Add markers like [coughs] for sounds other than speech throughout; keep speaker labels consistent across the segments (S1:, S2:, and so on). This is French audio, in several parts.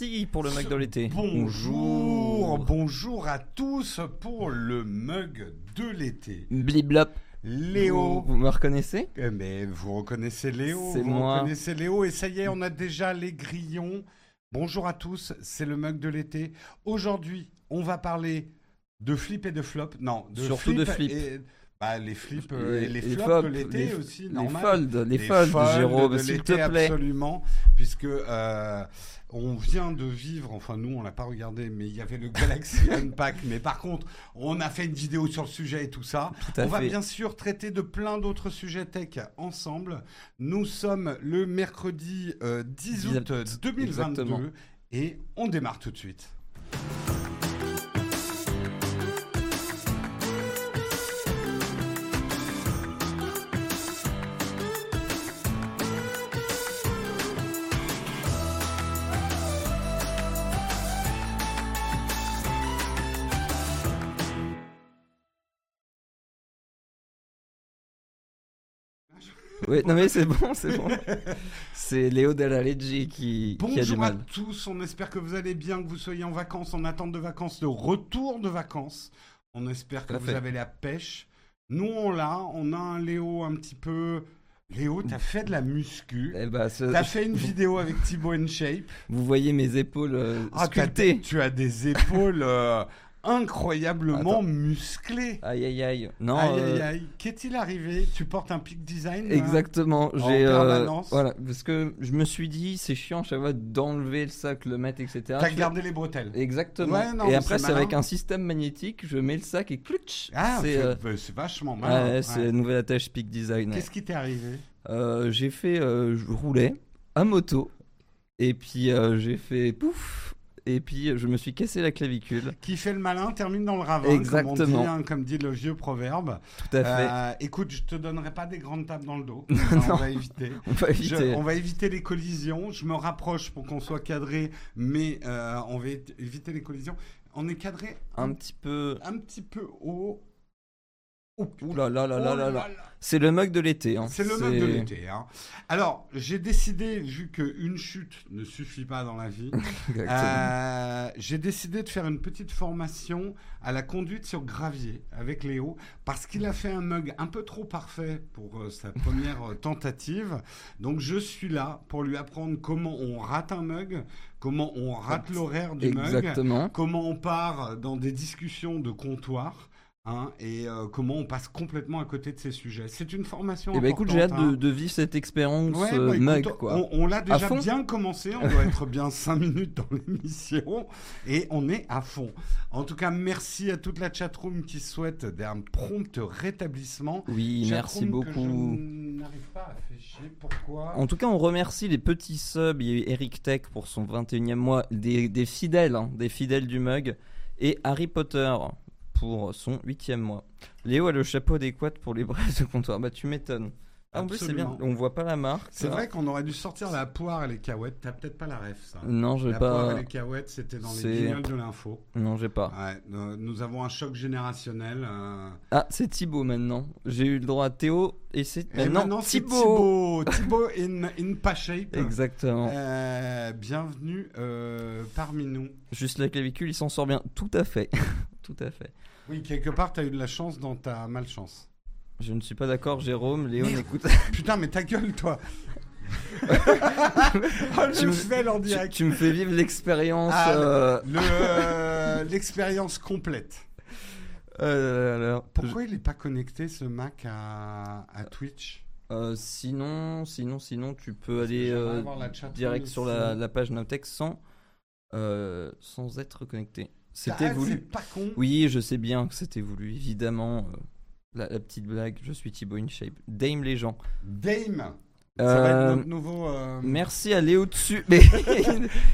S1: parti pour le mug de l'été.
S2: Bonjour, bonjour à tous pour le mug de l'été.
S1: Bliblop.
S2: Léo.
S1: Vous, vous me reconnaissez?
S2: Eh, Mais vous reconnaissez Léo
S1: C'est
S2: vous
S1: moi.
S2: reconnaissez Léo et ça y est, on a déjà les grillons. Bonjour à tous, c'est le mug de l'été. Aujourd'hui, on va parler de flip et de flop. Non, de
S1: Surtout
S2: flip
S1: de flip.
S2: et- bah, les flips euh, et,
S1: Les-
S2: les
S1: les
S2: flops
S1: flops,
S2: de l'été
S1: les-
S2: aussi, normal.
S1: folds, les,
S2: Les
S1: folds,
S2: folds
S1: Jérôme, s'il te plaît.
S2: Absolument, puisque euh, on vient de vivre, enfin nous on l'a pas regardé, mais il y avait le [laughs] Galaxy Unpack. Mais par contre, on a fait une vidéo sur le sujet et tout ça.
S1: Tout à
S2: on va
S1: fait.
S2: bien sûr traiter de plein d'autres sujets tech ensemble. Nous sommes le mercredi euh, 10 août 2022
S1: Exactement.
S2: et on démarre tout de suite.
S1: Oui, non mais c'est bon, c'est bon. [laughs] c'est Léo Della Leggi qui, qui a du
S2: Bonjour à tous, on espère que vous allez bien, que vous soyez en vacances, en attente de vacances, de retour de vacances. On espère que vous
S1: fait.
S2: avez la pêche. Nous, on l'a, on a un Léo un petit peu... Léo, t'as fait de la muscu.
S1: Eh ben, ce-
S2: T'as fait une [laughs] vidéo avec Thibaut InShape.
S1: Vous voyez mes épaules euh,
S2: Ah,
S1: sculptées.
S2: tu as des épaules euh, incroyablement
S1: Attends.
S2: musclées.
S1: Aïe aïe aïe. Non.
S2: aïe,
S1: euh,
S2: aïe, aïe. Qu'est-il arrivé Tu portes un peak design
S1: Exactement,
S2: En
S1: j'ai euh,
S2: permanence.
S1: voilà parce que je me suis dit c'est chiant chaque fois d'enlever le sac, le mettre etc.
S2: T'as gardé les bretelles.
S1: Exactement.
S2: Ouais, non,
S1: et après
S2: c'est
S1: c'est avec un système magnétique, je mets le sac et clutch.
S2: Ah,
S1: c'est
S2: c'est
S1: euh,
S2: bah, c'est vachement
S1: ouais,
S2: malin.
S1: c'est
S2: Ouais.
S1: la nouvelle attache Peak Design. ouais.
S2: Qu'est-ce qui t'est arrivé
S1: Euh, j'ai fait, je roulais à moto et puis j'ai fait pouf et puis je me suis cassé la clavicule.
S2: Qui fait le malin termine dans le ravin, comme, on
S1: Exactement.
S2: dit, hein, comme dit le vieux proverbe.
S1: Tout à fait.
S2: Euh, écoute, je te donnerai pas des grandes tapes dans le dos. [laughs]
S1: Non.
S2: On va éviter.
S1: On va
S2: Je-
S1: éviter.
S2: on va éviter les collisions. Je me rapproche pour qu'on soit cadré, mais euh, on va éviter les collisions. On est cadré
S1: Un petit peu.
S2: un petit peu haut. Oh.
S1: Ouh là là là là
S2: Oh
S1: là là. C'est le mug de l'été. hein.
S2: C'est le mug de l'été. hein. Alors, j'ai décidé, vu qu'une chute ne suffit pas dans la vie. [laughs] Euh, j'ai décidé de faire une petite formation à la conduite sur gravier avec Léo parce qu'il a fait un mug un peu trop parfait pour euh, sa première euh, tentative. Donc je suis là pour lui apprendre comment on rate un mug, comment on rate l'horaire du mug, comment on part dans des discussions de comptoir. Hein, et euh, comment on passe complètement à côté de ces sujets. C'est une formation.
S1: Et bah écoute, j'ai hâte de,
S2: hein.
S1: de vivre cette expérience
S2: Ouais,
S1: euh,
S2: bah, écoute,
S1: mug quoi.
S2: On, on l'a déjà bien commencé, on doit être bien 5 minutes dans l'émission et on est à fond. En tout cas, merci à toute la chatroom qui souhaite un prompt rétablissement.
S1: Oui, merci beaucoup.
S2: Je pas à afficher. Pourquoi?
S1: En tout cas, on remercie les petits subs. Il y a eu Eric Tech pour son 21e mois, des, des fidèles, hein, des fidèles du mug, et Harry Potter pour son 8e mois. Léo a le chapeau adéquat pour les [laughs] braises de comptoir. Bah, tu m'étonnes. Ah, en plus, c'est bien. On voit pas la marque.
S2: C'est vrai qu'on aurait dû sortir la poire et les cahuètes. T'as peut-être pas la ref, ça.
S1: Non, j'ai
S2: La poire
S1: pas.
S2: et les cahuètes, c'était dans les guignols de l'info.
S1: Non, j'ai pas.
S2: Ouais, euh, nous avons un choc générationnel. euh,
S1: Ah, c'est Thibaut maintenant. J'ai eu le droit à Théo et c'est
S2: Et
S1: maintenant
S2: maintenant.
S1: Thibaut. [laughs]
S2: Thibaut in, in pas shape.
S1: Exactement.
S2: Euh, bienvenue euh, parmi nous.
S1: Juste la clavicule, il s'en sort bien. Tout à fait. [laughs] Tout à fait.
S2: Oui, quelque part, tu as eu de la chance dans ta malchance.
S1: Je ne suis pas d'accord, Jérôme. Léo
S2: Merde.
S1: n'écoute. [laughs]
S2: Putain, mais ta gueule, toi [laughs] oh,
S1: Tu me-
S2: fail en direct.
S1: tu me fais vivre l'expérience.
S2: Ah,
S1: euh,
S2: Le, euh, [laughs] L'expérience complète.
S1: euh.
S2: Pourquoi il n'est pas connecté, ce Mac, à, à Twitch?
S1: Euh, sinon, sinon, sinon, tu peux aller direct sur la, page Nowtech sans, sans être connecté. C'était
S2: Ah,
S1: voulu.
S2: Pas con.
S1: Oui, je sais bien que c'était voulu, évidemment. euh, la, la petite blague, je suis Thibaut InShape. Dame les gens.
S2: Dame. Ça va être
S1: Euh,
S2: notre nouveau. euh,
S1: Merci à Léo dessus. [laughs] Mais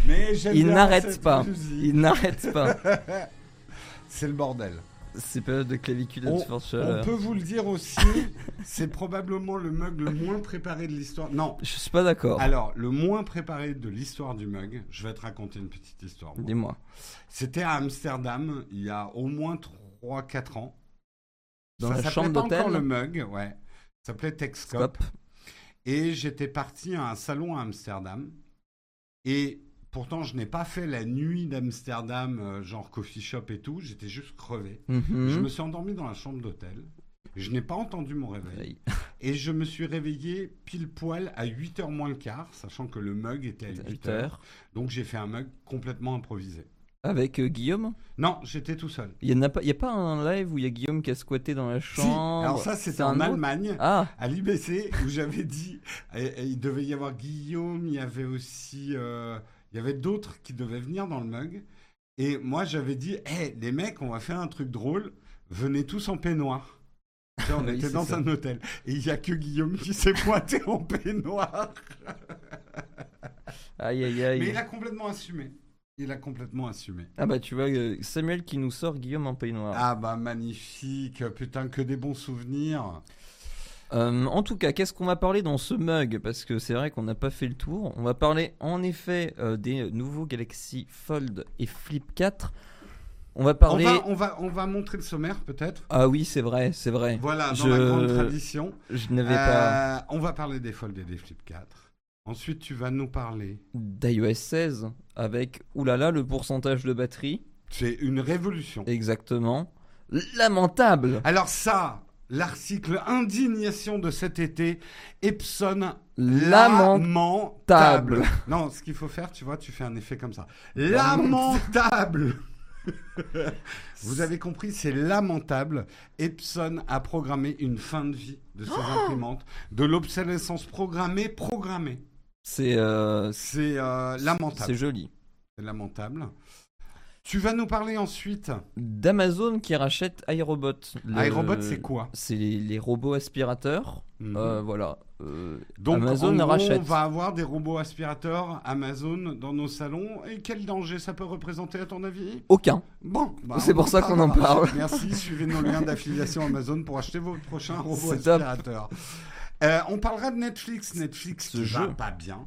S2: Mais
S1: il n'arrête pas. il n'arrête pas. [laughs]
S2: C'est le bordel.
S1: C'est période de clavicule
S2: On,
S1: de forte
S2: on
S1: chaleur.
S2: peut vous le dire aussi, [laughs] c'est probablement le mug le moins préparé de l'histoire. Non,
S1: Je suis pas d'accord.
S2: alors le moins préparé de l'histoire du mug. Je vais te raconter une petite histoire. moi.
S1: Dis-moi.
S2: C'était à Amsterdam il y a au moins 3-4 ans.
S1: Dans
S2: Ça
S1: la
S2: s'appelait
S1: chambre d'hôtel
S2: encore le mug, ouais. Ça s'appelait.
S1: Scop.
S2: Et j'étais parti à un salon à Amsterdam. Et Pourtant, je n'ai pas fait la nuit d'Amsterdam, euh, genre coffee shop et tout. J'étais juste crevé.
S1: Mhm.
S2: Je me suis endormi dans la chambre d'hôtel. Je n'ai pas entendu mon réveil. Et je me suis réveillé pile poil à 8h moins le quart, sachant que le mug était à 8h.
S1: 8 heures.
S2: Donc j'ai fait un mug complètement improvisé.
S1: Avec euh, Guillaume?
S2: Non, j'étais tout seul.
S1: Il n'y a, pas- a un live où il y a Guillaume qui a squatté dans la
S2: Si,
S1: chambre
S2: alors ça c'était en Allemagne.
S1: Ah,
S2: à l'IBC où j'avais dit et- et il devait y avoir Guillaume, il y avait aussi euh, il y avait d'autres qui devaient venir dans le mug et moi j'avais dit hé les mecs on va faire un truc drôle venez tous en peignoir. On [laughs]
S1: Oui,
S2: était dans
S1: ça.
S2: un hôtel et il y a que Guillaume qui s'est pointé en peignoir. [laughs]
S1: aïe aïe aïe.
S2: Mais il a complètement assumé. Il a complètement assumé.
S1: Ah bah tu vois, euh, Samuel qui nous sort Guillaume en peignoir.
S2: Ah bah magnifique, putain que des bons souvenirs.
S1: Euh, en tout cas, qu'est-ce qu'on va parler dans ce mug? Parce que c'est vrai qu'on n'a pas fait le tour. On va parler en effet euh, des nouveaux Galaxy Fold et Flip 4. On va
S2: On
S1: parler...
S2: va, on, va, on va montrer le sommaire peut-être.
S1: Ah oui, c'est vrai, c'est vrai.
S2: Voilà, dans
S1: Je-
S2: la grande tradition.
S1: Je n'avais pas
S2: Euh, On va parler des Fold et des Flip 4. Ensuite, tu vas nous parler.
S1: d'iOS 16 avec, oulala, le pourcentage de batterie.
S2: C'est une révolution.
S1: Exactement. Lamentable
S2: Alors ça, l'article indignation de cet été, Epson
S1: Lamentable
S2: lamentable. Non, ce qu'il faut faire, tu vois, tu fais un effet comme ça. Lamentable. [laughs] Vous avez compris, c'est lamentable. Epson a programmé une fin de vie de ses imprimantes, de l'obsolescence programmée, programmée.
S1: C'est euh,
S2: C'est euh, lamentable.
S1: c'est joli.
S2: C'est lamentable. Tu vas nous parler ensuite.
S1: D'Amazon qui rachète iRobot. Le-
S2: iRobot, c'est quoi
S1: C'est les, les robots aspirateurs.
S2: Mhm.
S1: Euh, voilà. Euh,
S2: Donc,
S1: Amazon
S2: en gros,
S1: rachète.
S2: on va avoir des robots aspirateurs Amazon dans nos salons. Et quel danger ça peut représenter à ton avis?
S1: Aucun.
S2: Bon, [laughs] bah,
S1: C'est pour ça qu'on en parle. [laughs]
S2: Merci, suivez nos liens d'affiliation Amazon pour acheter vos prochains [laughs] robots aspirateurs. Euh, on parlera de Netflix. Netflix
S1: Ce
S2: qui va
S1: jeu.
S2: pas bien.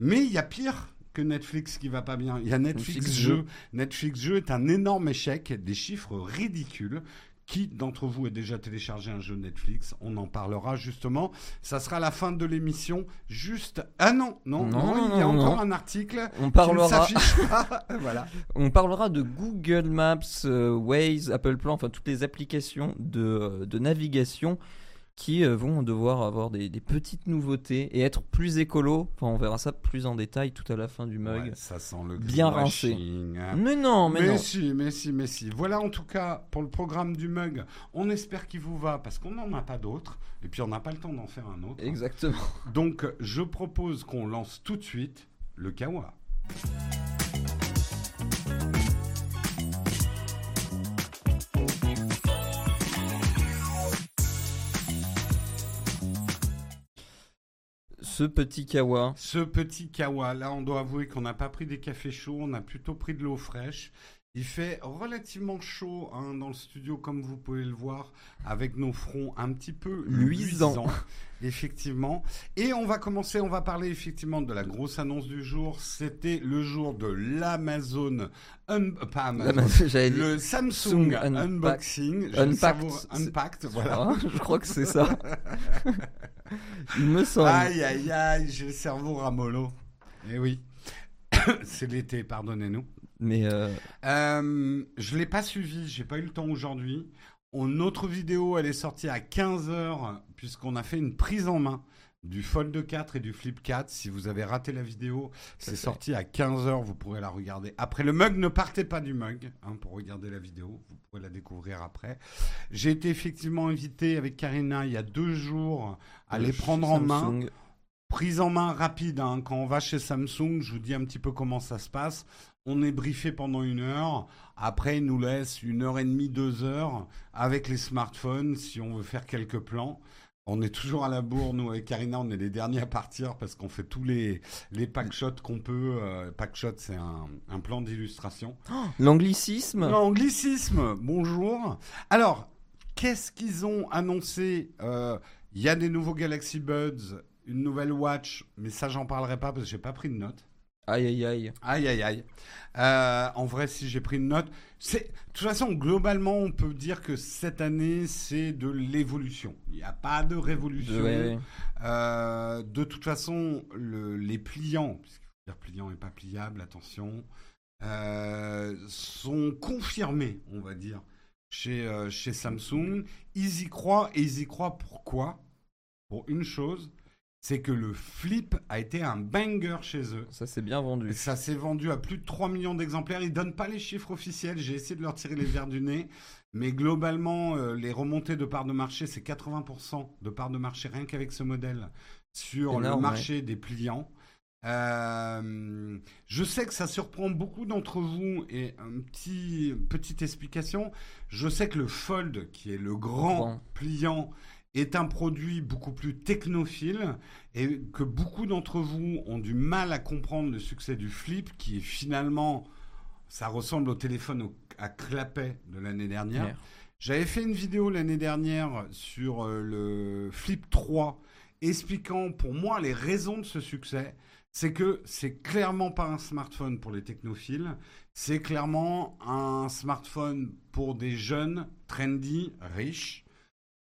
S2: Mais il y a pire que Netflix qui va pas bien. Il y a Netflix,
S1: Netflix
S2: jeu.
S1: jeu.
S2: Netflix jeu est un énorme échec, des chiffres ridicules. Qui d'entre vous a déjà téléchargé un jeu Netflix? On en parlera justement. Ça sera la fin de l'émission. Juste. Ah non, non,
S1: Non,
S2: non, il y a
S1: non,
S2: encore un article
S1: On
S2: qui ne
S1: parlera, [laughs]
S2: pas. [laughs] voilà.
S1: on parlera de Google Maps, euh, Waze, Apple Plan, enfin toutes les applications de, de navigation qui euh, vont devoir avoir des, des petites nouveautés et être plus écolo. Enfin, on verra ça plus en détail tout à la fin du mug.
S2: Ouais, ça sent le
S1: Bien
S2: greenwashing, hein.
S1: Mais non, mais,
S2: Mais,
S1: non.
S2: si, mais si, mais si. Voilà en tout cas pour le programme du mug. On espère qu'il vous va parce qu'on n'en a pas d'autres. Et puis on n'a pas le temps d'en faire un autre.
S1: Exactement.
S2: Donc je propose qu'on lance tout de suite le Kawa.
S1: Ce petit kawa.
S2: Ce petit Kawa, là on doit avouer qu'on n'a pas pris des cafés chauds, on a plutôt pris de l'eau fraîche. Il fait relativement chaud hein, dans le studio, comme vous pouvez le voir, avec nos fronts un petit peu
S1: Luisants. [laughs]
S2: effectivement. Et on va commencer, on va parler effectivement de la grosse annonce du jour. C'était le jour de l'Amazon, un, pas Amazon, le Samsung. Unboxing,
S1: Unpacked,
S2: Unpacked, voilà.
S1: Ah, je crois que c'est ça. [laughs] Il me semble.
S2: Aïe aïe aïe, j'ai le cerveau ramollo. Eh oui, [coughs] c'est l'été, pardonnez-nous.
S1: Mais euh,
S2: Euh, je l'ai pas suivi, j'ai pas eu le temps aujourd'hui. En autre vidéo, elle est sortie à 15h, puisqu'on a fait une prise en main du Fold 4 et du Flip 4. Si vous avez raté la vidéo, c'est sorti à 15h, vous pourrez la regarder. Après le mug, ne partez pas du mug hein, pour regarder la vidéo, vous pourrez la découvrir après. J'ai été effectivement invité avec Karina il y a deux jours à les
S1: chez
S2: prendre en main. Prise en main rapide, hein. quand on va chez Samsung, je vous dis un petit peu comment ça se passe. On est briefé pendant une heure. Après, ils nous laissent une heure et demie, deux heures avec les smartphones si on veut faire quelques plans. On est toujours à la bourre, nous avec Karina, on est les derniers à partir parce qu'on fait tous les, les pack shots qu'on peut. Euh, pack shot, c'est un, un plan d'illustration.
S1: L'anglicisme.
S2: Anglicisme, bonjour. Alors, qu'est-ce qu'ils ont annoncé Euh, Il y a des nouveaux Galaxy Buds, une nouvelle watch, mais ça, j'en parlerai pas parce que j'ai pas pris de notes.
S1: Aïe aïe aïe.
S2: Aïe, aïe, aïe. Euh, en vrai, si j'ai pris une note, c'est. De toute façon, globalement, on peut dire que cette année, c'est de l'évolution. Il n'y a pas de révolution.
S1: Ouais.
S2: Euh, de toute façon, le- les pliants, puisqu'il dire pliant et pas pliable, attention, euh, sont confirmés, on va dire, chez, chez Samsung. Ils y croient, et ils y croient pourquoi? Pour une chose, c'est que le Flip a été un banger chez eux.
S1: Ça s'est bien vendu.
S2: Ça s'est vendu à plus de 3 millions d'exemplaires. Ils donnent pas les chiffres officiels. J'ai essayé de leur tirer les verres du nez. Mais globalement, euh, les remontées de parts de marché, c'est 80% de parts de marché rien qu'avec ce modèle sur le marché des pliants. Euh, je sais que ça surprend beaucoup d'entre vous et un petit petite explication. Je sais que le Fold, qui est le grand
S1: Grand.
S2: pliant, est un produit beaucoup plus technophile et que beaucoup d'entre vous ont du mal à comprendre le succès du Flip, qui est finalement, ça ressemble au téléphone au- à clapet de l'année dernière. J'avais fait une vidéo l'année dernière sur euh, le Flip 3 expliquant pour moi les raisons de ce succès. C'est que c'est clairement pas un smartphone pour les technophiles, c'est clairement un smartphone pour des jeunes, trendy, riches,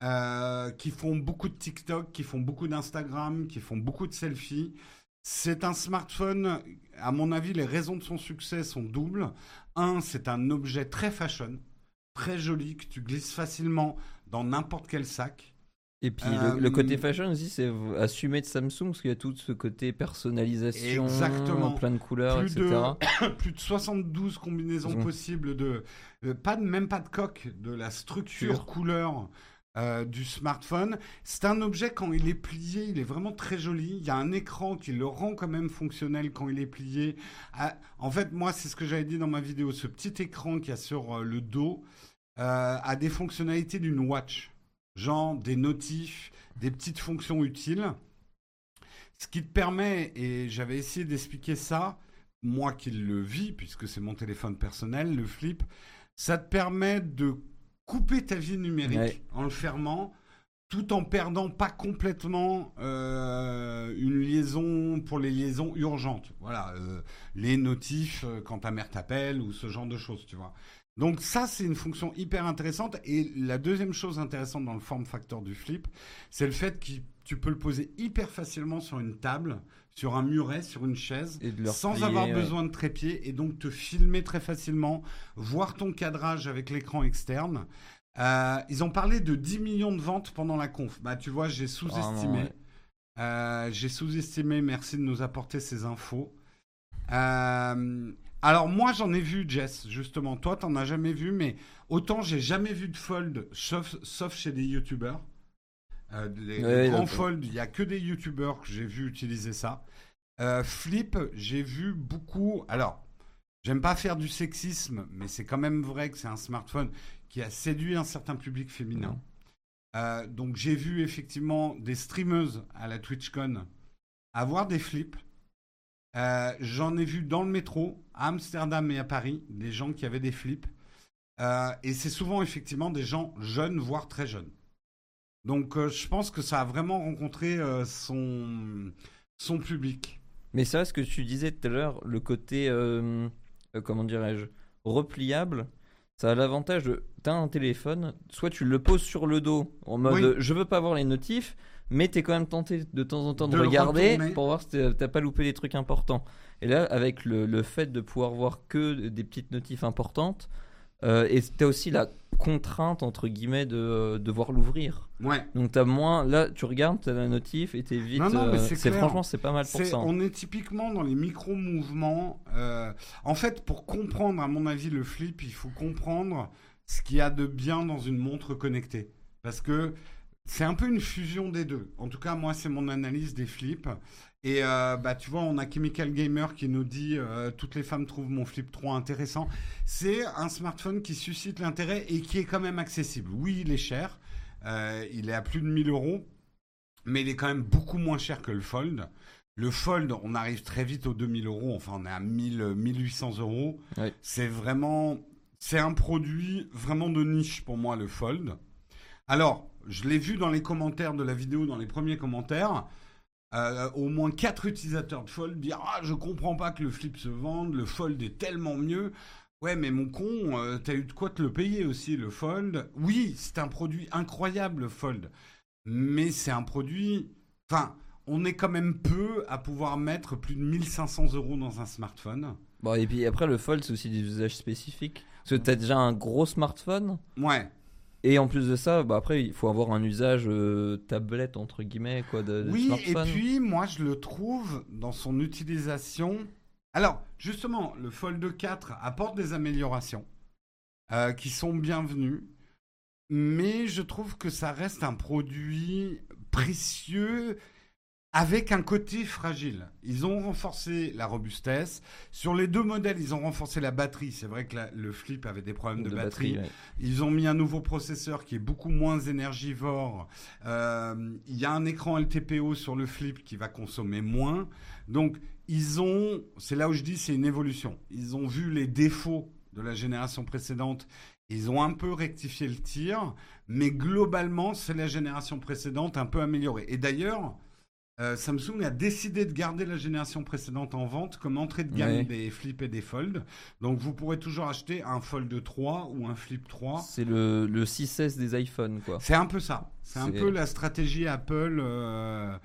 S2: euh, qui font beaucoup de TikTok, qui font beaucoup d'Instagram, qui font beaucoup de selfies. C'est un smartphone, à mon avis, les raisons de son succès sont doubles. Un, c'est un objet très fashion, très joli, que tu glisses facilement dans n'importe quel sac.
S1: Et puis
S2: Euh,
S1: le, le côté fashion aussi, c'est assumé de Samsung parce qu'il y a tout ce côté personnalisation,
S2: Exactement.
S1: plein de couleurs,
S2: Plus
S1: etc.
S2: de, [coughs] plus de 72 combinaisons possibles de, euh, pas de, même pas de coque, de la structure couleur euh, du smartphone. C'est un objet quand il est plié, il est vraiment très joli. Il y a un écran qui le rend quand même fonctionnel quand il est plié. Ah, en fait, moi, c'est ce que j'avais dit dans ma vidéo. Ce petit écran qu'il y a sur euh, le dos euh, a des fonctionnalités d'une watch, genre des notifs, des petites fonctions utiles. Ce qui te permet, et j'avais essayé d'expliquer ça, moi qui le vis, puisque c'est mon téléphone personnel, le flip, ça te permet de couper ta vie numérique
S1: Ouais.
S2: en le fermant, tout en perdant pas complètement euh, une liaison pour les liaisons urgentes. Voilà, euh, les notifs euh, quand ta mère t'appelle ou ce genre de choses, tu vois. Donc ça, c'est une fonction hyper intéressante. Et la deuxième chose intéressante dans le form factor du flip, c'est le fait que tu peux le poser hyper facilement sur une table, sur un muret, sur une chaise,
S1: Et de le
S2: sans avoir
S1: ouais.
S2: besoin de trépied, et donc te filmer très facilement, voir ton cadrage avec l'écran externe. Euh, ils ont parlé de 10 millions de ventes pendant la conf. Bah, tu vois, j'ai sous-estimé.
S1: ouais.
S2: Euh, j'ai sous-estimé. Merci de nous apporter ces infos. Euh, alors moi, j'en ai vu, Jess, justement. Toi, t'en as jamais vu, mais autant j'ai jamais vu de fold, sauf, sauf chez des youtubeurs. Euh, les,
S1: Ouais,
S2: les grands il y a que des youtubeurs que j'ai vu utiliser ça. Euh, Flip, j'ai vu beaucoup. Alors, j'aime pas faire du sexisme, mais c'est quand même vrai que c'est un smartphone qui a séduit un certain public féminin. Euh, donc j'ai vu effectivement des streameuses à la TwitchCon avoir des flips. Euh, J'en ai vu dans le métro, à Amsterdam et à Paris, des gens qui avaient des flips. Euh, et c'est souvent effectivement des gens jeunes, voire très jeunes. Donc euh, je pense que ça a vraiment rencontré euh, son, son public.
S1: Mais ça, ce que tu disais tout à l'heure, le côté, euh, comment dirais-je, repliable, ça a l'avantage de. T'as un téléphone, soit tu le poses sur le dos en mode
S2: Oui.
S1: je veux pas voir les notifs, mais t'es quand même tenté de temps en temps de, regarder
S2: retourner.
S1: pour voir si t'as t'as pas loupé des trucs importants. Et là, avec le, le fait de pouvoir voir que des petites notifs importantes, euh, et t'as aussi la contrainte, entre guillemets, de euh, devoir l'ouvrir.
S2: Ouais.
S1: Donc t'as moins. Là, tu regardes, t'as la notif et t'es vite.
S2: Non, non, mais
S1: euh,
S2: c'est
S1: franchement, c'est pas mal pour ça. hein.
S2: On est typiquement dans les micro-mouvements. euh, en fait, pour comprendre, à mon avis, le flip, il faut comprendre ce qu'il y a de bien dans une montre connectée. Parce que c'est un peu une fusion des deux. En tout cas, moi, c'est mon analyse des flips. Et euh, bah, tu vois, on a Chemical Gamer qui nous dit euh, toutes les femmes trouvent mon flip 3 intéressant. C'est un smartphone qui suscite l'intérêt et qui est quand même accessible. Oui, il est cher. Euh, il est à plus de 1000 euros mais il est quand même beaucoup moins cher que le Fold. Le Fold, on arrive très vite aux 2000 euros, enfin on est à 1000, 1800 euros. C'est vraiment, c'est un produit vraiment de niche pour moi, le Fold. Alors, je l'ai vu dans les commentaires de la vidéo, dans les premiers commentaires, euh, au moins quatre utilisateurs de Fold dire Ah, je comprends pas que le Flip se vende, le Fold est tellement mieux. Ouais, mais mon con, euh, t'as eu de quoi te le payer aussi, le Fold? Oui, c'est un produit incroyable, le Fold mais c'est un produit. Enfin, on est quand même peu à pouvoir mettre plus de 1500 euros dans un smartphone.
S1: Bon, et puis après, le fold, c'est aussi des usages spécifiques. Parce que t'as déjà un gros smartphone?
S2: Ouais.
S1: Et en plus de ça, bah après, il faut avoir un usage euh, tablette, entre guillemets, quoi, de, de
S2: Oui,
S1: smartphone.
S2: et puis moi je le trouve dans son utilisation. Alors, justement, le Fold 4 apporte des améliorations euh, qui sont bienvenues, mais je trouve que ça reste un produit précieux avec un côté fragile. Ils ont renforcé la robustesse. Sur les deux modèles, ils ont renforcé la batterie. C'est vrai que la- le Flip avait des problèmes de, batterie.
S1: ouais.
S2: Ils ont mis un nouveau processeur qui est beaucoup moins énergivore. Euh, Il y a un écran LTPO sur le Flip qui va consommer moins. Donc, ils ont, c'est là où je dis c'est une évolution. Ils ont vu les défauts de la génération précédente. Ils ont un peu rectifié le tir, mais globalement, c'est la génération précédente un peu améliorée. Et d'ailleurs, euh, Samsung a décidé de garder la génération précédente en vente comme entrée de gamme
S1: Ouais.
S2: des Flip et des Fold. Donc vous pourrez toujours acheter un Fold 3 ou un Flip 3.
S1: C'est le, le 6S des iPhones, quoi.
S2: C'est un peu ça. C'est un peu la stratégie Apple euh,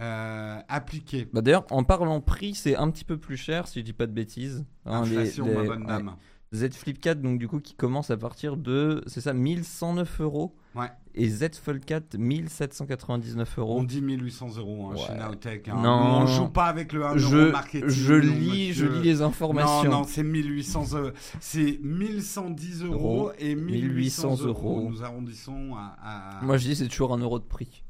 S2: euh, appliquée.
S1: Bah d'ailleurs, en parlant prix, c'est un petit peu plus cher, si je dis pas de bêtises. Hein, les-
S2: Inflation,
S1: les-
S2: ma bonne
S1: ouais. Z Flip 4, donc du coup, qui commence à partir de, c'est ça, 1109 euros.
S2: Ouais.
S1: Et Z Fold 4, 1799 euros.
S2: On dit 1800 euros hein, chez
S1: Ouais.
S2: Nowtech. hein.
S1: Non.
S2: on joue pas avec le 1 euro
S1: je,
S2: marketing.
S1: je lis, je lis les informations.
S2: Non, non, c'est 1800 euros. C'est 1110 euros
S1: Euros
S2: et 1800
S1: 1800
S2: euros.
S1: euros.
S2: Nous arrondissons à. à-
S1: Moi, je dis, c'est toujours un euro de prix.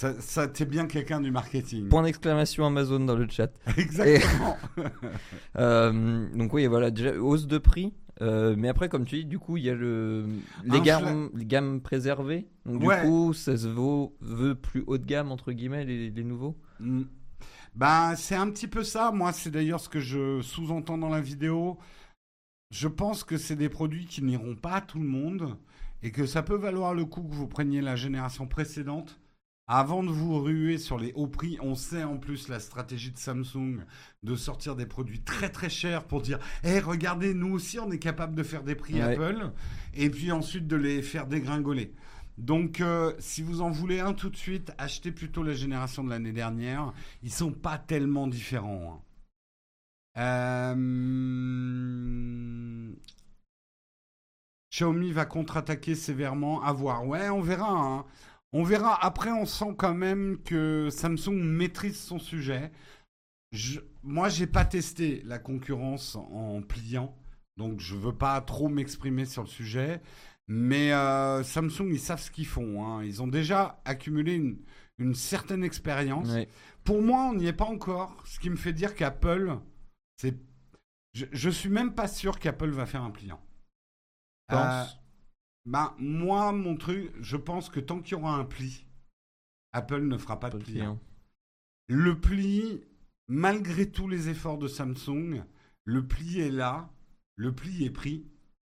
S2: Ça, ça t'es bien quelqu'un du marketing.
S1: Point d'exclamation Amazon dans le chat. [laughs]
S2: Exactement. [laughs]
S1: Euh, donc oui, voilà, déjà hausse de prix. Euh, mais après, comme tu dis, du coup, il y a le, les, gammes, les gammes préservées. Donc
S2: Ouais.
S1: du coup, ça se vaut, veut plus haut de gamme, entre guillemets, les, les nouveaux?
S2: Mm. Ben, c'est un petit peu ça. Moi, c'est d'ailleurs ce que je sous-entends dans la vidéo. Je pense que c'est des produits qui n'iront pas à tout le monde et que ça peut valoir le coup que vous preniez la génération précédente avant de vous ruer sur les hauts prix. On sait en plus la stratégie de Samsung de sortir des produits très très chers pour dire Eh, regardez, nous aussi, on est capable de faire des prix
S1: Ouais.
S2: Apple et puis ensuite de les faire dégringoler. Donc, euh, si vous en voulez un tout de suite, achetez plutôt la génération de l'année dernière. Ils sont pas tellement différents. hein. Euh, Xiaomi va contre-attaquer sévèrement. À voir. Ouais, on verra. hein. On verra. Après, on sent quand même que Samsung maîtrise son sujet. Je... Moi, j'ai pas testé la concurrence en pliant, donc je veux pas trop m'exprimer sur le sujet. Mais euh, Samsung, ils savent ce qu'ils font. hein. Ils ont déjà accumulé une, une certaine expérience.
S1: Ouais.
S2: Pour moi, on n'y est pas encore. Ce qui me fait dire qu'Apple, c'est. Je, je suis même pas sûr qu'Apple va faire un pliant.
S1: Je
S2: ben, moi, mon truc, je pense que tant qu'il y aura un pli, Apple ne fera pas de pliant.
S1: client.
S2: Le pli, malgré tous les efforts de Samsung, le pli est là, le pli est pris.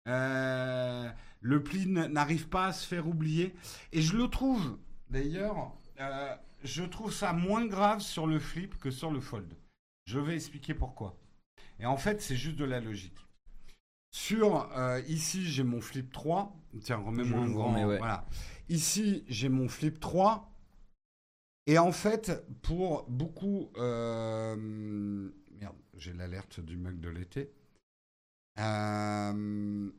S2: Euh, le pli n'arrive pas à se faire oublier. Et je le trouve, d'ailleurs, euh, je trouve ça moins grave sur le flip que sur le fold. Je vais expliquer pourquoi. Et en fait, c'est juste de la logique. Sur, euh, ici, j'ai mon flip 3. Tiens, remets-moi un grand.
S1: remets, ouais.
S2: Voilà. Ici, j'ai mon flip 3. Et en fait, pour beaucoup... euh, Merde, j'ai l'alerte du mug de l'été. Euh,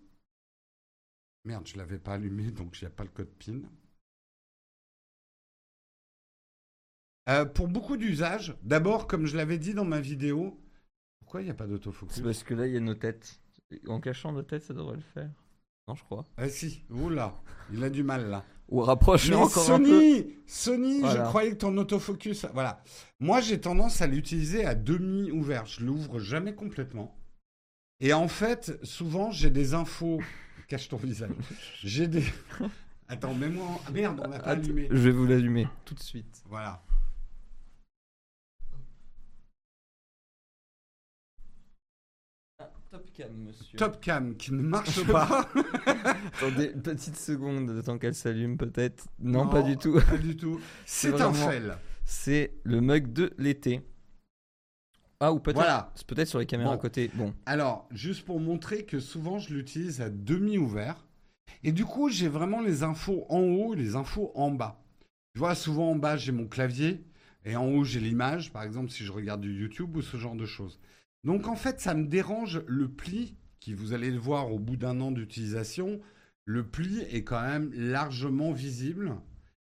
S2: Merde, je l'avais pas allumé, donc il n'y a pas le code PIN. Euh, pour beaucoup d'usages, d'abord, comme je l'avais dit dans ma vidéo, pourquoi il n'y a pas d'autofocus?
S1: C'est parce que là, il y a nos têtes. En cachant nos têtes, ça devrait le faire. Non, je crois.
S2: Ah si, oula, il a du mal là.
S1: Ou rapproche-le encore un peu.
S2: Sony, Sony,
S1: Voilà.
S2: je croyais que ton autofocus, voilà. Moi, j'ai tendance à l'utiliser à demi ouvert. Je l'ouvre jamais complètement. Et en fait, souvent, j'ai des infos. [laughs] Cache ton visage. J'ai des. [laughs] Attends, mets-moi. en- Ah, merde, on l'a pas allumé.
S1: Je vais vous l'allumer tout de suite.
S2: Voilà.
S1: Top cam, monsieur.
S2: Top cam qui ne marche pas. [laughs]
S1: Attendez, une petite seconde, le temps qu'elle s'allume peut-être. Non, pas du tout.
S2: Pas du tout. [laughs]
S1: C'est
S2: un fail.
S1: C'est le mug de l'été. Ah, ou peut-être
S2: Voilà.
S1: c'est peut-être sur les caméras
S2: Bon.
S1: à côté. Bon,
S2: Alors, juste pour montrer que souvent je l'utilise à demi ouvert. Et du coup, j'ai vraiment les infos en haut et les infos en bas. Tu vois, souvent en bas, j'ai mon clavier et en haut, j'ai l'image, par exemple, si je regarde du YouTube ou ce genre de choses. Donc en fait, ça me dérange le pli, qui vous allez le voir au bout d'un an d'utilisation. Le pli est quand même largement visible.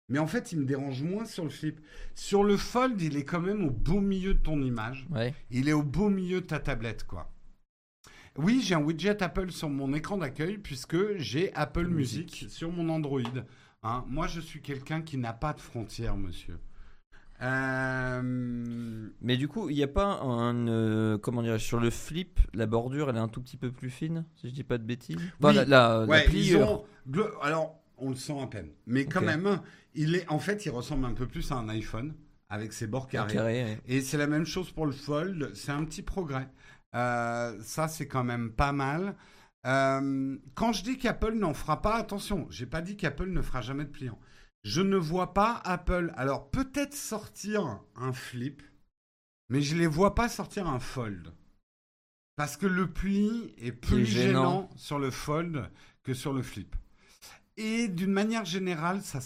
S2: Mais en fait, il me dérange moins sur le flip. Sur le fold, il est quand même au beau milieu de ton image.
S1: Ouais.
S2: Il est au beau milieu de ta tablette, quoi. Oui, j'ai un widget Apple sur mon écran d'accueil puisque j'ai Apple Music sur mon Android. Hein, moi, je suis quelqu'un qui n'a pas de frontières, monsieur. Euh,
S1: Mais du coup, il n'y a pas un. euh, comment dirais sur le flip, la bordure, elle est un tout petit peu plus fine, si je dis pas de bêtises? Enfin,
S2: Oui.
S1: la, la,
S2: ils ont- Alors, on le sent à peine. Mais quand même, il est, en fait, il ressemble un peu plus à un iPhone avec ses bords carrés.
S1: Carré, ouais.
S2: Et c'est la même chose pour le fold, c'est un petit progrès. Euh, ça, c'est quand même pas mal. Quand je dis qu'Apple n'en fera pas, attention, j'ai pas dit qu'Apple ne fera jamais de pliant. Je ne vois pas Apple, alors peut-être sortir un flip, mais je les vois pas sortir un fold. Parce que le pli est plus
S1: gênant.
S2: gênant sur le fold que sur le flip. Et d'une manière générale, ça,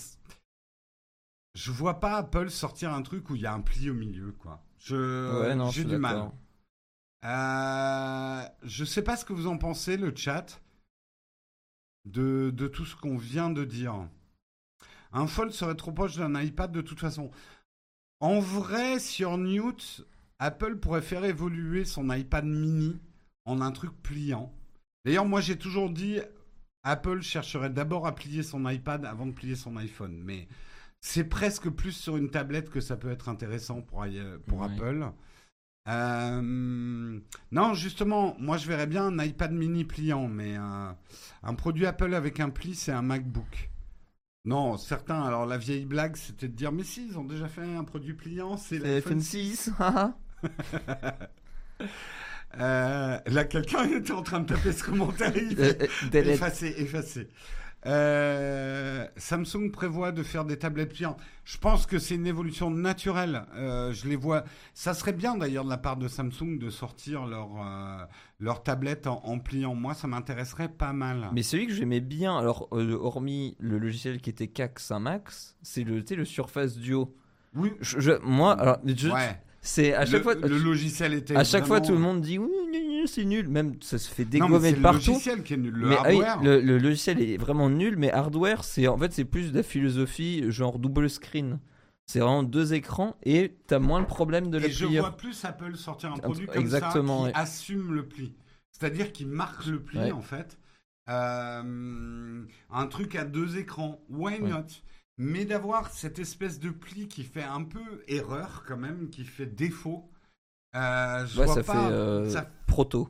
S2: je vois pas Apple sortir un truc où il y a un pli au milieu, quoi. Je,
S1: ouais, non, je
S2: j'ai du mal. Euh, je sais pas ce que vous en pensez, le chat, de, de tout ce qu'on vient de dire. Un fold serait trop proche d'un iPad de toute façon. En vrai, sur Newt, Apple pourrait faire évoluer son iPad mini en un truc pliant. D'ailleurs, moi j'ai toujours dit, Apple chercherait d'abord à plier son iPad avant de plier son iPhone. Mais c'est presque plus sur une tablette que ça peut être intéressant pour, i- pour
S1: Ouais.
S2: Apple. Euh, non, justement, moi je verrais bien un iPad mini pliant, mais euh, un produit Apple avec un pli, c'est un MacBook. Non, certains, alors la vieille blague, c'était de dire, mais si, ils ont déjà fait un produit pliant, c'est l'iPhone
S1: FN 6 haha.
S2: Euh, là, quelqu'un [laughs] était en train de taper ce commentaire. il
S1: Euh, euh.
S2: Effacé, effacé. Euh, Samsung prévoit de faire des tablettes pliantes. Je pense que c'est une évolution naturelle. Euh, je les vois. Ça serait bien d'ailleurs de la part de Samsung de sortir leur euh, leur tablette en, en pliant. Moi, ça m'intéresserait pas mal.
S1: Mais celui que j'aimais bien, alors euh, hormis le logiciel qui était CAC 5 Max, c'est le, le Surface Duo.
S2: oui.
S1: Je, je- moi, alors, je-
S2: ouais.
S1: C'est à chaque
S2: le,
S1: fois,
S2: le logiciel était.
S1: à chaque fois, tout le monde dit oui, c'est nul. Même ça se fait
S2: Non, mais
S1: dégommer
S2: c'est
S1: de
S2: le
S1: partout.
S2: logiciel qui est nul. Le
S1: mais ah oui, le, le logiciel est vraiment nul, mais hardware, c'est en fait c'est plus de la philosophie genre double screen. C'est vraiment deux écrans et t'as moins le problème de la
S2: Et je vois plus Apple sortir un produit comme
S1: exactement,
S2: ça qui
S1: ouais.
S2: assume le pli. C'est-à-dire qui marque le pli,
S1: Ouais.
S2: en fait. Euh, un truc à deux écrans, why
S1: Ouais.
S2: not? Mais d'avoir cette espèce de pli qui fait un peu erreur, quand même, qui fait défaut, euh, je
S1: Ouais,
S2: vois
S1: ça
S2: pas...
S1: fait euh,
S2: ça-
S1: proto.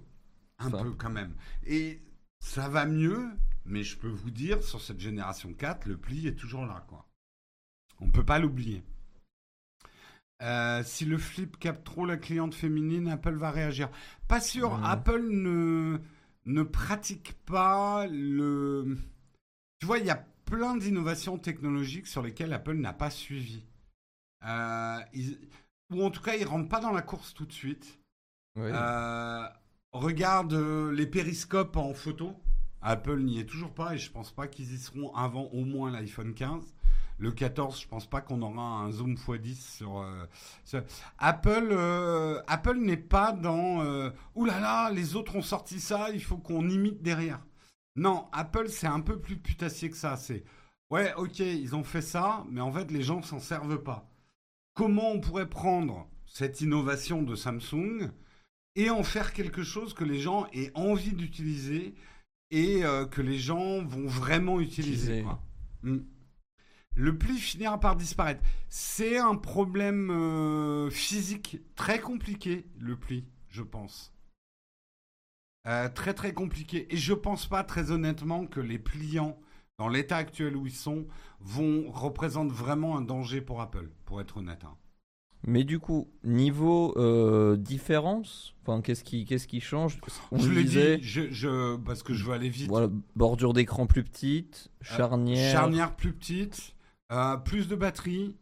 S2: un peu, quand même. Et ça va mieux, mais je peux vous dire, sur cette génération 4, le pli est toujours là, quoi. On peut pas l'oublier. Euh, si le flip capte trop la cliente féminine, Apple va réagir. Pas sûr. Apple ne, ne pratique pas le. Tu vois, il y a plein d'innovations technologiques sur lesquelles Apple n'a pas suivi. Euh, ils- Ou en tout cas, ils rentrent pas dans la course tout de suite. Euh, regarde euh, les périscopes en photo. Apple n'y est toujours pas et je pense pas qu'ils y seront avant au moins l'iPhone 15. Le 14, je pense pas qu'on aura un zoom x10 sur. euh, sur- Apple, euh, Apple n'est pas dans. Euh, Ouh là là, les autres ont sorti ça, il faut qu'on imite derrière. Non, Apple c'est un peu plus putassier que ça. C'est ouais, ok, ils ont fait ça, mais en fait les gens s'en servent pas. Comment on pourrait prendre cette innovation de Samsung et en faire quelque chose que les gens aient envie d'utiliser et euh, que les gens vont vraiment utiliser. Quoi. Mm. Le pli finira par disparaître. C'est un problème euh, physique très compliqué, le pli, je pense. Euh, très très compliqué. Et je pense pas très honnêtement que les pliants, dans l'état actuel où ils sont, vont représentent vraiment un danger pour Apple, pour être honnête. hein.
S1: Mais du coup, niveau euh, différence, enfin, qu'est-ce qui, qu'est-ce qui change? On
S2: je
S1: le disait,
S2: je, je- parce que je veux aller vite.
S1: voilà, bordure d'écran plus petite, charnière.
S2: Charnière plus petite, euh, plus de batterie.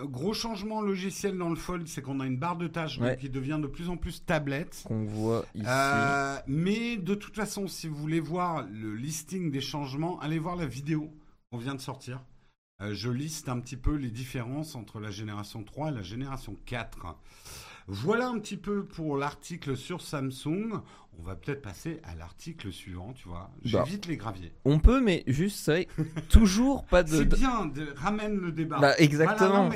S2: Euh, gros changement logiciel dans le Fold, c'est qu'on a une barre de tâches
S1: Ouais.
S2: qui devient de plus en plus tablette.
S1: qu'on voit ici.
S2: Euh, mais de toute façon, si vous voulez voir le listing des changements, allez voir la vidéo qu'on vient de sortir. euh, je liste un petit peu les différences entre la génération 3 et la génération 4. Voilà un petit peu pour l'article sur Samsung. On va peut-être passer à l'article suivant, tu vois.
S1: Bah.
S2: J'évite les graviers.
S1: On peut, mais juste, c'est [laughs] toujours pas de.
S2: C'est bien, de- ramène le débat.
S1: Bah, exactement.
S2: Voilà, non,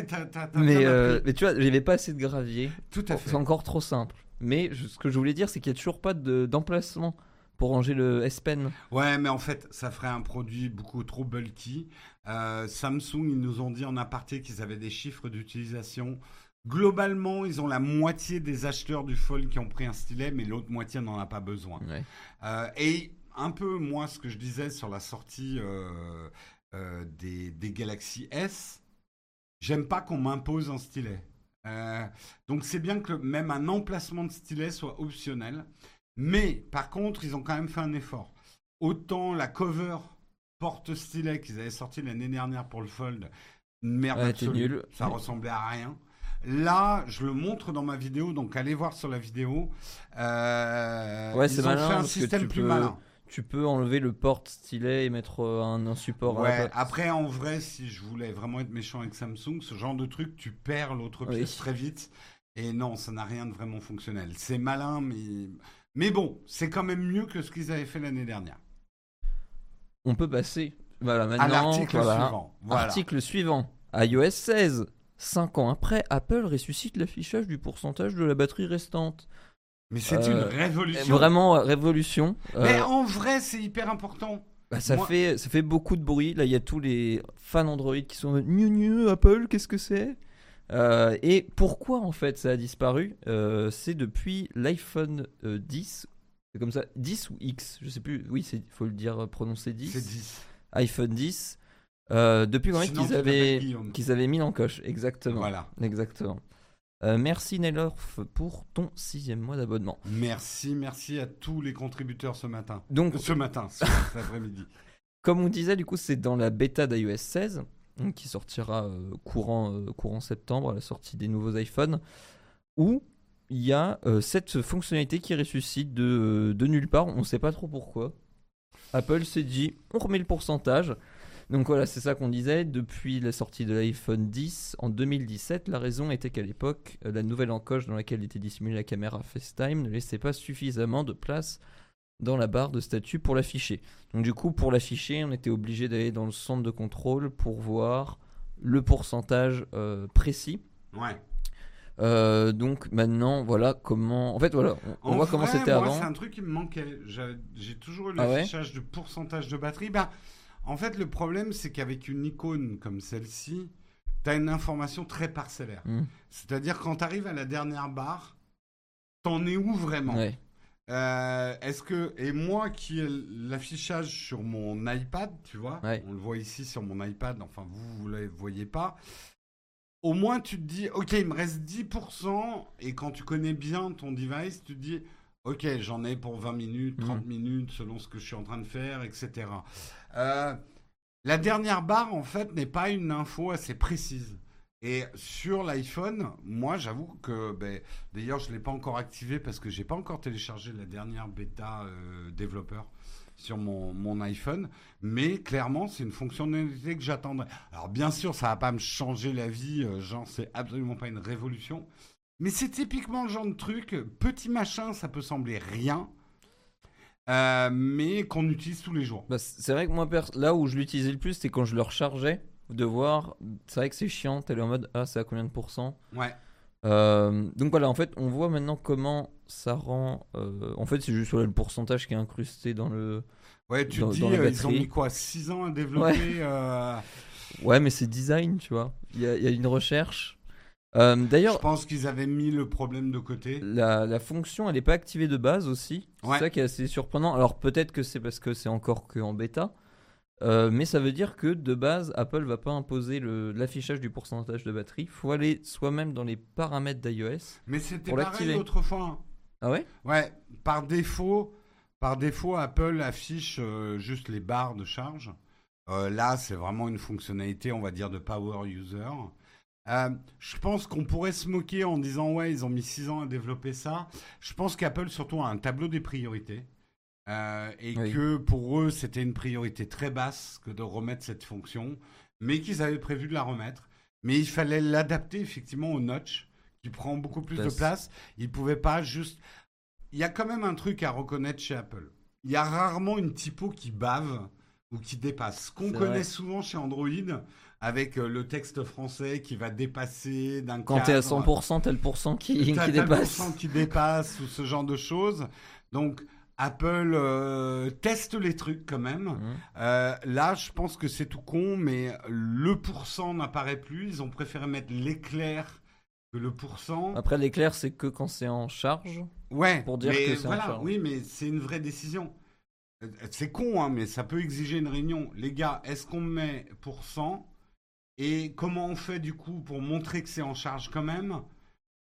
S2: mais
S1: Mais,
S2: bien
S1: euh, mais tu vois, j'avais pas assez de gravier.
S2: Tout à fait.
S1: C'est encore trop simple. Mais je- ce que je voulais dire, c'est qu'il y a toujours pas de- d'emplacement pour ranger le S Pen.
S2: Ouais, mais en fait, ça ferait un produit beaucoup trop bulky. Euh, Samsung, ils nous ont dit en aparté qu'ils avaient des chiffres d'utilisation. Globalement, ils ont la moitié des acheteurs du Fold qui ont pris un stylet, mais l'autre moitié n'en a pas besoin.
S1: Ouais.
S2: Euh, et un peu, moi, ce que je disais sur la sortie euh, euh, des, des Galaxy S, j'aime pas qu'on m'impose un stylet. Donc c'est bien que même un emplacement de stylet soit optionnel. Mais par contre, ils ont quand même fait un effort. Autant la cover porte-stylet qu'ils avaient sorti l'année dernière pour le Fold, une merde
S1: Ouais,
S2: absolue.
S1: nul.
S2: Ça ressemblait à rien. Là, je le montre dans ma vidéo, donc allez voir sur la vidéo. Euh,
S1: Ouais, c'est malin
S2: fait un
S1: parce que
S2: système
S1: tu
S2: plus
S1: peux-
S2: malin.
S1: Tu peux enlever le porte stylet et mettre euh, un, un support. à la
S2: Ouais, après, en vrai, si je voulais vraiment être méchant avec Samsung, ce genre de truc, tu perds l'autre
S1: Oui.
S2: pièce très vite. Et non, ça n'a rien de vraiment fonctionnel. C'est malin, mais. Mais bon, c'est quand même mieux que ce qu'ils avaient fait l'année dernière.
S1: On peut passer. Voilà,
S2: À
S1: maintenant.
S2: l'article
S1: voilà.
S2: suivant. Voilà.
S1: Article suivant. iOS 16. 5 ans après, Apple ressuscite l'affichage du pourcentage de la batterie restante.
S2: Mais c'est
S1: Euh,
S2: une révolution.
S1: Vraiment, euh, révolution.
S2: Mais
S1: Euh,
S2: en vrai, c'est hyper important.
S1: bah, ça,
S2: moi-
S1: fait, ça fait beaucoup de bruit. Là, il y a tous les fans Android qui sont nu nu Apple, qu'est-ce que c'est? Euh, Et pourquoi en fait ça a disparu? Euh, C'est depuis l'iPhone euh, 10. C'est comme ça, 10 ou X, je sais plus. Oui, il faut le dire, euh, prononcer 10.
S2: C'est 10.
S1: iPhone 10. Euh, depuis quand qu'ils avaient, qu'ils avaient mis l'encoche, exactement.
S2: Voilà.
S1: Exactement. Euh, merci Nelorf pour ton sixième mois d'abonnement.
S2: Merci, merci à tous les contributeurs ce matin.
S1: Donc,
S2: Euh, Ce matin, ce- [laughs] cet après-midi.
S1: comme on disait, du coup, c'est dans la bêta d'iOS 16 donc, qui sortira euh, courant, courant septembre à la sortie des nouveaux iPhones, où il y a cette fonctionnalité qui ressuscite de, de nulle part. On ne sait pas trop pourquoi. Apple s'est dit, on remet le pourcentage. Donc voilà, c'est ça qu'on disait. Depuis la sortie de l'iPhone 10 en 2017, la raison était qu'à l'époque, euh, la nouvelle encoche dans laquelle était dissimulée la caméra FaceTime ne laissait pas suffisamment de place dans la barre de statut pour l'afficher. Donc du coup, pour l'afficher, on était obligé d'aller dans le centre de contrôle pour voir le pourcentage euh, précis.
S2: Ouais.
S1: Euh, donc maintenant, voilà comment. En fait, voilà, on,
S2: En
S1: voit comment c'était avant.
S2: C'est un truc qui me manquait. J'ai toujours eu
S1: Ah ouais?
S2: l'affichage de pourcentage de batterie. Bah, en fait, le problème, c'est qu'avec une icône comme celle-ci, tu as une information très parcellaire.
S1: Hmm.
S2: C'est-à-dire, quand tu arrives à la dernière barre, t'en es où vraiment?
S1: Ouais.
S2: Euh, Est-ce que et moi qui ai l'affichage sur mon iPad, tu vois,
S1: Ouais.
S2: on le voit ici sur mon iPad. Enfin, vous vous le voyez pas. Au moins, tu te dis, ok, il me reste 10%, et quand tu connais bien ton device, tu te dis, ok, j'en ai pour 20 minutes, 30 minutes, selon ce que je suis en train de faire, etc. Euh, la dernière barre, en fait, n'est pas une info assez précise. Et sur l'iPhone, moi, j'avoue que, ben, d'ailleurs, je ne l'ai pas encore activé parce que j'ai pas encore téléchargé la dernière bêta euh, développeur sur mon, mon iPhone. Mais clairement, c'est une fonctionnalité que j'attendrais. Alors, bien sûr, ça va pas me changer la vie. euh, genre, c'est absolument pas une révolution. Mais c'est typiquement le genre de truc, petit machin, ça peut sembler rien, euh, mais qu'on utilise tous les jours.
S1: Bah, c'est vrai que moi, là où je l'utilisais le plus, c'était quand je le rechargeais. De voir, c'est vrai que c'est chiant, t'es en mode ah, c'est à combien de pourcents?
S2: Ouais.
S1: Euh, donc voilà, en fait, on voit maintenant comment ça rend. euh, en fait, c'est juste le pourcentage qui est incrusté dans le.
S2: Ouais, tu
S1: Dans-
S2: te dis, euh, ils ont mis quoi 6 ans à développer euh,
S1: Ouais, mais c'est design, tu vois. Il y a, il y a une recherche. Euh, D'ailleurs,
S2: Je pense qu'ils avaient mis le problème de côté.
S1: la, la fonction, elle n'est pas activée de base aussi. C'est
S2: Ouais.
S1: ça qui est assez surprenant. Alors peut-être que c'est parce que c'est encore que en bêta. Euh, mais ça veut dire que de base, Apple va pas imposer l'affichage du pourcentage de batterie. Il faut aller soi-même dans les paramètres d'iOS.
S2: Mais c'était pareil
S1: l'activer.
S2: autrefois.
S1: Ah ouais?
S2: Ouais, par défaut, par défaut, Apple affiche euh, juste les barres de charge. Là, c'est vraiment une fonctionnalité, on va dire, de power user. Euh, je pense qu'on pourrait se moquer en disant ouais, ils ont mis 6 ans à développer ça. Je pense qu'Apple surtout a un tableau des priorités. Euh, et
S1: Oui.
S2: que pour eux, c'était une priorité très basse que de remettre cette fonction. mais qu'ils avaient prévu de la remettre. Mais il fallait l'adapter effectivement au notch, qui prend beaucoup plus de
S1: Place.
S2: Ils pouvaient pas juste. Il y a quand même un truc à reconnaître chez Apple. Il y a rarement une typo qui bave ou qui dépasse. Ce qu'on connaît
S1: vrai.
S2: souvent chez Android, avec euh, le texte français qui va dépasser d'un
S1: Quand t'es à
S2: cadre.
S1: 100%, t'as le pourcent qui, qui
S2: t'as le
S1: dépasse.
S2: pourcent qui dépasse ou ce genre de choses. Donc Apple euh, teste les trucs quand même.
S1: Mhm.
S2: Euh, là, je pense que c'est tout con, mais le pourcent n'apparaît plus. Ils ont préféré mettre l'éclair que le pourcent.
S1: Après, l'éclair, c'est que quand c'est en charge.
S2: Ouais,
S1: pour dire
S2: mais
S1: que c'est en
S2: voilà,
S1: charge.
S2: oui, mais c'est une vraie décision. C'est con, hein, mais ça peut exiger une réunion. Les gars, est-ce qu'on met pourcent et comment on fait du coup pour montrer que c'est en charge quand même?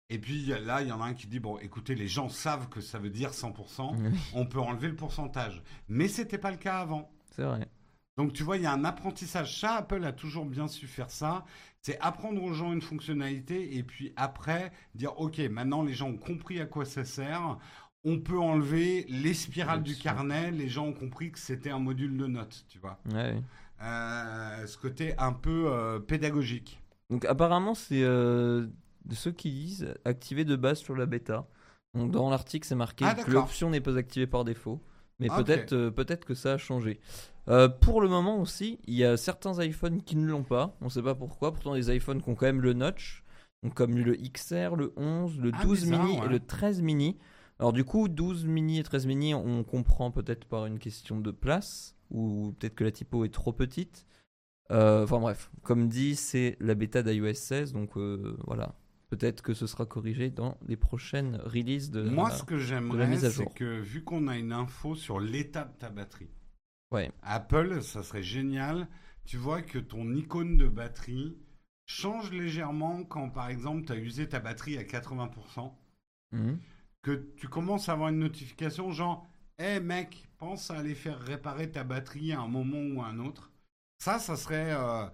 S2: Et puis là, il y en a un qui dit bon, écoutez, les gens savent que ça veut dire 100%.
S1: Oui,
S2: On peut enlever le pourcentage, mais c'était pas le cas avant.
S1: c'est vrai.
S2: Donc tu vois, il y a un apprentissage. Ça, Apple a toujours bien su faire ça. C'est apprendre aux gens une fonctionnalité et puis après dire, OK, maintenant les gens ont compris à quoi ça sert. On peut enlever les spirales du carnet. Les gens ont compris que c'était un module de notes, tu vois.
S1: Ouais,
S2: ce côté un peu euh, pédagogique.
S1: Donc apparemment, c'est euh, de ceux qui disent activer de base sur la bêta. Donc dans l'article, c'est marqué
S2: Ah,
S1: que l'option n'est pas activée par défaut. Mais
S2: Ah,
S1: peut-être euh, peut-être que ça a changé. Euh, pour le moment aussi, il y a certains iPhones qui ne l'ont pas. On ne sait pas pourquoi. Pourtant, des iPhones qui ont quand même le notch. Donc comme le XR, le 11, le
S2: Ah,
S1: 12
S2: bizarre,
S1: mini
S2: ouais.
S1: et le 13 mini. Alors du coup, 12 mini et 13 mini, on comprend peut-être par une question de place. Ou peut-être que la typo est trop petite. Euh, Enfin bref, comme dit, c'est la bêta d'iOS 16, donc euh, voilà. Peut-être que ce sera corrigé dans les prochaines releases de.
S2: Moi,
S1: la-
S2: ce que j'aimerais, c'est que vu qu'on a une info sur l'état de ta batterie,
S1: Ouais.
S2: Apple, ça serait génial. Tu vois que ton icône de batterie change légèrement quand, par exemple, tu as usé ta batterie à 80%,
S1: Mhm.
S2: que tu commences à avoir une notification genre Hé mec, pense à aller faire réparer ta batterie à un moment ou à un autre. Ça, ça serait euh,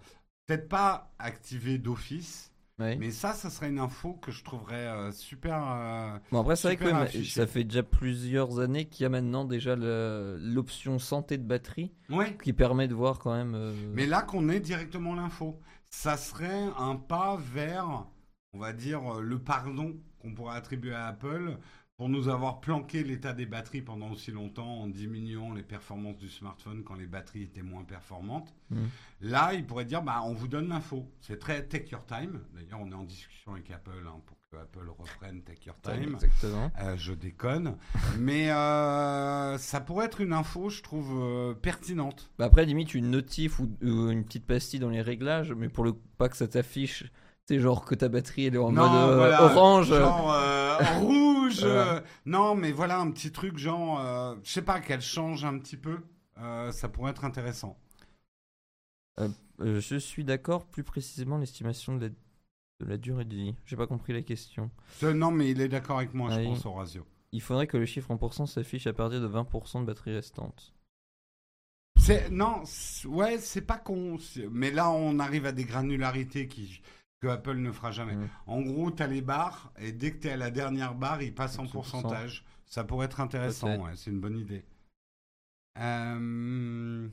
S2: peut-être pas activé d'office,
S1: Ouais.
S2: mais ça, ça serait une info que je trouverais euh, super. euh,
S1: Bon après c'est vrai que ouais, ça fait déjà plusieurs années qu'il y a maintenant déjà l'option santé de batterie
S2: Ouais.
S1: qui permet de voir quand même. euh,
S2: Mais là qu'on ait directement l'info, ça serait un pas vers, on va dire, le pardon qu'on pourrait attribuer à Apple pour nous avoir planqué l'état des batteries pendant aussi longtemps en diminuant les performances du smartphone quand les batteries étaient moins performantes.
S1: Mhm.
S2: Là, il pourrait dire, bah, on vous donne l'info. C'est très take your time. D'ailleurs, on est en discussion avec Apple hein, pour que Apple reprenne take your time.
S1: Exactement.
S2: Euh, je déconne. Mais euh, ça pourrait être une info, je trouve, euh, pertinente.
S1: Bah après limite une notif ou, ou une petite pastille dans les réglages, mais pour le pas que ça t'affiche, c'est genre que ta batterie elle est en
S2: Non,
S1: mode euh,
S2: voilà,
S1: orange.
S2: Genre euh, rouge. [laughs] Euh, non, mais voilà un petit truc genre, euh, je sais pas, qu'elle change un petit peu. Euh, ça pourrait être intéressant.
S1: Euh, je suis d'accord, plus précisément l'estimation de la, de la durée de vie. J'ai pas compris la question.
S2: Euh, non, mais il est d'accord avec moi, je
S1: Oui.
S2: pense, Horacio.
S1: Il faudrait que le chiffre en pourcent s'affiche à partir de 20% de batterie restante.
S2: Non, ouais, c'est pas con. Mais là, on arrive à des granularités qui que Apple ne fera jamais.
S1: Mhm.
S2: En gros, tu as les barres et dès que tu es à la dernière barre, il passe en
S1: 100%.
S2: pourcentage. Ça pourrait être intéressant, ouais, c'est une bonne idée. Euh,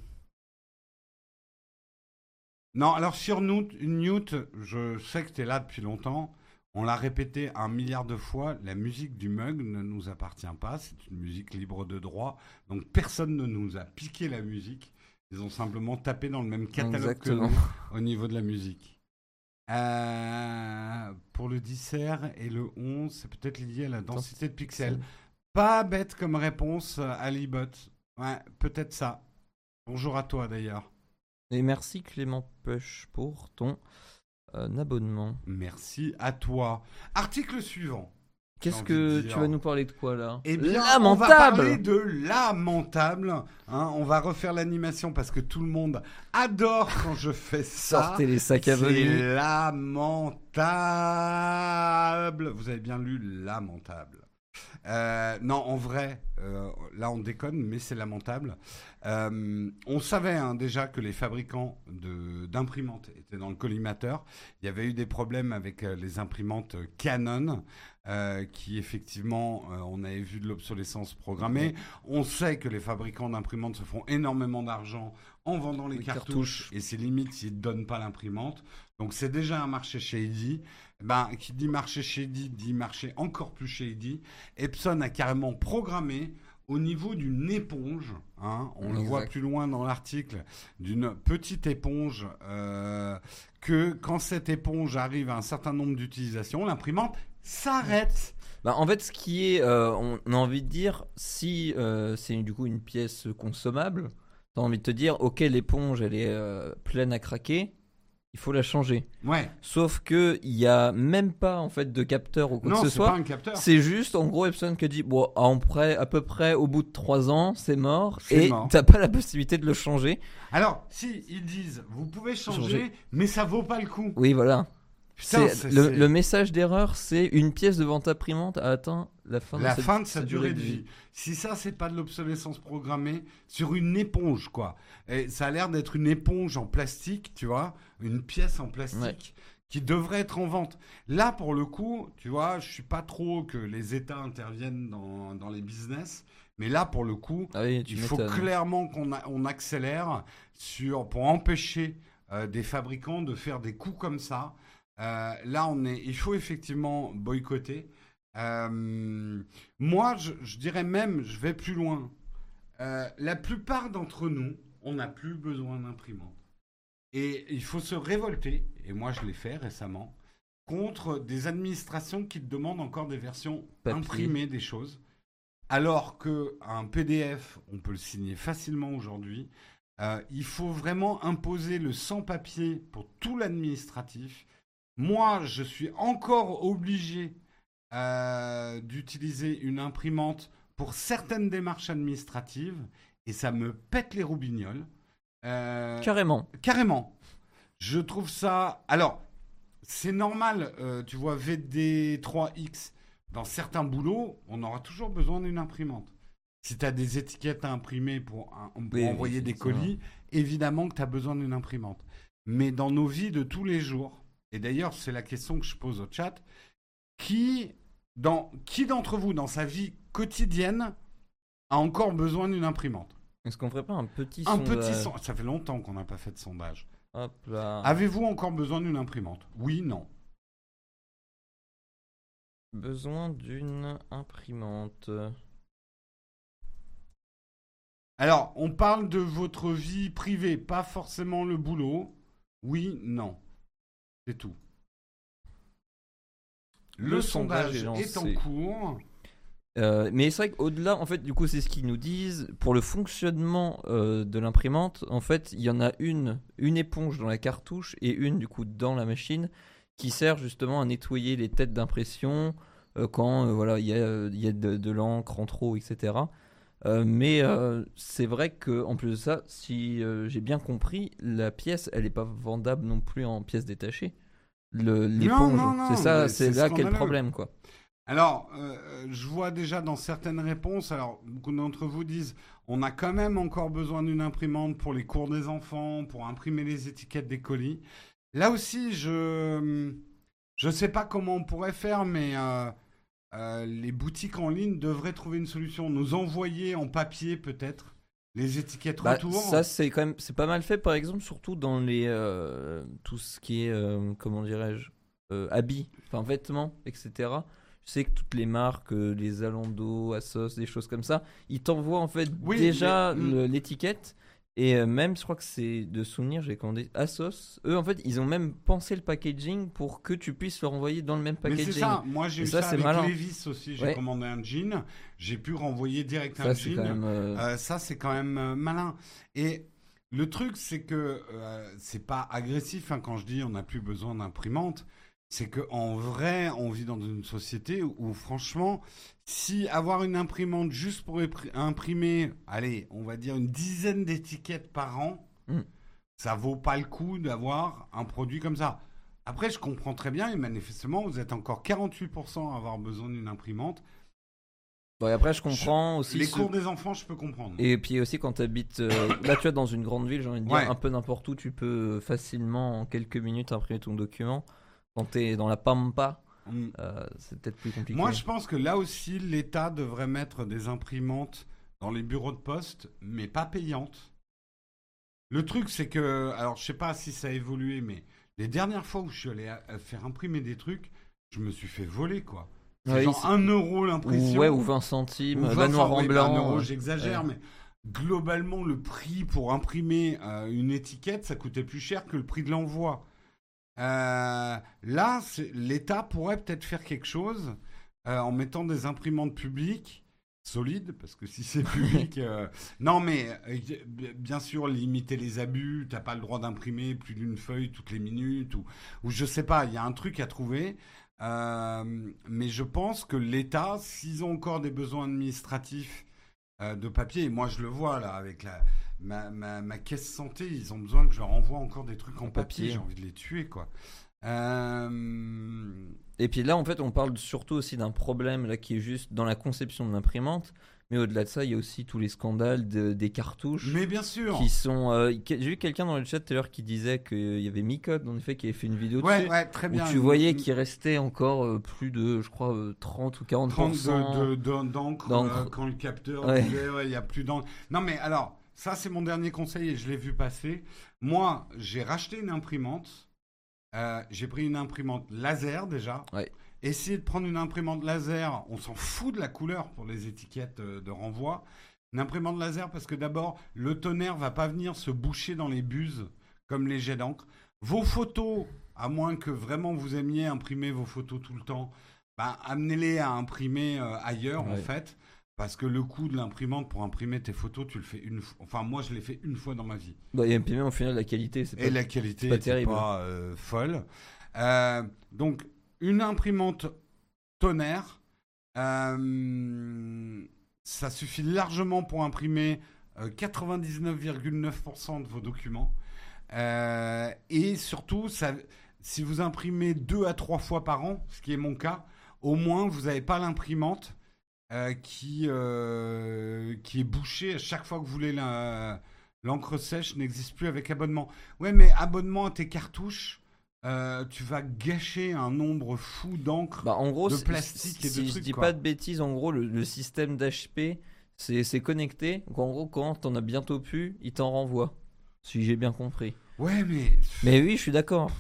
S2: Non, alors sur Newt, Newt, je sais que tu es là depuis longtemps. On l'a répété un milliard de fois, la musique du mug ne nous appartient pas, c'est une musique libre de droit. Donc personne ne nous a piqué la musique. Ils ont simplement tapé dans le même catalogue
S1: Exactement.
S2: que nous au niveau de la musique. Euh, pour le 10 et le 11, c'est peut-être lié à la densité de pixels. Pas bête comme réponse, euh, Alibot. Ouais, peut-être ça. Bonjour à toi d'ailleurs.
S1: Et merci Clément Push pour ton euh, abonnement.
S2: Merci à toi. Article suivant.
S1: Qu'est-ce que tu vas nous parler de quoi là?
S2: Eh bien, on va
S1: Lamentable
S2: parler de lamentable. hein. on va refaire l'animation parce que tout le monde adore quand je fais ça.
S1: Sortez les sacs à.
S2: C'est lamentable. Vous avez bien lu lamentable. Euh, non, en vrai, euh, là on déconne, mais c'est lamentable. Euh, on savait hein, déjà que les fabricants d'imprimantes étaient dans le collimateur. Il y avait eu des problèmes avec les imprimantes Canon. qui effectivement, on avait vu de l'obsolescence programmée. On sait que les fabricants d'imprimantes se font énormément d'argent en vendant les,
S1: Les
S2: cartouches,
S1: cartouches.
S2: et c'est limite s'ils ne donnent pas l'imprimante. Donc c'est déjà un marché shady. Ben, qui dit marché shady dit marché encore plus shady. Epson a carrément programmé au niveau d'une éponge, hein, on le voit plus loin dans l'article, d'une petite éponge, euh, que quand cette éponge arrive à un certain nombre d'utilisations, l'imprimante s'arrête.
S1: Bah, en fait, ce qui est, euh, on a envie de dire, si euh, c'est du coup une pièce consommable, t'as envie de te dire, ok, l'éponge elle est pleine à craquer, il faut la changer.
S2: Ouais.
S1: Sauf que il y a même pas en fait de capteur ou quoi
S2: Non,
S1: que ce
S2: c'est
S1: soit.
S2: pas un capteur.
S1: C'est juste en gros Epson qui dit bon à, près- à peu près au bout de 3 ans c'est mort et t'as pas la possibilité de le changer.
S2: Alors, si ils disent, vous pouvez changer,
S1: Changer.
S2: mais ça vaut pas le coup.
S1: Oui voilà.
S2: Putain,
S1: C'est-
S2: c'est-
S1: le, message d'erreur c'est une pièce de vente imprimante a atteint la fin
S2: la
S1: de sa,
S2: fin de sa durée de vie. Si ça, c'est pas de l'obsolescence programmée, sur une éponge, quoi. Et ça a l'air d'être une éponge en plastique, tu vois, une pièce en plastique
S1: Ouais.
S2: qui devrait être en vente. Là, pour le coup, tu vois, je suis pas trop que les États interviennent dans, dans les business, mais là, pour le coup,
S1: Ah oui,
S2: il faut clairement qu'on a- on accélère sur, pour empêcher euh, des fabricants de faire des coups comme ça. Euh, là, on est, il faut effectivement boycotter. Euh, moi, je, je dirais même, je vais plus loin. Euh, la plupart d'entre nous, on n'a plus besoin d'imprimante. Et il faut se révolter, et moi je l'ai fait récemment, contre des administrations qui te demandent encore des versions
S1: Papier.
S2: imprimées des choses. Alors que un PDF, on peut le signer facilement aujourd'hui. Il faut vraiment imposer le sans-papier pour tout l'administratif. Moi, je suis encore obligé euh, d'utiliser une imprimante pour certaines démarches administratives et ça me pète les roubignoles. Euh,
S1: Carrément.
S2: Carrément. Je trouve ça. Alors, c'est normal, euh, tu vois, VD3X, dans certains boulots, on aura toujours besoin d'une imprimante. Si tu as des étiquettes à imprimer pour, un- pour
S1: Oui,
S2: envoyer des colis, évidemment que tu as besoin d'une imprimante. Mais dans nos vies de tous les jours, et d'ailleurs, c'est la question que je pose au chat, qui, dans, qui d'entre vous, dans sa vie quotidienne, a encore besoin d'une imprimante?
S1: Est-ce qu'on ferait pas un petit
S2: Un
S1: sondage
S2: petit sondage? Ça fait longtemps qu'on n'a pas fait de sondage.
S1: Hop là.
S2: Avez-vous encore besoin d'une imprimante? Oui, non.
S1: Besoin d'une imprimante.
S2: Alors, on parle de votre vie privée, pas forcément le boulot. Oui, non. C'est tout. Le,
S1: Le
S2: sondage,
S1: sondage est
S2: en cours.
S1: Euh, mais c'est vrai qu'au-delà, en fait, du coup, c'est ce qu'ils nous disent. Pour le fonctionnement euh, de l'imprimante, en fait, il y en a une, une éponge dans la cartouche et une, du coup, dans la machine qui sert justement à nettoyer les têtes d'impression euh, quand voilà, il y a, il y a de, de l'encre en trop, etc. Euh, mais euh, c'est vrai que en plus de ça, si euh, j'ai bien compris, la pièce, elle n'est pas vendable non plus en pièces détachées. Le- L'éponge,
S2: non, non,
S1: c'est ça, c'est
S2: c'est
S1: là qu'est le problème, quoi.
S2: Alors, je vois déjà dans certaines réponses, alors beaucoup d'entre vous disent, on a quand même encore besoin d'une imprimante pour les cours des enfants, pour imprimer les étiquettes des colis. Là aussi, je je sais pas comment on pourrait faire, mais euh, les boutiques en ligne devraient trouver une solution, nous envoyer en papier peut-être les étiquettes
S1: Bah,
S2: retour.
S1: ça c'est quand même c'est pas mal fait par exemple surtout dans les euh, tout ce qui est euh, comment dirais-je habits enfin vêtements etc je sais que toutes les marques les Zalando Asos des choses comme ça ils t'envoient en fait
S2: Oui,
S1: déjà
S2: mais-
S1: le- l'étiquette et euh, même je crois que c'est de souvenir j'ai commandé Asos eux en fait ils ont même pensé le packaging pour que tu puisses le renvoyer dans le même
S2: Mais
S1: packaging
S2: c'est ça, moi j'ai eu
S1: ça,
S2: avec
S1: malin.
S2: Levis aussi, j'ai
S1: Ouais.
S2: commandé un jean, j'ai pu renvoyer direct un
S1: ça c'est
S2: jean.
S1: quand même euh,
S2: Euh, ça, c'est quand même malin. Et le truc, c'est que c'est pas agressif hein, quand je dis on n'a plus besoin d'imprimante. C'est que en vrai, on vit dans une société où, où, franchement, si avoir une imprimante juste pour imprimer, allez, on va dire une dizaine d'étiquettes par an,
S1: Mm.
S2: ça vaut pas le coup d'avoir un produit comme ça. Après, je comprends très bien, et manifestement, vous êtes encore 48% à avoir besoin d'une imprimante.
S1: bon, et après je comprends aussi
S2: Les
S1: ce-
S2: cours des enfants, je peux comprendre.
S1: Et puis aussi quand tu habites [coughs] là tu vois dans une grande ville, j'ai envie de dire
S2: Ouais.
S1: un peu n'importe où, tu peux facilement en quelques minutes imprimer ton document. Quand tu es dans la pampa,
S2: Mm.
S1: euh, c'est peut-être plus compliqué.
S2: Moi, je pense que là aussi, l'État devrait mettre des imprimantes dans les bureaux de poste, mais pas payantes. Le truc, c'est que, alors je sais pas si ça a évolué, mais les dernières fois où je suis allé à- à faire imprimer des trucs, je me suis fait voler, quoi. C'est
S1: Ouais,
S2: genre
S1: c'est-
S2: 1 euro l'impression.
S1: ou, ouais, ou 20 centimes,
S2: Ou
S1: la
S2: 20
S1: noir en blanc.
S2: euro, j'exagère, mais globalement, le prix pour imprimer euh, une étiquette, ça coûtait plus cher que le prix de l'envoi. Euh, là, l'État pourrait peut-être faire quelque chose euh, en mettant des imprimantes publiques solides, parce que si c'est [laughs] public, euh, non mais bien sûr limiter les abus. T'as pas le droit d'imprimer plus d'une feuille toutes les minutes ou, ou je sais pas. Il y a un truc à trouver. Mais je pense que l'État, s'ils ont encore des besoins administratifs de papier, et moi je le vois là avec la, ma, ma, ma caisse santé, ils ont besoin que je leur envoie encore des trucs en
S1: En
S2: papier,
S1: papier.
S2: j'ai envie de les tuer quoi. Euh,
S1: Et puis là, en fait, on parle surtout aussi d'un problème là qui est juste dans la conception de l'imprimante. Mais au-delà de ça, il y a aussi tous les scandales de- des cartouches.
S2: mais bien sûr.
S1: qui sont. euh, J'ai vu quelqu'un dans le chat tout à l'heure qui disait qu'il y avait Micode, en effet, qui avait fait une vidéo
S2: Ouais,
S1: dessus.
S2: ouais, très bien.
S1: Où tu voyais qu'il restait encore euh, plus de, je crois, euh, 30 ou 40%.
S2: 30 de- de- de- d'encre
S1: D'encre.
S2: quand le capteur disait, ouais, il y a plus d'encre. Non mais alors, ça c'est mon dernier conseil et je l'ai vu passer. Moi, j'ai racheté une imprimante. Euh, j'ai pris une imprimante laser déjà.
S1: Ouais.
S2: Essayer de prendre une imprimante laser, on s'en fout de la couleur pour les étiquettes euh, de renvoi. Une imprimante laser parce que d'abord, le tonnerre va pas venir se boucher dans les buses comme les jets d'encre. Vos photos, à moins que vraiment vous aimiez imprimer vos photos tout le temps, bah, amenez-les à imprimer euh, ailleurs en fait. Parce que le coût de l'imprimante pour imprimer tes photos, tu le fais une fois. Enfin, moi, je l'ai fait une fois dans ma vie.
S1: Bah, et même au final, la qualité, c'est pas.
S2: Et la qualité
S1: pas terrible.
S2: pas euh, folle. Euh, donc, une imprimante tonnerre, euh, ça suffit largement pour imprimer euh, 99,9% de vos documents. Et surtout, ça, si vous imprimez deux à trois fois par an, ce qui est mon cas, au moins vous n'avez pas l'imprimante euh, qui, euh, qui est bouchée à chaque fois que vous voulez L'encre sèche n'existe plus avec abonnement. Ouais, mais abonnement à tes cartouches, euh, tu vas gâcher un nombre fou d'encre.
S1: Bah, en gros,
S2: de
S1: si-
S2: plastique et
S1: si
S2: de
S1: je
S2: trucs,
S1: dis
S2: quoi.
S1: pas de bêtises, en gros, le, le système d'HP, c'est connecté. Donc, en gros, quand t'en as bientôt plus, il t'en renvoie. Si j'ai bien compris.
S2: Ouais, mais.
S1: Mais oui, je suis d'accord.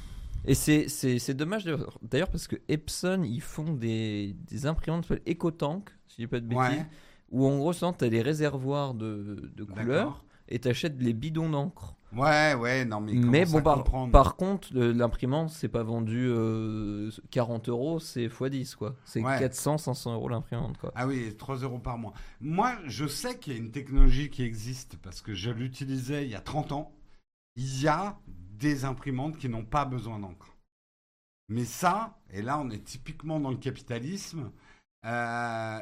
S1: Et c'est- dommage d'ailleurs- parce que Epson, ils font des, des imprimantes qui s'appellent EcoTank, si je dis pas de bêtises,
S2: Ouais,
S1: où en gros, tu as les réservoirs de, de couleurs et t'achètes les bidons d'encre.
S2: Ouais, ouais, non, mais.
S1: Mais bon, par, par contre, l'imprimante, c'est pas vendu euh, 40 euros, c'est x10 quoi. C'est
S2: Ouais.
S1: 400, 500 euros l'imprimante quoi.
S2: Ah oui, 3 euros par mois. Moi, je sais qu'il y a une technologie qui existe parce que je l'utilisais il y a 30 ans. Il y a des imprimantes qui n'ont pas besoin d'encre. Mais ça, et là on est typiquement dans le capitalisme, euh,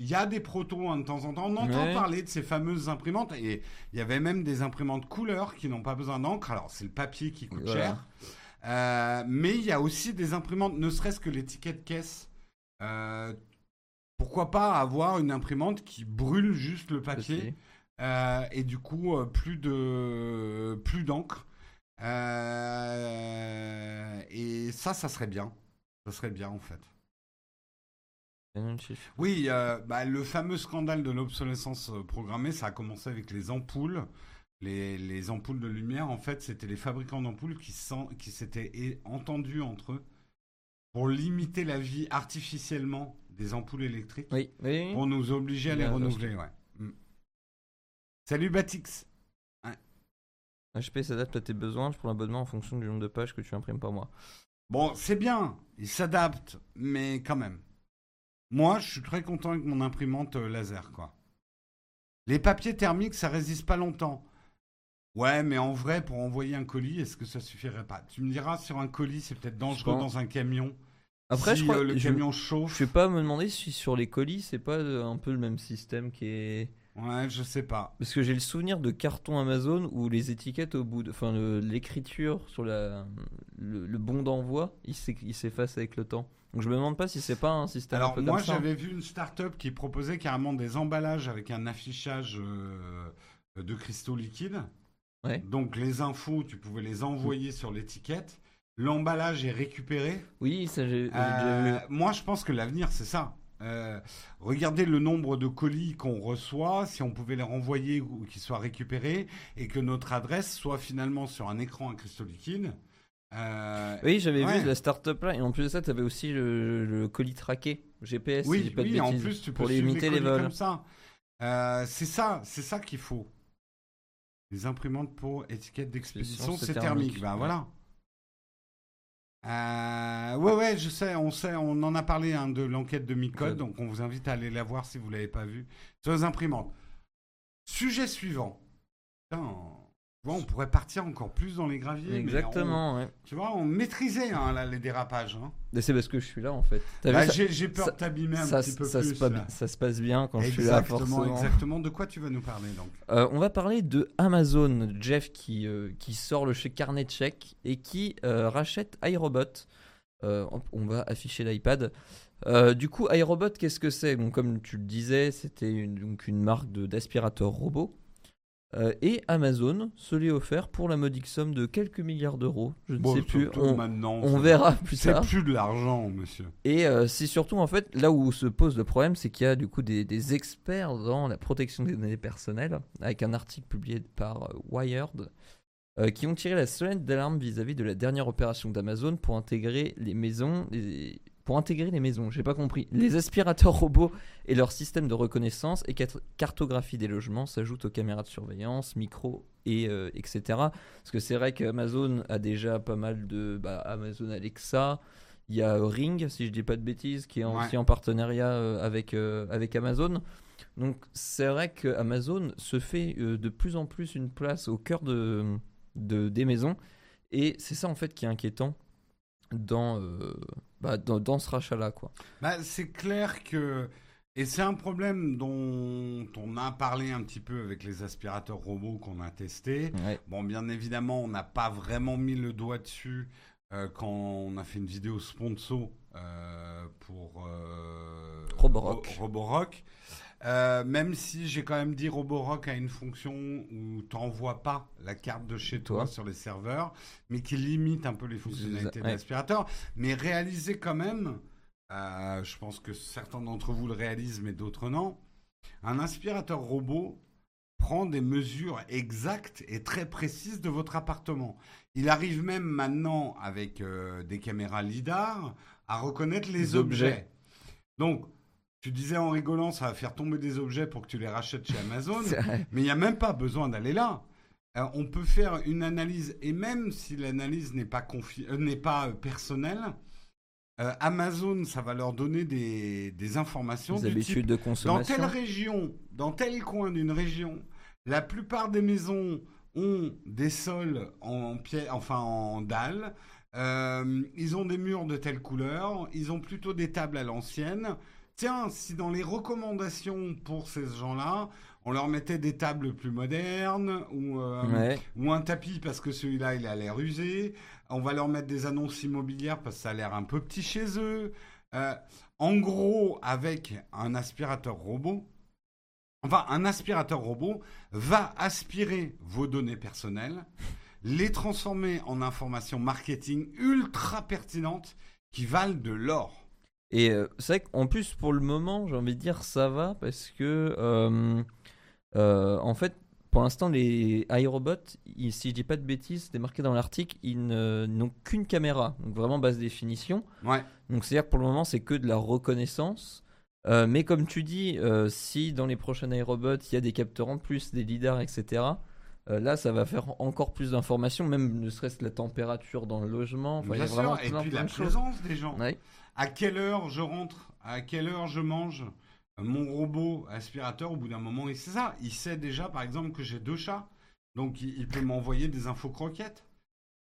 S2: il y a des protos hein, de temps en temps. On entend
S1: Ouais.
S2: parler de ces fameuses imprimantes et il y avait même des imprimantes couleur qui n'ont pas besoin d'encre. Alors c'est le papier qui coûte
S1: Voilà.
S2: cher. Euh, mais il y a aussi des imprimantes, ne serait-ce que l'étiquette caisse. Euh, pourquoi pas avoir une imprimante qui brûle juste le papier euh, et du coup plus de plus d'encre. Et ça, ça serait bien. Ça serait bien en fait. Oui, euh, bah, le fameux scandale de l'obsolescence euh, programmée, ça a commencé avec les ampoules. Les, les ampoules de lumière, en fait, c'était les fabricants d'ampoules qui, s'étaient entendus entre eux pour limiter la vie artificiellement des ampoules électriques
S1: Oui, oui.
S2: pour nous obliger à les renouveler. Ouais. Mm. Salut Batix.
S1: HP s'adapte à tes besoins, je prends l'abonnement en fonction du nombre de pages que tu imprimes par mois.
S2: Bon, c'est bien, il s'adapte, mais quand même. Moi, je suis très content avec mon imprimante euh, laser, quoi. Les papiers thermiques, ça résiste pas longtemps. Ouais, mais en vrai, pour envoyer un colis, est-ce que ça suffirait pas? Tu me diras, sur un colis, c'est peut-être dangereux dans un camion.
S1: Après,
S2: si
S1: je crois
S2: euh, le
S1: je,
S2: camion
S1: je
S2: chauffe.
S1: vais pas me demander si sur les colis, c'est pas euh, un peu le même système qui est.
S2: Ouais, je sais pas.
S1: Parce que j'ai le souvenir de cartons Amazon où les étiquettes au bout de. Enfin, l'écriture sur la, le, le bon d'envoi, il s'efface avec le temps. Donc je me demande pas si c'est pas un système un
S2: Alors
S1: peu
S2: moi j'avais vu une start-up qui proposait carrément des emballages avec un affichage euh, de cristaux liquides.
S1: Ouais.
S2: Donc les infos, tu pouvais les envoyer sur l'étiquette l'emballage est récupéré.
S1: Oui, ça j'ai
S2: Euh,
S1: vu.
S2: moi, je pense que l'avenir, c'est ça. Euh, regardez le nombre de colis qu'on reçoit, si on pouvait les renvoyer ou qu'ils soient récupérés, et que notre adresse soit finalement sur un écran à cristaux liquides. Euh,
S1: Oui, j'avais
S2: Ouais.
S1: vu la start-up là, et en plus de ça, tu avais aussi le, le colis traqué, GPS, si
S2: oui,
S1: pas de
S2: oui, en plus, tu peux
S1: pour limiter les
S2: colis
S1: vols.
S2: comme ça. Euh, c'est ça, c'est ça qu'il faut. Les imprimantes pour étiquette d'expédition,
S1: C'est thermique,
S2: thermique. Bah
S1: ouais.
S2: voilà. Euh, ouais, ouais, je sais, on sait, on en a parlé hein, de l'enquête de Micode, donc on vous invite à aller la voir si vous l'avez pas vue sur les imprimantes. Sujet suivant. Putain, vois, on pourrait partir encore plus dans les graviers. mais
S1: Exactement, ouais.
S2: on- tu vois, on maîtrisait hein, là, les dérapages. hein.
S1: C'est parce que je suis là en fait.
S2: Bah, j'ai peur de t'abîmer un
S1: ça,
S2: petit peu
S1: ça
S2: plus.
S1: se pa-
S2: là.
S1: ça se passe bien quand je suis là,
S2: Exactement,
S1: forcément.
S2: exactement. De quoi tu vas nous parler donc?
S1: Euh, on va parler de Amazon, Jeff qui, euh, qui sort le chez carnet chèques et qui euh, rachète iRobot. On va afficher l'iPad. Du coup, iRobot, qu'est-ce que c'est? Comme tu le disais, c'était une, donc une marque de- d'aspirateur robot. Euh, et Amazon se l'est offert pour la modique somme de quelques milliards d'euros. Je ne
S2: Bon,
S1: sais plus. On,
S2: maintenant,
S1: on
S2: ça-
S1: verra plus
S2: C'est
S1: tard.
S2: plus de l'argent, monsieur.
S1: Et euh, c'est surtout en fait là où se pose le problème, c'est qu'il y a du coup des, des experts dans la protection des données personnelles, avec un article publié par euh, Wired, euh, qui ont tiré la sonnette d'alarme vis-à-vis de la dernière opération d'Amazon pour intégrer les maisons, les- pour intégrer les maisons, j'ai pas compris, les aspirateurs robots et leur système de reconnaissance et cartographie des logements s'ajoutent aux caméras de surveillance, micro et euh, etc. Parce que c'est vrai qu'Amazon a déjà pas mal de bah, Amazon Alexa. Il y a Ring, si je dis pas de bêtises, qui est
S2: Ouais.
S1: aussi en partenariat euh, avec, euh, avec Amazon. Donc c'est vrai que Amazon se fait euh, de plus en plus une place au cœur de, de- des maisons. Et c'est ça en fait qui est inquiétant dans, euh, bah, dans, dans ce rachat-là. quoi.
S2: Bah, c'est clair que. Et c'est un problème dont on a parlé un petit peu avec les aspirateurs robots qu'on a testés.
S1: Ouais.
S2: Bon, bien évidemment, on n'a pas vraiment mis le doigt dessus euh, quand on a fait une vidéo sponsor euh, pour euh,
S1: Roborock.
S2: Ro- Roborock. Euh, même si j'ai quand même dit Roborock a une fonction où tu n'envoies pas la carte de chez toi, sur les serveurs, mais qui limite un peu les fonctionnalités de l'aspirateur. Mais réalisez quand même, euh, je pense que certains d'entre vous le réalisent, mais d'autres non, un aspirateur robot prend des mesures exactes et très précises de votre appartement. Il arrive même maintenant avec euh, des caméras LIDAR à reconnaître les
S1: Les
S2: objets.
S1: objets.
S2: Donc, tu disais en rigolant, ça va faire tomber des objets pour que tu les rachètes chez Amazon, mais il n'y a même pas besoin d'aller là. Euh, on peut faire une analyse, et même si l'analyse n'est pas, euh, n'est pas euh, personnelle, euh, Amazon, ça va leur donner des, des informations type
S1: habitudes de
S2: dans
S1: consommation.
S2: telle région, dans tel coin d'une région, la plupart des maisons ont des sols en pierre, enfin en dalles. Ils ont des murs de telle couleur. Ils ont plutôt des tables à l'ancienne. Tiens, si dans les recommandations pour ces gens-là, on leur mettait des tables plus modernes ou, euh,
S1: Ouais.
S2: ou un tapis parce que celui-là il a l'air usé. On va leur mettre des annonces immobilières parce que ça a l'air un peu petit chez eux. Euh, en gros, avec un aspirateur robot, enfin un aspirateur robot va aspirer vos données personnelles, les transformer en informations marketing ultra pertinentes qui valent de l'or.
S1: Et euh, c'est vrai qu'en plus, pour le moment, j'ai envie de dire ça va parce que, euh, euh, en fait, pour l'instant, les iRobots, ils- si je dis pas de bêtises, c'était marqué dans l'article, ils n'ont qu'une caméra, donc vraiment basse définition.
S2: Ouais.
S1: Donc c'est-à-dire que pour le moment, c'est que de la reconnaissance. Mais comme tu dis, si dans les prochains iRobots, il y a des capteurs en plus, des lidars, etc., là, ça va faire encore plus d'informations, même ne serait-ce que la température dans le logement. Enfin, il y
S2: Bien
S1: a vraiment
S2: sûr, et puis
S1: plein
S2: la
S1: de choses.
S2: présence des gens.
S1: Ouais.
S2: À quelle heure je rentre? À quelle heure je mange? Mon robot aspirateur, au bout d'un moment, il sait ça. Il sait déjà, par exemple, que j'ai deux chats. Donc, il, il peut m'envoyer des infos croquettes.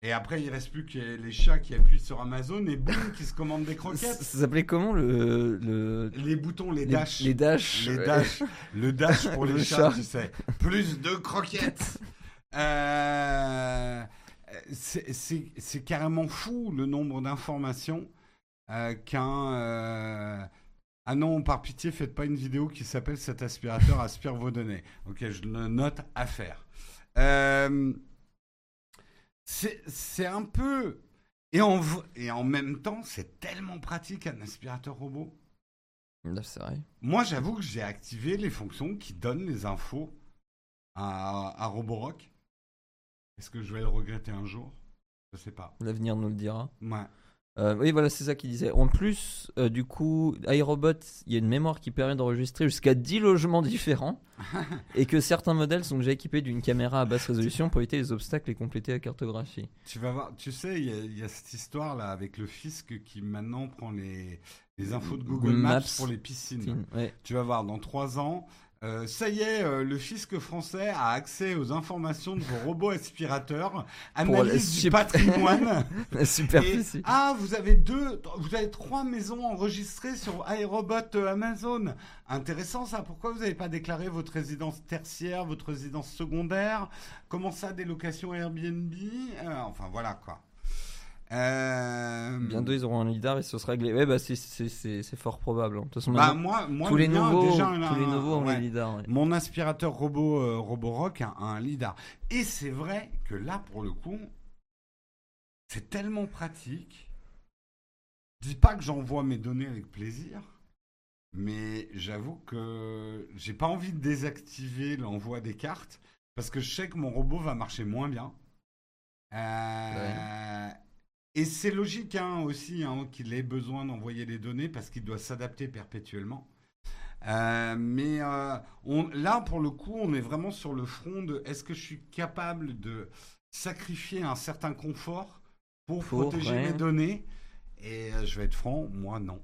S2: Et après, il reste plus que les chats qui appuient sur Amazon et boum, qui se commandent des croquettes.
S1: ça s'appelait comment le, le
S2: Les boutons, les
S1: les,
S2: dash.
S1: les dash
S2: Les dash. Le dash pour [laughs] les
S1: Le
S2: chats,
S1: chat.
S2: tu sais. Plus de croquettes. [laughs] Euh, c'est- c'est c'est carrément fou le nombre d'informations qu'un. euh, Ah non, par pitié, faites pas une vidéo qui s'appelle Cet aspirateur aspire vos données. Ok, je le note à faire. Euh, c'est un peu. Et en, et en même temps, c'est tellement pratique un aspirateur robot.
S1: C'est vrai.
S2: Moi, j'avoue que j'ai activé les fonctions qui donnent les infos à, à Roborock. Est-ce que je vais le regretter un jour? Je sais pas.
S1: L'avenir nous le dira.
S2: Ouais.
S1: Euh, oui, voilà, c'est ça qu'il disait. En plus, euh, du coup, iRobot, il y a une mémoire qui permet d'enregistrer jusqu'à 10 logements différents [laughs] et que certains modèles sont déjà équipés d'une caméra à basse résolution pour éviter les obstacles et compléter la cartographie.
S2: Tu vas voir, tu sais, il y, a- il y a cette histoire là avec le fisc qui maintenant prend les, les infos de Google,
S1: Google
S2: Maps,
S1: Maps.
S2: pour les piscines.
S1: Ouais.
S2: Tu vas voir, dans trois ans, euh, ça y est, euh, le fisc français a accès aux informations de vos robots aspirateurs, analyse du patrimoine. [laughs]
S1: La
S2: et-
S1: superficie.
S2: ah, vous avez deux, vous avez trois maisons enregistrées sur iRobot euh, Amazon. Intéressant ça. Pourquoi vous n'avez pas déclaré votre résidence tertiaire, votre résidence secondaire? Comment ça, des locations Airbnb? Euh, Enfin voilà quoi. Euh,
S1: Bientôt, ils auront un lidar et ce sera réglé. Ouais, bah, c'est- fort probable. hein. De toute façon,
S2: Bah, moi, moi,
S1: tous
S2: le
S1: les nouveaux,
S2: déjà un-
S1: tous les nouveaux ont
S2: ouais.
S1: les lidars. ouais.
S2: Mon aspirateur robot euh, Roborock a, a un lidar. Et c'est vrai que là, pour le coup, c'est tellement pratique. Je dis pas que j'envoie mes données avec plaisir, mais j'avoue que j'ai pas envie de désactiver l'envoi des cartes parce que je sais que mon robot va marcher moins bien. Euh, Et c'est logique hein, aussi hein, qu'il ait besoin d'envoyer les données parce qu'il doit s'adapter perpétuellement. Euh, mais euh, on, là, pour le coup, on est vraiment sur le front de est-ce que je suis capable de sacrifier un certain confort pour
S1: Pour,
S2: protéger
S1: ouais.
S2: mes données? Et euh, je vais être franc, moi non.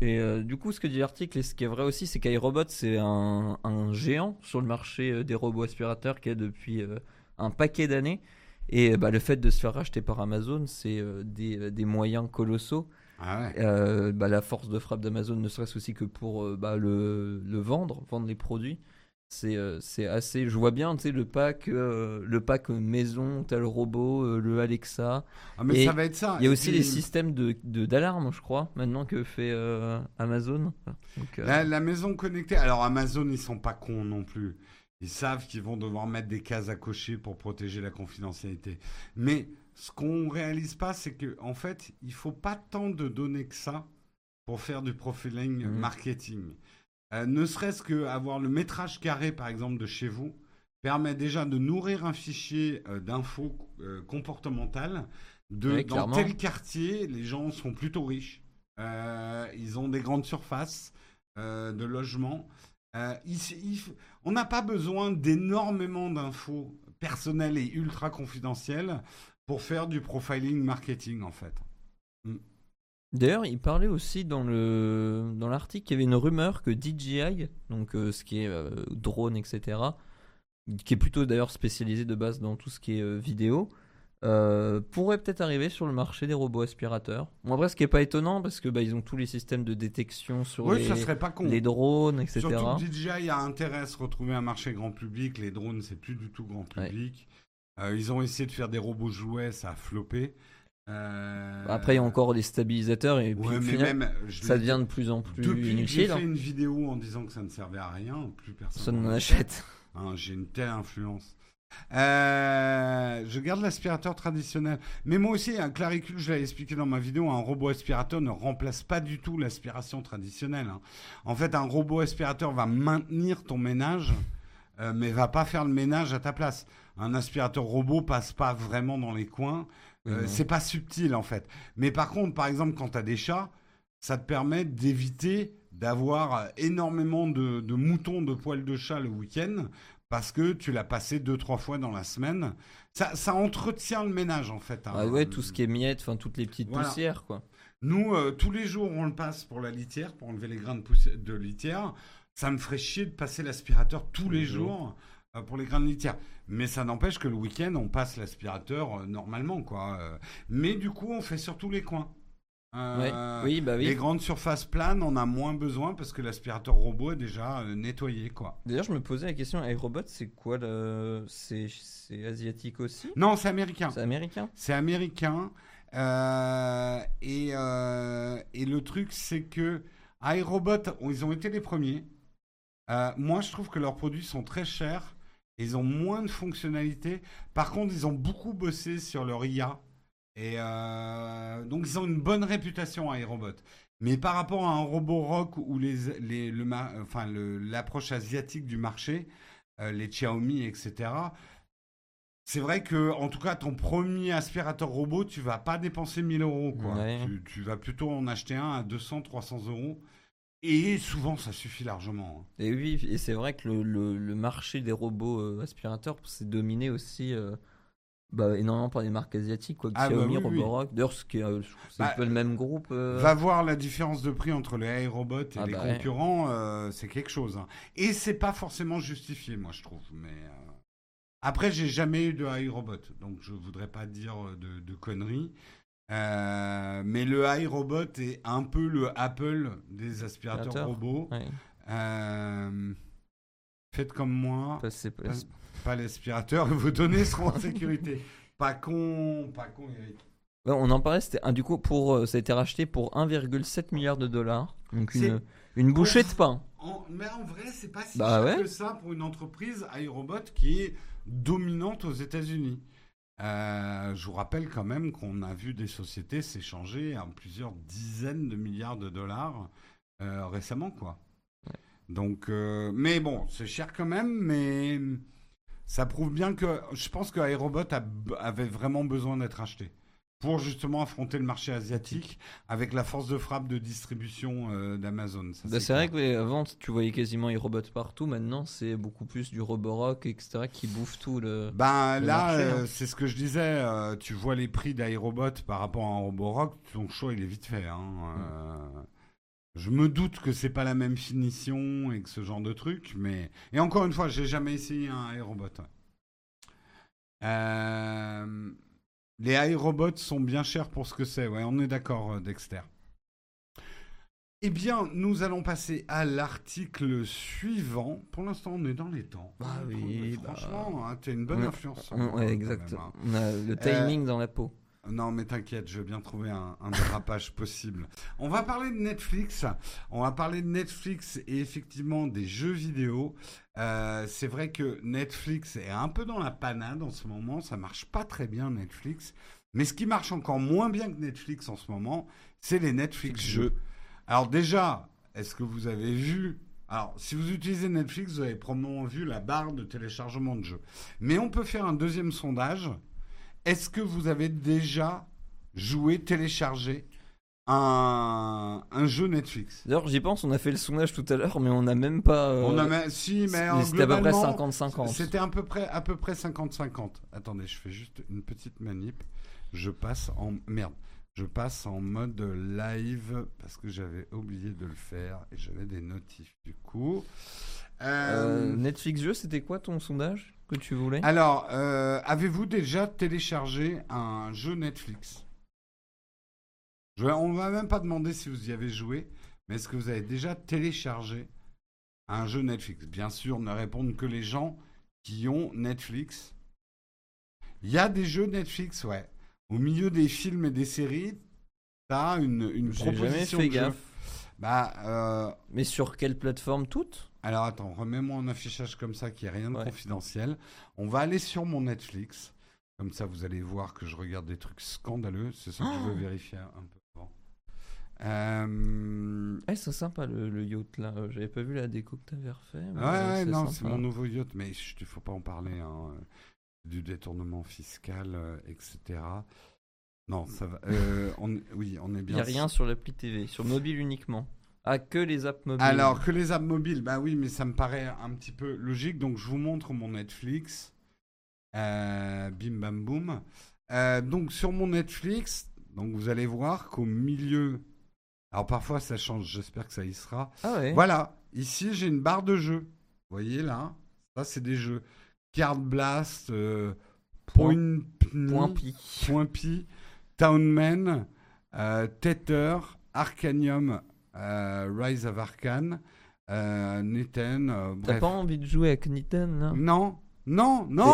S1: Et du coup, ce que dit l'article, et ce qui est vrai aussi, c'est qu'iRobot, c'est un, un géant sur le marché des robots aspirateurs qui est depuis un paquet d'années. Et euh, bah, le fait de se faire racheter par Amazon, c'est euh, des, euh, des moyens colossaux.
S2: Ah ouais.
S1: Euh, bah, la force de frappe d'Amazon, ne serait-ce aussi que pour euh, bah, le, le vendre, vendre les produits. C'est assez. Je vois bien, tu sais, le pack, le pack maison, le robot, le Alexa.
S2: Ah, mais
S1: et
S2: ça va être ça.
S1: Il y a aussi
S2: puis,
S1: les systèmes de de- d'alarme, je crois, maintenant que fait Amazon. Donc,
S2: La, la maison connectée. Alors Amazon, ils sont pas cons non plus. Ils savent qu'ils vont devoir mettre des cases à cocher pour protéger la confidentialité. Mais ce qu'on réalise pas, c'est que en fait, il faut pas tant de données que ça pour faire du profiling
S1: Mhm.
S2: marketing. Euh, ne serait-ce que avoir le métrage carré, par exemple, de chez vous, permet déjà de nourrir un fichier euh, d'infos euh, comportementales. De,
S1: Ouais,
S2: dans tel quartier, les gens sont plutôt riches. Ils ont des grandes surfaces de logement. Euh, on n'a pas besoin d'énormément d'infos personnelles et ultra confidentielles pour faire du profiling marketing, en fait.
S1: D'ailleurs, il parlait aussi dans dans l'article qu'il y avait une rumeur que DJI, donc euh, ce qui est euh, drone, etc., qui est plutôt d'ailleurs spécialisé de base dans tout ce qui est vidéo, euh, pourrait peut-être arriver sur le marché des robots aspirateurs. Bon, après, ce qui est pas étonnant parce que bah, ils ont tous les systèmes de détection sur
S2: Oui,
S1: les,
S2: ça serait pas con.
S1: les drones, etc.
S2: Surtout que DJI a intérêt à se retrouver un marché grand public. Les drones, c'est plus du tout grand
S1: Ouais.
S2: public. Euh, ils ont essayé de faire des robots jouets, ça a floppé. Euh,
S1: Après, il y a encore les stabilisateurs et puis
S2: Ouais,
S1: final,
S2: même,
S1: ça devient de plus en plus
S2: Depuis que j'ai
S1: inutile.
S2: fait
S1: hein.
S2: une vidéo en disant que ça ne servait à rien, plus personne
S1: Personne n'en
S2: n'en
S1: achète.
S2: Hein, J'ai une telle influence. Euh, je garde l'aspirateur traditionnel. Mais moi aussi, un claricule, je l'avais expliqué dans ma vidéo, un robot aspirateur ne remplace pas du tout l'aspiration traditionnelle. hein. En fait, un robot aspirateur va maintenir ton ménage, euh, mais va pas faire le ménage à ta place. Un aspirateur robot passe pas vraiment dans les coins. Euh,
S1: non.
S2: c'est pas subtil en fait. Mais par contre, par exemple, quand tu as des chats, ça te permet d'éviter d'avoir euh, énormément de, de moutons de poils de chat le week-end parce que tu l'as passé deux, trois fois dans la semaine. Ça, ça entretient le ménage en fait. hein.
S1: Ah ouais, tout ce qui est miettes, enfin toutes les petites
S2: Voilà.
S1: poussières, quoi.
S2: Nous, euh, tous les jours, on le passe pour la litière, pour enlever les grains de, poussière, de litière. Ça me ferait chier de passer l'aspirateur tous les jours euh, pour les grains de litière. Mais ça n'empêche que le week-end, on passe l'aspirateur euh, normalement, quoi. Mais du coup, on fait surtout les coins. Euh,
S1: Ouais. Oui, bah oui.
S2: Les grandes surfaces planes, on a moins besoin parce que l'aspirateur robot est déjà euh, nettoyé, quoi.
S1: D'ailleurs, je me posais la question, iRobot, c'est quoi le... C'est asiatique aussi?
S2: Non, c'est américain.
S1: C'est américain?
S2: C'est américain. Euh, et, euh, et le truc, c'est que iRobot, ils ont été les premiers. Moi, je trouve que leurs produits sont très chers. Ils ont moins de fonctionnalités. Par contre, ils ont beaucoup bossé sur leur IA. Et euh, donc ils ont une bonne réputation iRobot. Mais par rapport à un robot rock ou les, les, le, ma- enfin, le- l'approche asiatique du marché, euh, les Xiaomi, etc. C'est vrai que, en tout cas, ton premier aspirateur robot, tu vas pas dépenser 1000 euros. Quoi.
S1: Ouais.
S2: Tu, tu vas plutôt en acheter un à 200, 300 euros. Et souvent, ça suffit largement. hein.
S1: Et oui, et c'est vrai que le, le- le marché des robots euh, aspirateurs c'est dominé aussi bah, énormément par les marques asiatiques, quoi.
S2: Ah, bah
S1: Xiaomi,
S2: oui, oui.
S1: Roborock. D'ailleurs, qui est, euh, c'est
S2: Bah,
S1: un peu le même groupe. euh,
S2: Va voir la différence de prix entre les iRobots et
S1: Ah
S2: les
S1: bah ouais.
S2: concurrents, euh, c'est quelque chose. hein. Et c'est pas forcément justifié, moi, je trouve. Mais euh, après, j'ai jamais eu de iRobot, donc je voudrais pas dire de, de conneries. Mais le iRobot est un peu le Apple des aspirateurs
S1: Aspirateur.
S2: robots.
S1: ouais.
S2: Faites comme moi,
S1: Bah,
S2: pas, l'aspirateur, vos données [laughs] seront en sécurité. Pas con, pas con, Eric.
S1: On en parlait, c'était un du coup pour euh, ça a été racheté pour 1,7 milliard de dollars. Donc une, une bouchée de pain.
S2: En- mais en vrai, c'est pas si
S1: Bah
S2: cher
S1: ouais.
S2: que ça pour une entreprise iRobot qui est dominante aux États-Unis. Euh, je vous rappelle quand même qu'on a vu des sociétés s'échanger à plusieurs dizaines de milliards de dollars euh, récemment, quoi. Donc, euh, mais bon, c'est cher quand même, mais ça prouve bien que je pense que iRobot a- avait vraiment besoin d'être acheté pour justement affronter le marché asiatique avec la force de frappe de distribution euh, d'Amazon.
S1: Bah, c'est vrai que ouais, avant tu voyais quasiment iRobot partout, maintenant c'est beaucoup plus du Roborock, etc. qui bouffe tout le.
S2: Ben là,
S1: marché,
S2: euh,
S1: hein.
S2: c'est ce que je disais. euh, tu vois les prix d'iRobot par rapport à un Roborock, ton choix il est vite fait. hein, euh, Je me doute que c'est pas la même finition et que ce genre de truc, mais et encore une fois, j'ai jamais essayé un ouais. Euh, Les iRobots sont bien chers pour ce que c'est. Ouais, on est d'accord, euh, Dexter. Eh bien, nous allons passer à l'article suivant. Pour l'instant, on est dans les temps.
S1: Bah oui,
S2: mais
S1: bah,
S2: Franchement, hein, t'as une bonne influence.
S1: ouais,
S2: quand
S1: exact.
S2: même, hein.
S1: On a le timing dans la peau.
S2: Non, mais t'inquiète, je vais bien trouver un, un dérapage [laughs] possible. On va parler de Netflix. On va parler de Netflix et effectivement des jeux vidéo. Euh, c'est vrai que Netflix est un peu dans la panade en ce moment. Ça marche pas très bien, Netflix. Mais ce qui marche encore moins bien que Netflix en ce moment, c'est les Netflix jeux. Alors déjà, est-ce que vous avez vu alors, si vous utilisez Netflix, vous avez probablement vu la barre de téléchargement de jeux. Mais on peut faire un deuxième sondage. Est-ce que vous avez déjà joué, téléchargé un, un jeu Netflix?
S1: D'ailleurs, j'y pense, on a fait le sondage tout à l'heure, mais on n'a même pas. euh,
S2: On a même- si, mais
S1: C'était à peu près
S2: globalement,
S1: 50-50.
S2: C'était à peu près à peu près 50-50. Attendez, je fais juste une petite manip. Je passe en merde. Je passe en mode live parce que j'avais oublié de le faire et j'avais des notifs du coup.
S1: Euh,
S2: Euh,
S1: Netflix jeu, c'était quoi ton sondage que tu voulais?
S2: Alors, euh, avez-vous déjà téléchargé un jeu Netflix? Je, On va même pas demander si vous y avez joué, mais est-ce que vous avez déjà téléchargé un jeu Netflix? Bien sûr, ne répondent que les gens qui ont Netflix. Il y a des jeux Netflix, ouais. Au milieu des films et des séries, t'as une, une
S1: J'ai jamais
S2: proposition
S1: fait
S2: de jeu.
S1: gaffe.
S2: Bah, euh,
S1: Mais sur quelle plateforme toutes?
S2: Alors attends, remets-moi en affichage comme ça, n'y ait rien de
S1: Ouais.
S2: confidentiel. On va aller sur mon Netflix. Comme ça, vous allez voir que je regarde des trucs scandaleux. C'est ça que je veux
S1: Oh
S2: vérifier un peu avant. Euh,
S1: Eh, c'est sympa le, le yacht là. J'avais pas vu la déco que t'avais refait. mais,
S2: Ouais, ouais, non, c'est mon nouveau yacht, mais il faut pas en parler. hein, Du détournement fiscal, euh, etc. Non, ça va. euh, on, oui, on est
S1: Il
S2: bien.
S1: n'y a rien sur l'appli TV, sur mobile uniquement. Que les apps mobiles.
S2: Alors que les apps mobiles, bah oui, mais ça me paraît un petit peu logique. Donc je vous montre mon Netflix. Euh, bim bam boum. Euh, donc sur mon Netflix, donc vous allez voir qu'au milieu, alors parfois ça change. J'espère que ça y sera.
S1: Ah ouais.
S2: Voilà, ici j'ai une barre de jeux. Vous voyez là, ça c'est des jeux. Card Blast, euh,
S1: Point,
S2: Point,
S1: pi.
S2: Point Pi, Townman, euh, Tether, Arcanium, Rise of Arcane, euh, Neten, euh,
S1: T'as pas envie de jouer avec Nitten là?
S2: Non, non, non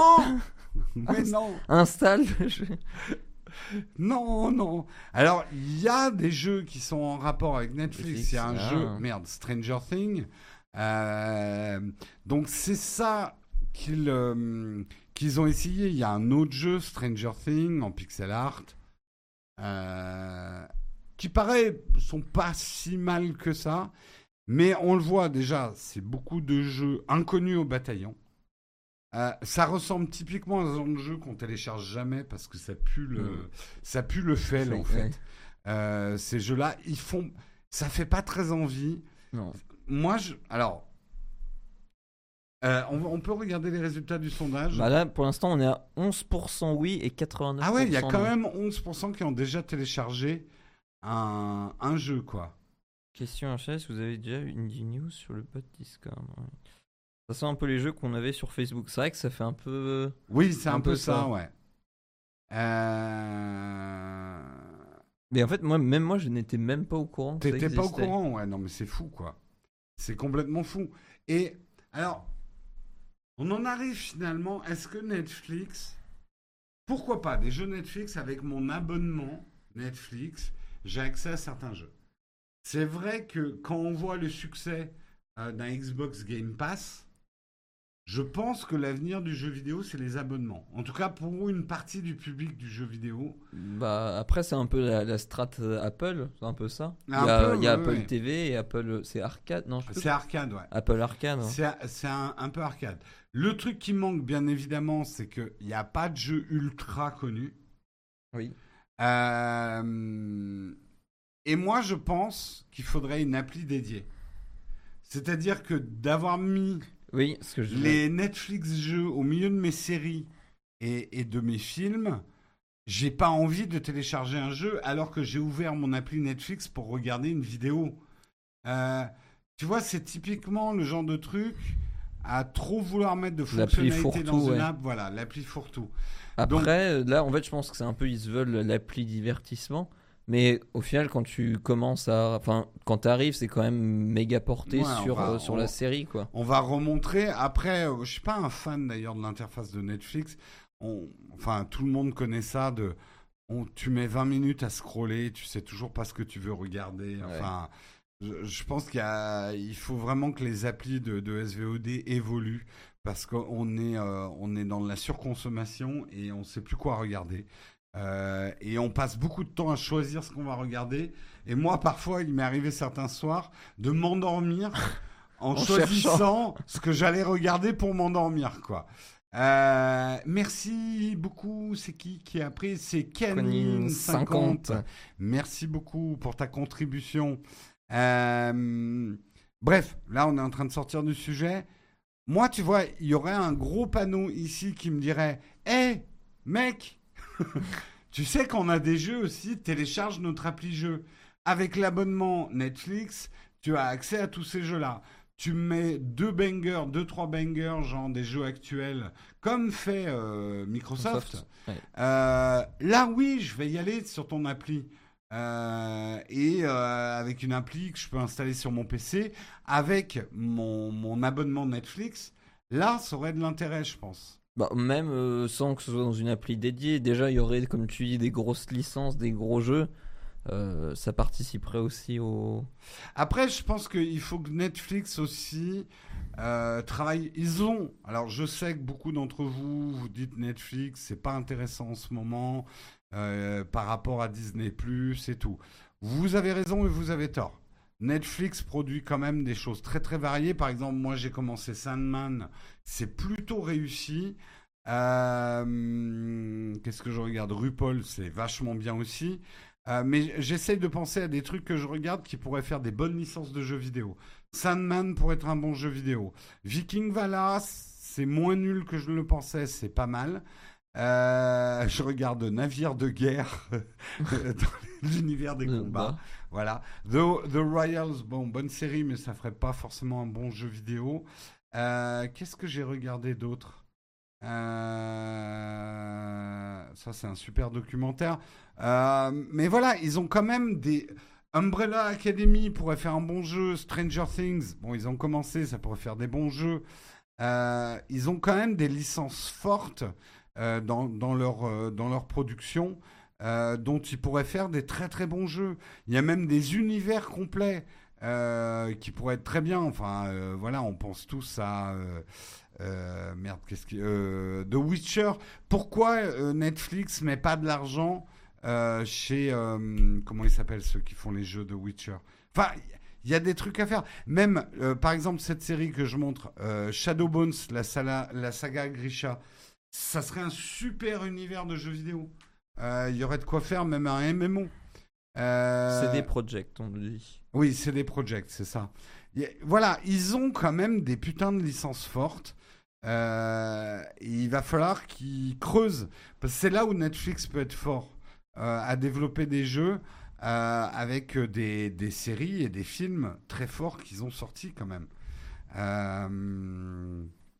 S2: Mais [laughs] non,
S1: Installe. je-
S2: non, non. Alors, il y a des jeux qui sont en rapport avec Netflix. Il y a un
S1: Netflix,
S2: jeu,
S1: ah.
S2: merde, Stranger Things. Euh, donc, c'est ça qu'ils euh, qu'ils ont essayé. Il y a un autre jeu, Stranger Things, en pixel art. euh, qui paraît sont pas si mal que ça, mais on le voit déjà, c'est beaucoup de jeux inconnus au bataillon. Euh, ça ressemble typiquement à un genre de jeu qu'on télécharge jamais parce que ça pue le,
S1: Mm.
S2: ça pue le fail en
S1: Ouais.
S2: fait. Euh, ces jeux-là, ils font, ça fait pas très envie.
S1: Non.
S2: Moi, je, alors, euh, on, on peut regarder les résultats du sondage.
S1: Bah là, pour l'instant, on est à 11% oui et 89%
S2: ah ouais, il y a quand
S1: non.
S2: même 11% qui ont déjà téléchargé un, un jeu, quoi.
S1: Question HS, vous avez déjà une Indie News sur le bot Discord ouais. Ça sent un peu les jeux qu'on avait sur Facebook. C'est vrai que ça fait un peu.
S2: Oui, c'est un,
S1: Un
S2: peu,
S1: peu
S2: ça,
S1: ça.
S2: ouais. Euh...
S1: Mais en fait, moi, même moi, je n'étais même pas au courant.
S2: T'étais pas au courant, ouais. Non, mais c'est fou, quoi. C'est complètement fou. Et alors, on en arrive finalement. Est-ce que Netflix, pourquoi pas des jeux Netflix avec mon abonnement Netflix, j'ai accès à certains jeux. C'est vrai que quand on voit le succès euh, d'un Xbox Game Pass, je pense que l'avenir du jeu vidéo, c'est les abonnements. En tout cas, pour une partie du public du jeu vidéo.
S1: Bah, après, c'est un peu la, la strat euh, Apple, c'est un peu ça.
S2: Un
S1: il y a,
S2: peu,
S1: il y a
S2: ouais,
S1: Apple
S2: ouais.
S1: TV et Apple. C'est Arcade Non,
S2: C'est arcade, ouais.
S1: Apple Arcade. hein.
S2: C'est c'est un, un peu arcade. Le truc qui manque, bien évidemment, c'est qu'il n'y a pas de jeu ultra connu.
S1: Oui.
S2: Euh, et moi, je pense qu'il faudrait une appli dédiée. C'est-à-dire que d'avoir mis
S1: Oui, ce que je
S2: les Netflix jeux au milieu de mes séries et, et de mes films, j'ai pas envie de télécharger un jeu alors que j'ai ouvert mon appli Netflix pour regarder une vidéo. Euh, tu vois, c'est typiquement le genre de truc à trop vouloir mettre de fonctionnalités dans une
S1: ouais.
S2: app. Voilà, l'appli fourre-tout.
S1: Après, euh, là, en fait, je pense que c'est un peu, ils se veulent l'appli divertissement. Mais au final, quand tu commences à. Enfin, quand tu arrives, c'est quand même méga porté
S2: Ouais,
S1: sur,
S2: va-
S1: euh, sur
S2: on-
S1: la série, quoi.
S2: On va remontrer. Après, euh, je suis pas un fan d'ailleurs de l'interface de Netflix. On- enfin, tout le monde connaît ça. De, on- tu mets 20 minutes à scroller, tu sais toujours pas ce que tu veux regarder. Enfin, je, je pense qu'il il faut vraiment que les applis de, de SVOD évoluent parce qu'on est, euh, on est dans la surconsommation et on sait plus quoi regarder. Euh, et on passe beaucoup de temps à choisir ce qu'on va regarder. Et moi, parfois, il m'est arrivé certains soirs de m'endormir [laughs] en,
S1: En
S2: choisissant ce que j'allais regarder pour m'endormir, quoi. Euh, merci beaucoup. C'est qui qui a pris? C'est Canine 50.
S1: 50.
S2: Merci beaucoup pour ta contribution. Euh, bref, là, on est en train de sortir du sujet. Moi, tu vois, il y aurait un gros panneau ici qui me dirait Hé, mec, [laughs] tu sais qu'on a des jeux aussi, télécharge notre appli jeu. Avec l'abonnement Netflix, tu as accès à tous ces jeux-là. Tu mets deux bangers, deux, trois bangers, genre des jeux actuels, comme fait euh, Microsoft.
S1: Microsoft, ouais.
S2: Euh, là, oui, je vais y aller sur ton appli. Euh, et euh, avec une appli que je peux installer sur mon PC, avec mon, mon abonnement Netflix, là, ça aurait de l'intérêt, je pense.
S1: Bah, même euh, sans que ce soit dans une appli dédiée, déjà il y aurait, comme tu dis, des grosses licences, des gros jeux. Ça participerait aussi au.
S2: Après, je pense qu'il faut que Netflix aussi travaille. Ils ont. Alors, je sais que beaucoup d'entre vous vous dites Netflix, c'est pas intéressant en ce moment euh, par rapport à Disney Plus et tout. Vous avez raison et vous avez tort. Netflix produit quand même des choses très très variées. Par exemple, moi j'ai commencé Sandman, c'est plutôt réussi. Euh, Qu'est-ce que je regarde? RuPaul, c'est vachement bien aussi. Euh, mais j'essaye de penser à des trucs que je regarde qui pourraient faire des bonnes licences de jeux vidéo. Sandman pourrait être un bon jeu vidéo. Viking Valhalla, c'est moins nul que je le pensais, c'est pas mal. Euh, je regarde Navire de guerre [laughs] dans l'univers des
S1: Euh,
S2: combats.
S1: bah,
S2: Voilà. The, The Royals, bon, bonne série, mais ça ferait pas forcément un bon jeu vidéo. Euh, Qu'est-ce que j'ai regardé d'autre? Euh, Ça, c'est un super documentaire. Euh, mais voilà, ils ont quand même des. Umbrella Academy pourrait faire un bon jeu. Stranger Things, bon, ils ont commencé, ça pourrait faire des bons jeux. Euh, ils ont quand même des licences fortes euh, dans, leur, euh, dans leur production euh, dont ils pourraient faire des très très bons jeux. Il y a même des univers complets qui pourraient être très bien. Enfin, voilà, on pense tous à. merde, qu'est-ce qui. The Witcher. Pourquoi Netflix met pas de l'argent chez comment ils s'appellent ceux qui font les jeux de Witcher? Enfin, il y a des trucs à faire. Même, par exemple, cette série que je montre, euh, Shadowbones, la, sala- la saga Grisha, ça serait un super univers de jeux vidéo. Euh, Il y aurait de quoi faire, même un MMO. Euh,
S1: C'est des projects, on le dit.
S2: oui, c'est des projects, c'est ça. Y a- Voilà, ils ont quand même des putains de licences fortes. Euh, il va falloir qu'ils creusent. Parce que c'est là où Netflix peut être fort. euh, à développer des jeux euh, avec des, des séries et des films très forts qu'ils ont sortis quand même.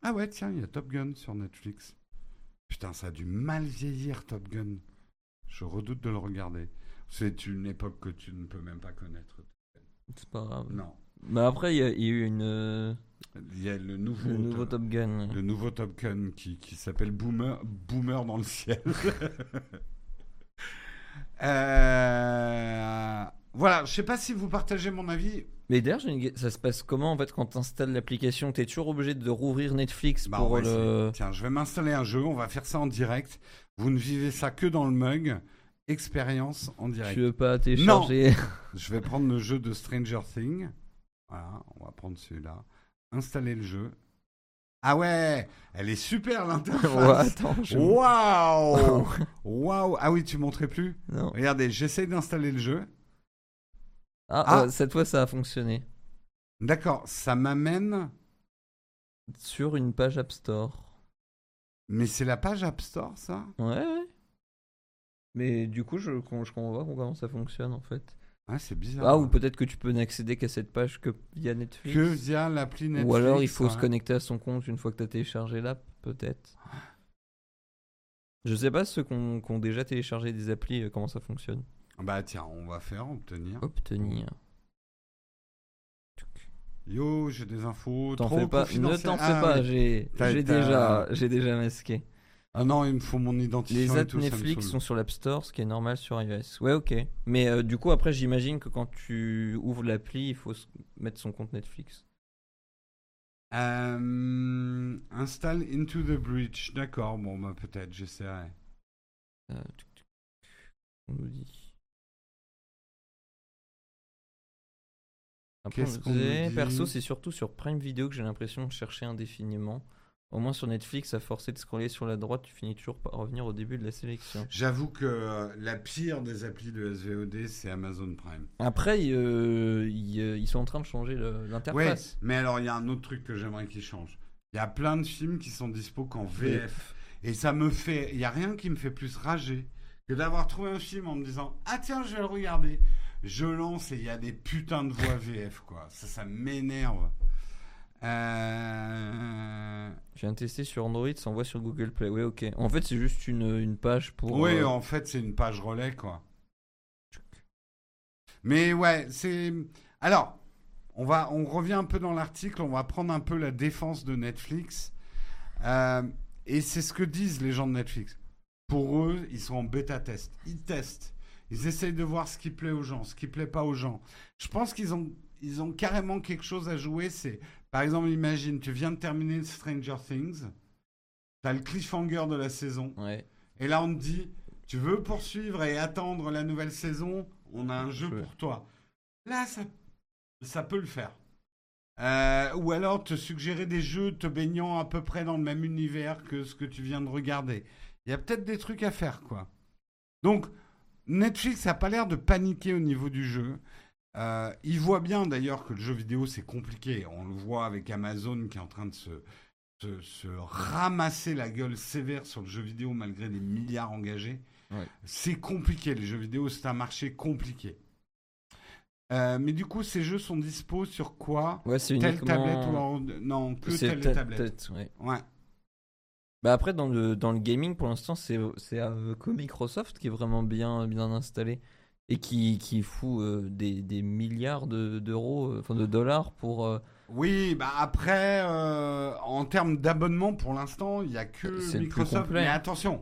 S2: Ah ouais, tiens, il y a Top Gun sur Netflix. Putain, ça a du mal vieillir, Top Gun. Je redoute de le regarder. C'est une époque que tu ne peux même pas connaître.
S1: C'est pas grave.
S2: Non.
S1: Mais après, il y, a il y a eu une, euh,
S2: Il y a le nouveau,
S1: le nouveau
S2: Top,
S1: Top Gun.
S2: le nouveau Top Gun qui, qui s'appelle Boomer, Boomer dans le ciel. [laughs] Euh, Voilà, je sais pas si vous partagez mon avis.
S1: Mais d'ailleurs, une- ça se passe comment en fait quand tu installes l'application? T'es toujours obligé de rouvrir Netflix
S2: Bah,
S1: pour le.
S2: Tiens, je vais m'installer un jeu, on va faire ça en direct. Vous ne vivez ça que dans le mug. Expérience en direct.
S1: Tu veux pas télécharger? [laughs]
S2: Je vais prendre le jeu de Stranger Things. Voilà, on va prendre celui-là. Installer le jeu. Ah ouais, elle est super l'interface. Waouh [laughs] Waouh Ah oui, tu montrais plus?
S1: Non.
S2: Regardez, j'essaie d'installer le jeu.
S1: Ah,
S2: Ah.
S1: euh, cette fois, ça a fonctionné.
S2: D'accord, ça m'amène.
S1: Sur une page App Store.
S2: Mais c'est la page App Store, ça?
S1: Ouais, ouais. Mais du coup, je, je comprends pas comment ça fonctionne en fait.
S2: Ah, c'est bizarre.
S1: Ah, ou peut-être que tu peux n'accéder qu'à cette page que via Netflix.
S2: Que via l'appli Netflix.
S1: Ou alors il faut se connecter à son compte une fois que tu as téléchargé l'app, peut-être. Je sais pas ceux qui ont qui ont déjà téléchargé des applis, euh, comment ça fonctionne.
S2: Bah tiens, on va faire obtenir.
S1: Obtenir.
S2: Yo, j'ai des infos.
S1: T'en
S2: trop
S1: fais pas, ne t'en fais
S2: Ah,
S1: pas, j'ai déjà, masqué.
S2: Ah non, il me faut mon identifiant.
S1: Les
S2: et
S1: apps
S2: tout,
S1: Netflix sont sur l'App Store, ce qui est normal sur iOS. Ouais, ok. Mais euh, du coup, après, j'imagine que quand tu ouvres l'appli, il faut mettre son compte Netflix.
S2: Euh, install Into the Breach. D'accord, bon, bah peut-être, j'essaierai.
S1: Euh, on nous dit.
S2: Qu'est-ce qu'on dit
S1: perso, c'est surtout sur Prime Video que j'ai l'impression de chercher indéfiniment. Au moins sur Netflix, à forcer de scroller sur la droite, tu finis toujours par revenir au début de la sélection.
S2: J'avoue que euh, la pire des applis de SVOD, c'est Amazon Prime.
S1: Après, euh, ils, ils sont en train de changer
S2: Ouais,
S1: l'interface.
S2: mais alors il y a un autre truc que j'aimerais qu'ils changent. Il y a plein de films qui sont dispo qu'en VF. Et ça me fait. Il y a rien qui me fait plus rager que d'avoir trouvé un film en me disant Ah tiens, je vais le regarder. Je lance et il y a des putains de voix VF, quoi. Ça, ça m'énerve. Euh...
S1: Je viens de tester sur Android, ça envoie sur Google Play. Ouais, ok. En fait, c'est juste une, une page pour.
S2: Oui,
S1: euh,
S2: en fait, c'est une page relais, quoi. Mais ouais, c'est. Alors, on, va, on revient un peu dans l'article, on va prendre un peu la défense de Netflix. Euh, et c'est ce que disent les gens de Netflix. Pour eux, ils sont en bêta-test. Ils testent. Ils essayent de voir ce qui plaît aux gens, ce qui plaît pas aux gens. Je pense qu'ils ont, ils ont carrément quelque chose à jouer. C'est, par exemple, imagine, tu viens de terminer Stranger Things. Tu as le cliffhanger de la saison.
S1: Ouais.
S2: Et là, on te dit, tu veux poursuivre et attendre la nouvelle saison? On a un jeu
S1: Ouais.
S2: pour toi. Là, ça, ça peut le faire. Euh, ou alors te suggérer des jeux te baignant à peu près dans le même univers que ce que tu viens de regarder. Il y a peut-être des trucs à faire, quoi. Donc, Netflix n'a pas l'air de paniquer au niveau du jeu. Euh, il voit bien d'ailleurs que le jeu vidéo c'est compliqué. On le voit avec Amazon qui est en train de se, se, se ramasser la gueule sévère sur le jeu vidéo malgré des milliards engagés.
S1: Ouais.
S2: C'est compliqué, les jeux vidéo, c'est un marché compliqué. Euh, mais du coup, ces jeux sont dispo sur quoi?
S1: Ouais,
S2: Telle
S1: uniquement.
S2: tablette ou Non, que telle
S1: ta-
S2: tablette.
S1: Ouais. Bah après, dans le, dans le gaming, pour l'instant, c'est c'est que Microsoft qui est vraiment bien, bien installé et qui, qui fout euh, des, des milliards de- d'euros, euh, enfin de dollars pour. euh,
S2: Oui, bah après, euh, en termes d'abonnement, pour l'instant, il n'y a que Microsoft. Mais attention,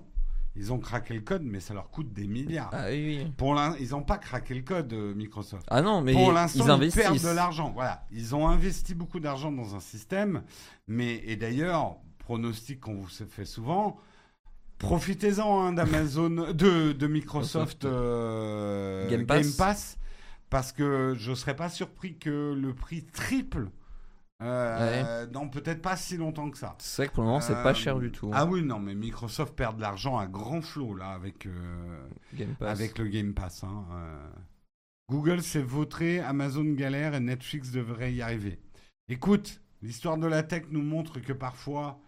S2: ils ont craqué le code, mais ça leur coûte des milliards.
S1: Ah oui, oui.
S2: Pour ils n'ont pas craqué le code, Microsoft.
S1: Ah non, mais
S2: pour
S1: ils
S2: l'instant, ils, perdent
S1: investissent.
S2: de l'argent. Voilà, ils ont investi beaucoup d'argent dans un système, mais et d'ailleurs, pronostic qu'on vous fait souvent, Profitez-en hein, d'Amazon, [laughs] de, de Microsoft euh,
S1: Game
S2: Game,
S1: Pass.
S2: Parce que je serais pas surpris que le prix triple. euh, Non, peut-être pas si longtemps que ça.
S1: C'est vrai que pour le moment, c'est
S2: Euh,
S1: pas cher du tout.
S2: Ah oui, non, mais Microsoft perd de l'argent à grand flot là avec euh,
S1: Game Pass.
S2: avec le Game Pass. hein, euh. Google s'est vautré, Amazon galère et Netflix devrait y arriver. Écoute, l'histoire de la tech nous montre que parfois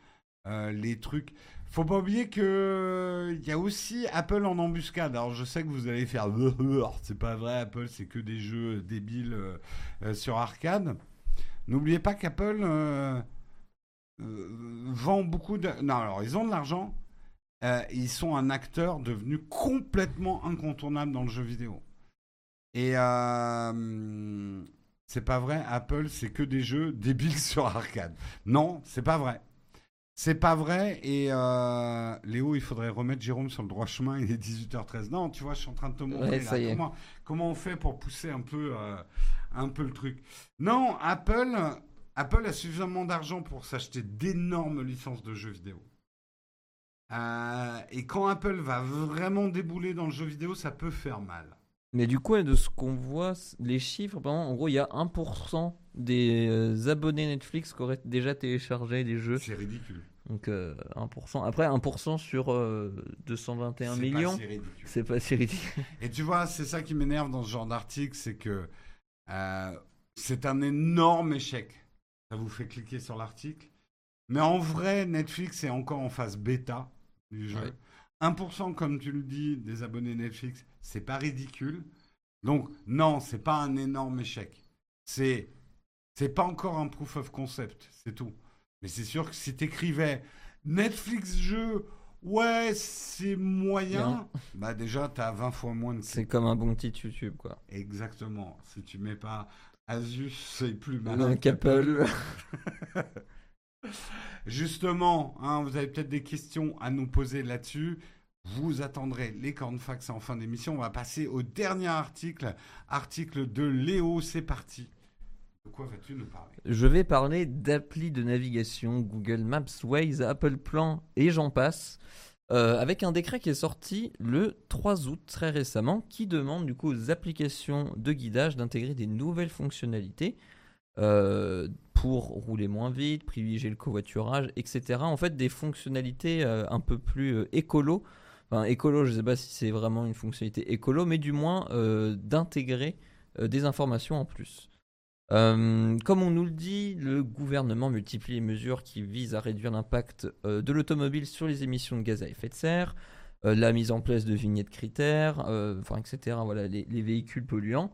S2: euh, les trucs. Faut pas oublier que il y a aussi Apple en embuscade. Alors je sais que vous allez faire c'est pas vrai Apple c'est que des jeux débiles euh, euh, sur arcade. N'oubliez pas qu'Apple euh, euh, vend beaucoup de non alors ils ont de l'argent. Euh, ils sont un acteur devenu complètement incontournable dans le jeu vidéo. Et euh, c'est pas vrai, Apple, c'est que des jeux débiles [laughs] sur arcade. Non, c'est pas vrai. C'est pas vrai. Et euh, Léo, il faudrait remettre Jérôme sur le droit chemin. Il est 18h13. Non, tu vois, je suis en train de te montrer
S1: Ouais,
S2: comment on fait pour pousser un peu, euh, un peu le truc. Non, Apple, Apple a suffisamment d'argent pour s'acheter d'énormes licences de jeux vidéo. Euh, et quand Apple va vraiment débouler dans le jeu vidéo, ça peut faire mal.
S1: Mais du coup, de ce qu'on voit, les chiffres, par exemple, en gros, il y a 1% des euh, abonnés Netflix qui auraient déjà téléchargé des jeux.
S2: C'est ridicule.
S1: Donc euh, 1%. Après, 1% sur euh, 221
S2: C'est
S1: millions, c'est pas si ridicule. [laughs]
S2: Et tu vois, c'est ça qui m'énerve dans ce genre d'article, c'est que euh, c'est un énorme échec. Ça vous fait cliquer sur l'article. Mais en vrai, Netflix est encore en phase bêta du jeu.
S1: Ouais.
S2: 1% comme tu le dis des abonnés Netflix, c'est pas ridicule. Donc non, c'est pas un énorme échec. C'est c'est pas encore un proof of concept, c'est tout. Mais c'est sûr que si t'écrivais Netflix jeu, ouais, c'est moyen, [laughs] bah déjà t'as 20 fois moins de
S1: C'est comme un bon petit YouTube, quoi.
S2: Exactement. Si tu mets pas Asus, c'est plus malin.
S1: Apple. [laughs]
S2: Justement, hein, vous avez peut-être des questions à nous poser là-dessus. Vous attendrez les cornfax en fin d'émission. On va passer au dernier article, article de Léo. C'est parti. De quoi vas-tu nous parler?
S1: Je vais parler d'applis de navigation, Google Maps, Waze, Apple Plan et j'en passe. euh, avec un décret qui est sorti le 3 août très récemment qui demande du coup aux applications de guidage d'intégrer des nouvelles fonctionnalités euh, pour rouler moins vite, privilégier le covoiturage, etc. En fait des fonctionnalités euh, un peu plus euh, écolo. Enfin écolo, je ne sais pas si c'est vraiment une fonctionnalité écolo, mais du moins euh, d'intégrer des informations en plus. Comme on nous le dit, le gouvernement multiplie les mesures qui visent à réduire l'impact de l'automobile sur les émissions de gaz à effet de serre, la mise en place de vignettes critères, enfin, etc. Voilà, les véhicules polluants.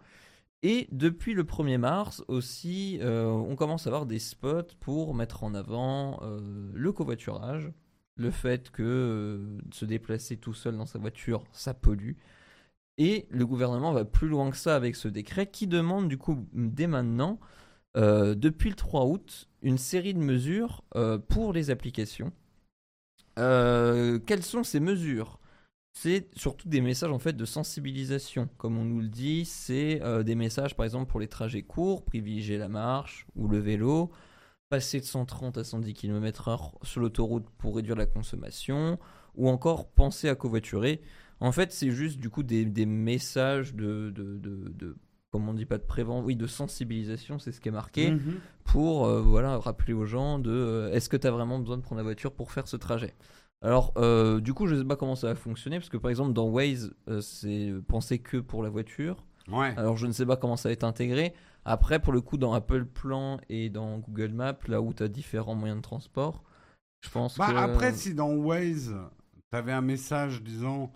S1: Et depuis le 1er mars aussi, euh, on commence à avoir des spots pour mettre en avant euh, le covoiturage, le fait que euh, se déplacer tout seul dans sa voiture, ça pollue. Et le gouvernement va plus loin que ça avec ce décret qui demande du coup dès maintenant, depuis le 3 août, une série de mesures pour les applications. Quelles sont ces mesures? C'est surtout des messages en fait de sensibilisation, comme on nous le dit. C'est euh, des messages par exemple pour les trajets courts, privilégier la marche ou le vélo, passer de 130 à 110 km/h sur l'autoroute pour réduire la consommation, ou encore penser à covoiturer. En fait, c'est juste du coup des, des messages de, de, de, de- comme on dit pas de prévention, oui, de sensibilisation, c'est ce qui est marqué,
S2: Mhm.
S1: pour euh, voilà rappeler aux gens de euh, est-ce que tu as vraiment besoin de prendre la voiture pour faire ce trajet? Alors, euh, du coup, je sais pas comment ça va fonctionner parce que par exemple dans Waze, euh, c'est pensé que pour la voiture.
S2: Ouais.
S1: Alors, je ne sais pas comment ça va être intégré. Après, pour le coup, dans Apple Plan et dans Google Maps, là où tu as différents moyens de transport, je pense
S2: Bah,
S1: que
S2: Après, si dans Waze, tu avais un message disant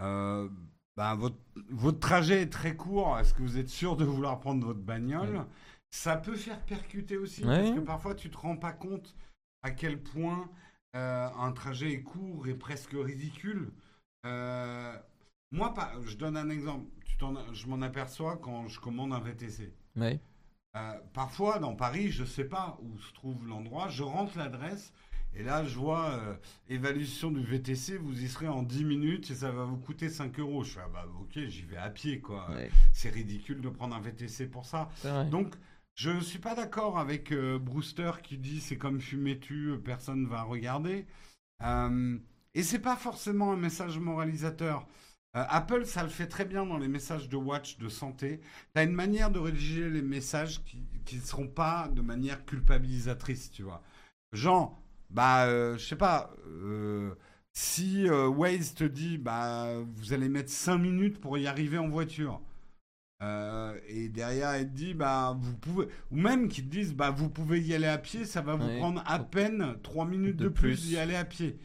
S2: euh, bah, votre, votre trajet est très court, est-ce que vous êtes sûr de vouloir prendre votre bagnole?
S1: Ouais.
S2: Ça peut faire percuter aussi,
S1: Ouais.
S2: parce que parfois tu te rends pas compte à quel point un trajet est court et presque ridicule. Euh, moi, pas- je donne un exemple. Tu je m'en aperçois quand je commande un VTC.
S1: Ouais.
S2: Euh, parfois, dans Paris, je sais pas où se trouve l'endroit. Je rentre l'adresse et là, je vois euh, évaluation du VTC. Vous y serez en 10 minutes et ça va vous coûter 5 euros. Je fais, ah bah ok, j'y vais à pied, quoi.
S1: Ouais,
S2: C'est ridicule de prendre un VTC pour ça. Donc, je ne suis pas d'accord avec euh, Brewster qui dit c'est comme fumer tu, euh, personne va regarder. Euh, Et c'est pas forcément un message moralisateur. Euh, Apple, ça le fait très bien dans les messages de watch de santé. Tu as une manière de rédiger les messages qui ne seront pas de manière culpabilisatrice, tu vois. Genre, bah, euh, je sais pas, si Waze te dit, bah, vous allez mettre 5 minutes pour y arriver en voiture. Et derrière, elle dit, bah, vous pouvez, ou même qu'ils disent, bah, vous pouvez y aller à pied, ça va vous prendre à peine 3 minutes de, plus d'y aller à pied.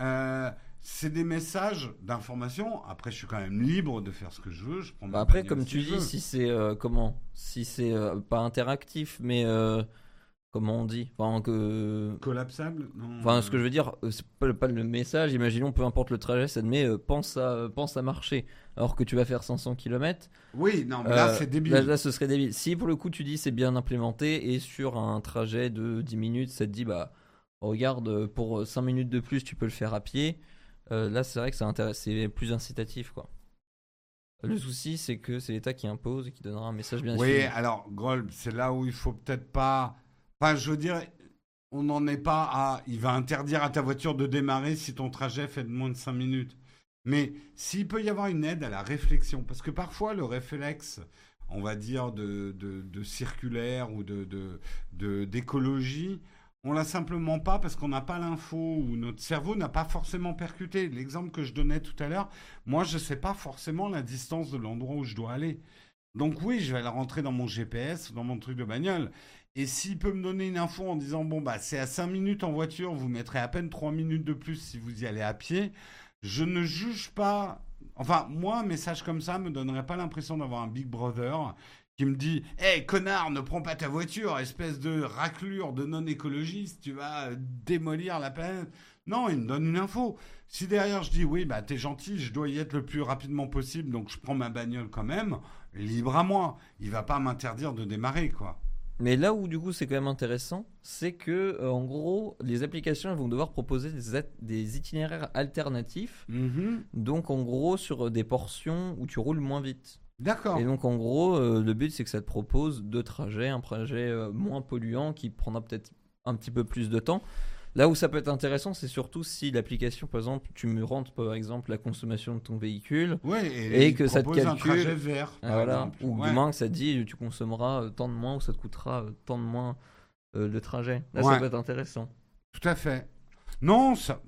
S2: Euh, c'est des messages d'information. Après, je suis quand même libre de faire ce que je veux. Je
S1: prends bah après, comme tu dis, si c'est euh, comment? Si c'est euh, pas interactif, mais euh, comment on dit? Enfin, que...
S2: Collapsable?
S1: Enfin, ce que je veux dire, c'est pas, le message. Imaginons, peu importe le trajet, ça te met pense, à, pense à marcher. Alors que tu vas faire 500 km.
S2: Oui, non, mais là, c'est débile.
S1: Là, ce serait débile. Si pour le coup, tu dis c'est bien implémenté et sur un trajet de 10 minutes, ça te dit bah regarde, pour 5 minutes de plus, tu peux le faire à pied. Euh, là, c'est vrai que c'est plus incitatif, quoi. Le souci, c'est que c'est l'État qui impose et qui donnera un message bien
S2: Oui, alors, Grolb, c'est là où il faut peut-être pas. Enfin, je veux dire, on n'en est pas à. Il va interdire à ta voiture de démarrer si ton trajet fait moins de 5 minutes. Mais s'il peut y avoir une aide à la réflexion, parce que parfois, le réflexe, on va dire, de, de, circulaire ou d'écologie, de, on l'a simplement pas parce qu'on n'a pas l'info ou notre cerveau n'a pas forcément percuté. L'exemple que je donnais tout à l'heure, moi je ne sais pas forcément la distance de l'endroit où je dois aller. Donc oui, je vais la rentrer dans mon GPS, dans mon truc de bagnole. Et s'il peut me donner une info en disant bon bah c'est à 5 minutes en voiture, vous mettrez à peine 3 minutes de plus si vous y allez à pied, je ne juge pas. Enfin, moi, un message comme ça me donnerait pas l'impression d'avoir un Big Brother qui me dit Hé hey, connard, ne prends pas ta voiture, espèce de raclure de non-écologiste, tu vas démolir la planète. Non, il me donne une info. Si derrière je dis Oui, bah t'es gentil, je dois y être le plus rapidement possible, donc je prends ma bagnole quand même, libre à moi. Il va pas m'interdire de démarrer, quoi.
S1: Mais là où du coup c'est quand même intéressant, c'est que euh, en gros les applications vont devoir proposer des, des itinéraires alternatifs. Mm-hmm. Donc en gros sur des portions où tu roules moins vite.
S2: D'accord.
S1: Et donc en gros, euh, le but c'est que ça te propose deux trajets, un trajet euh, moins polluant qui prendra peut-être un petit peu plus de temps. Là où ça peut être intéressant, c'est surtout si l'application, par exemple, tu me rentres par exemple la consommation de ton véhicule
S2: et,
S1: que ça te calcule. Un
S2: trajet vert,
S1: voilà, ou du moins que ça te dit tu consommeras euh, tant de moins ou ça te coûtera tant de moins le trajet. Là, ça peut être intéressant.
S2: Tout à fait. Non, ça,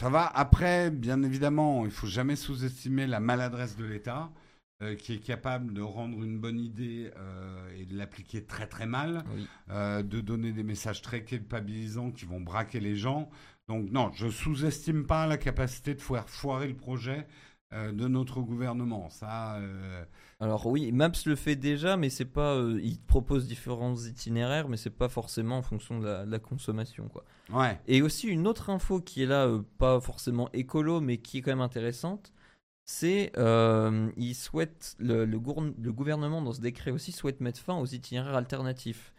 S2: ça va. Après, bien évidemment, il faut jamais sous-estimer la maladresse de l'État. Euh, qui est capable de rendre une bonne idée euh, et de l'appliquer très très mal, euh, de donner des messages très culpabilisants qui vont braquer les gens. Donc non, je sous-estime pas la capacité de faire foirer le projet de notre gouvernement. Ça.
S1: Alors oui, Maps le fait déjà, mais c'est pas. il propose différents itinéraires, mais c'est pas forcément en fonction de la, consommation, quoi.
S2: Ouais.
S1: Et aussi une autre info qui est là, pas forcément écolo, mais qui est quand même intéressante c'est euh, il souhaite le, le, gouvernement dans ce décret aussi souhaite mettre fin aux itinéraires alternatifs.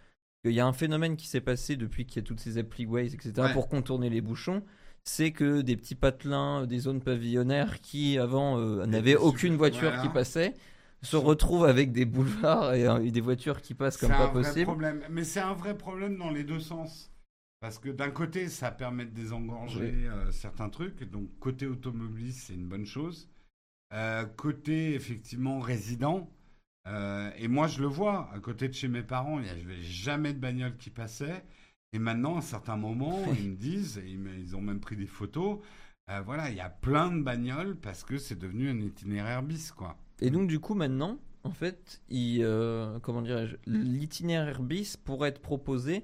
S1: Il y a un phénomène qui s'est passé depuis qu'il y a toutes ces applis Waze, etc. pour contourner les bouchons. C'est que des petits patelins, des zones pavillonnaires qui avant euh, n'avaient aucune voiture qui passait, se retrouvent avec des boulevards et, des voitures qui passent comme pas possible.
S2: Problème. Mais c'est un vrai problème dans les deux sens. Parce que d'un côté, ça permet de désengorger euh, certains trucs. Donc, côté automobiliste, c'est une bonne chose. Euh, côté effectivement résident, euh, et moi je le vois, à côté de chez mes parents, il n'y avait jamais de bagnole qui passait. Et maintenant, à un certain moment, ils me disent, ils, ont même pris des photos, euh, voilà, il y a plein de bagnoles parce que c'est devenu un itinéraire bis, quoi.
S1: Et donc, du coup, maintenant, en fait, il, comment dirais-je, l'itinéraire bis pourrait être proposé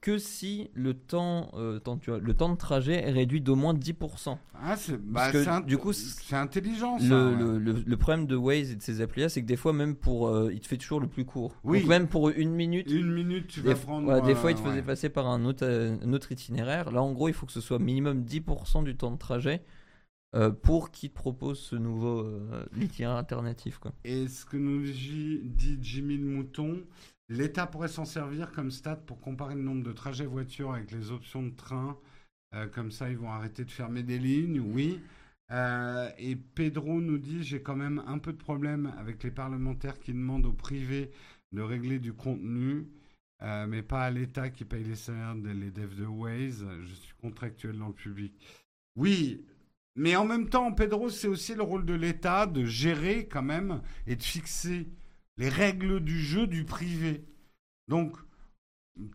S1: que si le temps, euh, tu le temps de trajet est réduit d'au moins 10%.
S2: Ah, c'est bah, du coup c'est intelligent. Ça,
S1: le, le, problème de Waze et de ces applis là, c'est que des fois même pour, euh, il te fait toujours le plus court. Oui. Donc même pour une minute.
S2: Une minute, tu vas prendre.
S1: des fois, il te faisait passer par un autre, un autre itinéraire. Là, en gros, il faut que ce soit minimum 10% du temps de trajet. Euh, pour qu'il te propose ce nouveau itinéraire alternatif. Quoi.
S2: Et ce que nous dit Jimmy le Mouton, L'État pourrait s'en servir comme stat pour comparer le nombre de trajets voiture avec les options de train. Euh, comme ça, ils vont arrêter de fermer des lignes, oui. Euh, et Pedro nous dit j'ai quand même un peu de problème avec les parlementaires qui demandent au privé de régler du contenu. euh, mais pas à l'État qui paye les salaires des devs de Waze. Je suis contractuel dans le public. Oui, mais en même temps, Pedro, c'est aussi le rôle de l'État de gérer quand même et de fixer les règles du jeu du privé. Donc,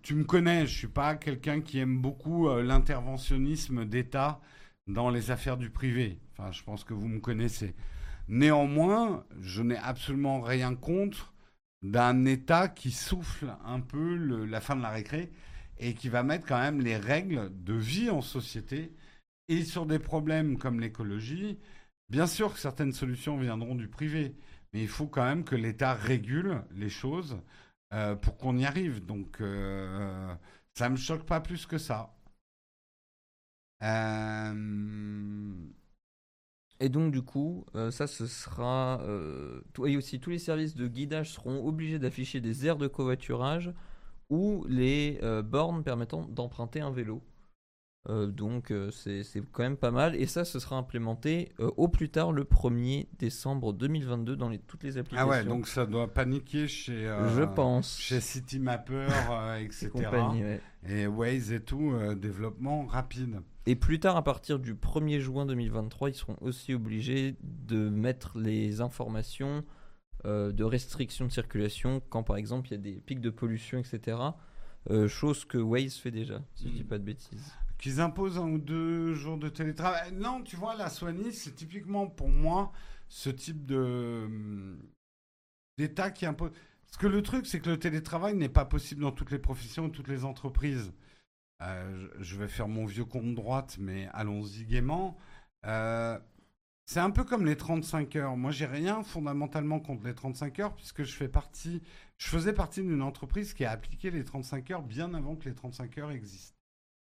S2: tu me connais, je suis pas quelqu'un qui aime beaucoup euh, l'interventionnisme d'État dans les affaires du privé. Enfin, je pense que vous me connaissez. Néanmoins, je n'ai absolument rien contre d'un État qui souffle un peu la fin de la récré et qui va mettre quand même les règles de vie en société et sur des problèmes comme l'écologie. Bien sûr que certaines solutions viendront du privé, mais il faut quand même que l'État régule les choses euh, pour qu'on y arrive. Donc, euh, ça ne me choque pas plus que ça.
S1: Euh... Et donc du coup, euh, ça ce sera... Et aussi tous les services de guidage seront obligés d'afficher des aires de covoiturage ou les bornes permettant d'emprunter un vélo. Donc c'est quand même pas mal. Et ça, ce sera implémenté au plus tard le 1er décembre 2022 dans les, toutes les applications.
S2: Ah ouais, donc ça doit paniquer chez...
S1: Je pense.
S2: Chez CityMapper, [laughs] etc. Et Waze et tout, développement rapide.
S1: Et plus tard, à partir du 1er juin 2023, ils seront aussi obligés de mettre les informations euh, de restriction de circulation quand, par exemple, il y a des pics de pollution, etc. Euh, chose que Waze fait déjà, si je dis hmm. pas de bêtises.
S2: Qu'ils imposent un ou deux jours de télétravail. Non, tu vois, la Sony, c'est typiquement pour moi ce type d'État qui impose. Parce que le truc, c'est que le télétravail n'est pas possible dans toutes les professions toutes les entreprises. Euh, je vais faire mon vieux compte droite, mais allons-y gaiement. Euh, c'est un peu comme les 35 heures. Moi, j'ai rien fondamentalement contre les 35 heures, puisque je fais partie, je faisais partie d'une entreprise qui a appliqué les 35 heures bien avant que les 35 heures existent.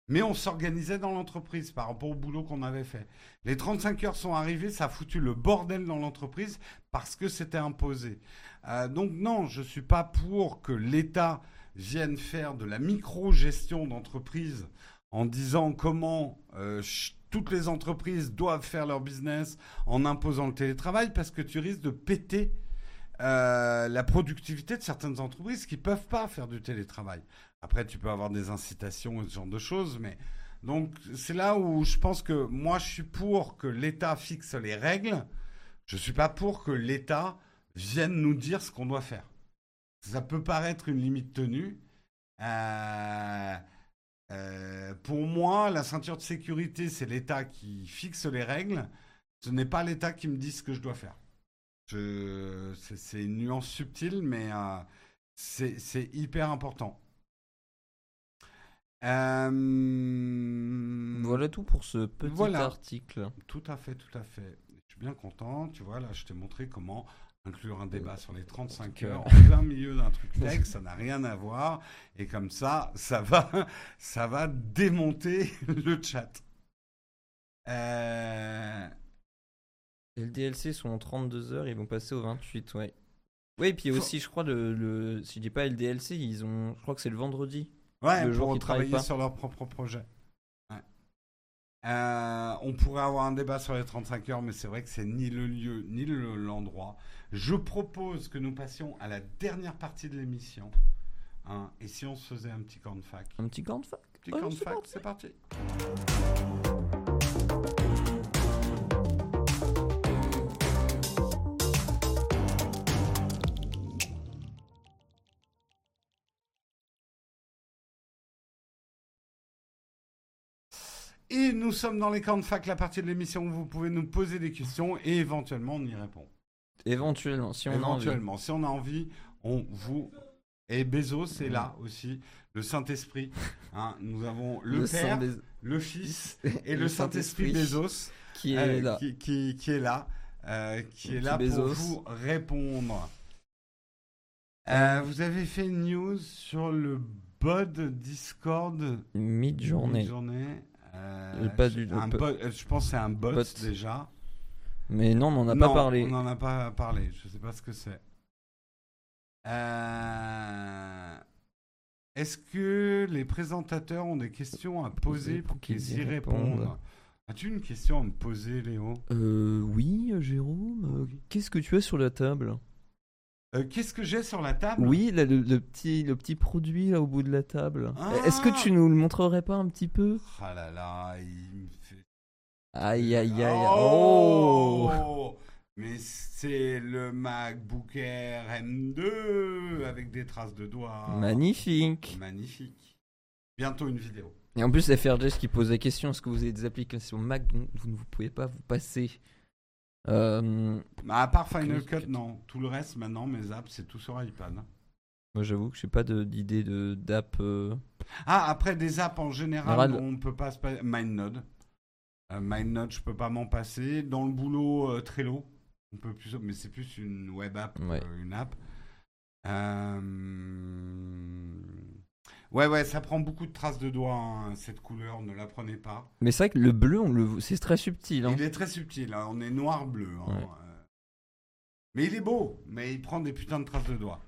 S2: Mais on s'organisait dans l'entreprise par rapport au boulot qu'on avait fait. Les 35 heures sont arrivées, ça a foutu le bordel dans l'entreprise parce que c'était imposé. Euh, donc non, je ne suis pas pour que l'État viennent faire de la micro-gestion d'entreprise en disant comment euh, toutes les entreprises doivent faire leur business en imposant le télétravail parce que tu risques de péter euh, la productivité de certaines entreprises qui peuvent pas faire du télétravail. Après, tu peux avoir des incitations et ce genre de choses, mais donc c'est là où je pense que moi je suis pour que l'État fixe les règles. Je suis pas pour que l'État vienne nous dire ce qu'on doit faire ça peut paraître une limite tenue. Euh, euh, pour moi, la ceinture de sécurité, c'est l'État qui fixe les règles. Ce n'est pas l'État qui me dit ce que je dois faire. C'est une nuance subtile, mais euh, c'est hyper important.
S1: Voilà tout pour ce petit article.
S2: Tout à fait, tout à fait. Je suis bien content. Tu vois, là, je t'ai montré comment inclure un débat sur les 35 heures en plein milieu d'un truc [laughs] texte, ça n'a rien à voir. Et comme ça, ça va, ça va démonter [laughs] le chat. Euh...
S1: Les DLC sont en 32 heures, ils vont passer au 28, ouais. Oui, et puis aussi, je crois, le, le, si je dis pas LDLC, ils ont, je crois que c'est le vendredi.
S2: Ouais, le jour pour travailler sur leur propre projet. Euh, on pourrait avoir un débat sur les 35 heures, mais c'est vrai que c'est ni le lieu ni l'endroit. Je propose que nous passions à la dernière partie de l'émission. Hein, et si on se faisait un petit camp de fac?
S1: Un petit camp de fac?
S2: Petit camp de fac, c'est parti. Et nous sommes dans les camps de fac, la partie de l'émission où vous pouvez nous poser des questions et éventuellement on y répond.
S1: Éventuellement, si on
S2: éventuellement, a envie. si on a envie, on vous. Et Bezos est là aussi, le Saint-Esprit. [laughs] Hein, nous avons le, Père, le Fils [laughs] et, le Saint-Esprit Bezos
S1: qui est euh, là.
S2: Qui, qui, est là, euh, qui est là pour vous répondre. Euh, vous avez fait une news sur le bod Discord
S1: mid-journée.
S2: Euh, pas du, un je pense que c'est un bot, déjà.
S1: Mais non, on n'en a pas parlé.
S2: On n'en a pas parlé. Je ne sais pas ce que c'est. Euh, est-ce que les présentateurs ont des questions à poser pour qu'ils y répondent As-tu une question à me poser, Léo?
S1: Euh, Oui, Jérôme. Qu'est-ce que tu as sur la table?
S2: Euh, Qu'est-ce que j'ai sur la table?
S1: Oui, là, le, le petit, le petit produit là au bout de la table.
S2: Ah.
S1: Est-ce que tu nous le montrerais pas un petit peu?
S2: Ah là là, il me fait.
S1: Aïe aïe aïe.
S2: Oh,
S1: Oh,
S2: Mais c'est le MacBook Air M2 avec des traces de doigts.
S1: Magnifique.
S2: Magnifique. Bientôt une vidéo.
S1: Et en plus, FRJS qui pose la question est-ce que vous avez des applications Mac dont vous ne pouvez pas vous passer? Euh,
S2: Bah, à part Final Cut, non. Tout le reste, maintenant, mes apps, c'est tout sur iPad.
S1: Moi, j'avoue que j'ai pas de- d'idée de d'app. euh,
S2: Ah, après des apps en général, on peut pas se passer. MindNode. Euh, MindNode, je peux pas m'en passer. Dans le boulot, euh, Trello. On peut plus, mais c'est plus une web app
S1: Ouais.
S2: qu'une app. Euh, Ouais, ouais, ça prend beaucoup de traces de doigts, hein, cette couleur, ne la prenez pas.
S1: Mais c'est vrai que le bleu, on le... c'est très subtil. hein.
S2: Il est très subtil, hein, on est noir-bleu.
S1: Ouais.
S2: euh. Mais il est beau, mais il prend des putains de traces de doigts.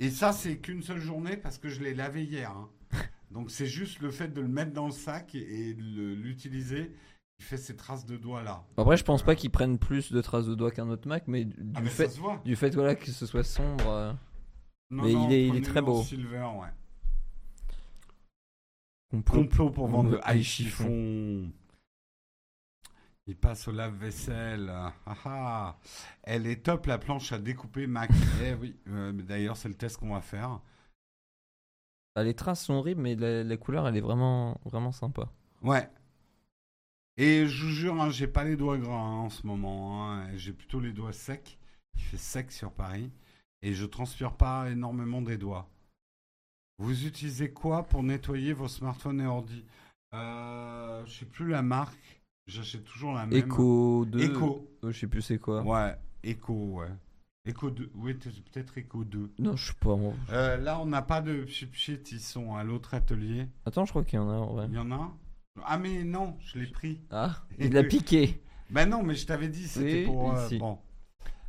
S2: Et ça, c'est qu'une seule journée parce que je l'ai lavé hier. [laughs] Donc c'est juste le fait de le mettre dans le sac et, de l'utiliser qui fait ces traces de doigts là.
S1: Après, je pense pas qu'ils prennent plus de traces de doigts qu'un autre Mac, mais du
S2: Ah, mais
S1: fait, du fait voilà, que ce soit sombre. euh,
S2: Non,
S1: Mais
S2: non,
S1: il est- il est très beau.
S2: Silver, ouais.
S1: Complot.
S2: Complot pour vendre le
S1: High
S2: chiffon. Il passe au lave-vaisselle. Ah, ah. Elle est top la planche à découper Mac. [laughs] eh oui, euh, d'ailleurs c'est le test qu'on va faire.
S1: Ah, les traces sont horribles, mais la, la couleur, elle est vraiment, vraiment sympa.
S2: Ouais. Et je vous jure, hein, j'ai pas les doigts gras hein, en ce moment. hein. J'ai plutôt les doigts secs. Il fait sec sur Paris. Et je transpire pas énormément des doigts. Vous utilisez quoi pour nettoyer vos smartphones et ordi euh, Je sais plus la marque. J'achète toujours la même.
S1: Echo 2.
S2: Echo.
S1: euh, je sais plus c'est quoi.
S2: Ouais, Echo, ouais. Echo 2. Oui, peut-être Echo 2.
S1: Non, je sais pas. moi.
S2: Euh, là, on n'a pas de pchit Ils sont à l'autre atelier.
S1: Attends, je crois qu'il y en a vrai.
S2: Il y en a un? Ah, mais non, je l'ai pris.
S1: Ah, [laughs] il l'a piqué.
S2: Ben non, mais je t'avais dit, c'était
S1: Oui,
S2: pour. euh, bon.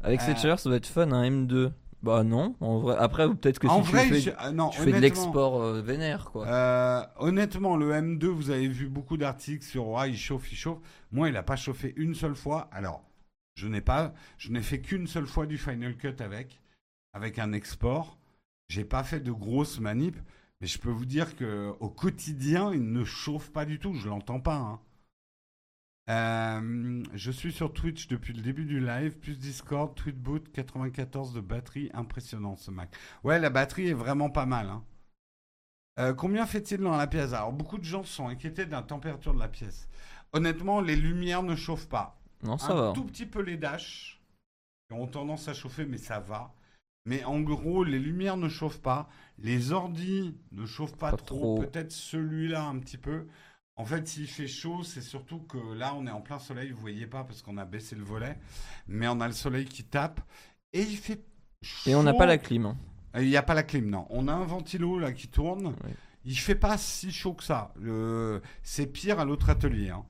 S1: Avec
S2: Euh.
S1: cette chaleur, ça doit être fun, un M2. Bah non, en vrai. Après, peut-être que
S2: en
S1: si
S2: vrai,
S1: tu fais,
S2: je- non,
S1: tu fais de l'export euh, vénère, quoi.
S2: euh, honnêtement, le M2, vous avez vu beaucoup d'articles sur ouais, il chauffe, il chauffe. Moi, il n'a pas chauffé une seule fois. Alors, je n'ai pas, je n'ai fait qu'une seule fois du Final Cut avec, avec un export. J'ai pas fait de grosses manips, mais je peux vous dire que au quotidien, il ne chauffe pas du tout. Je l'entends pas. hein. Euh, je suis sur Twitch depuis le début du live, plus Discord, Tweetboot, 94 de batterie, impressionnant ce Mac. Ouais, la batterie est vraiment pas mal. hein. Euh, combien fait-il dans la pièce? Alors, beaucoup de gens sont inquiétés de la température de la pièce. Honnêtement, les lumières ne chauffent pas.
S1: non, ça
S2: un
S1: va.
S2: tout petit peu les dashs qui ont tendance à chauffer, mais ça va. Mais en gros, les lumières ne chauffent pas. Les ordis ne chauffent pas,
S1: Pas
S2: trop.
S1: trop.
S2: Peut-être celui-là un petit peu. En fait, s'il fait chaud, c'est surtout que là, on est en plein soleil. Vous voyez pas parce qu'on a baissé le volet. Mais on a le soleil qui tape. Et il fait chaud.
S1: Et on n'a pas la clim. hein.
S2: Il n'y a pas la clim, non. On a un ventilo là qui tourne.
S1: Ouais.
S2: Il fait pas si chaud que ça. Le- C'est pire à l'autre atelier. hein.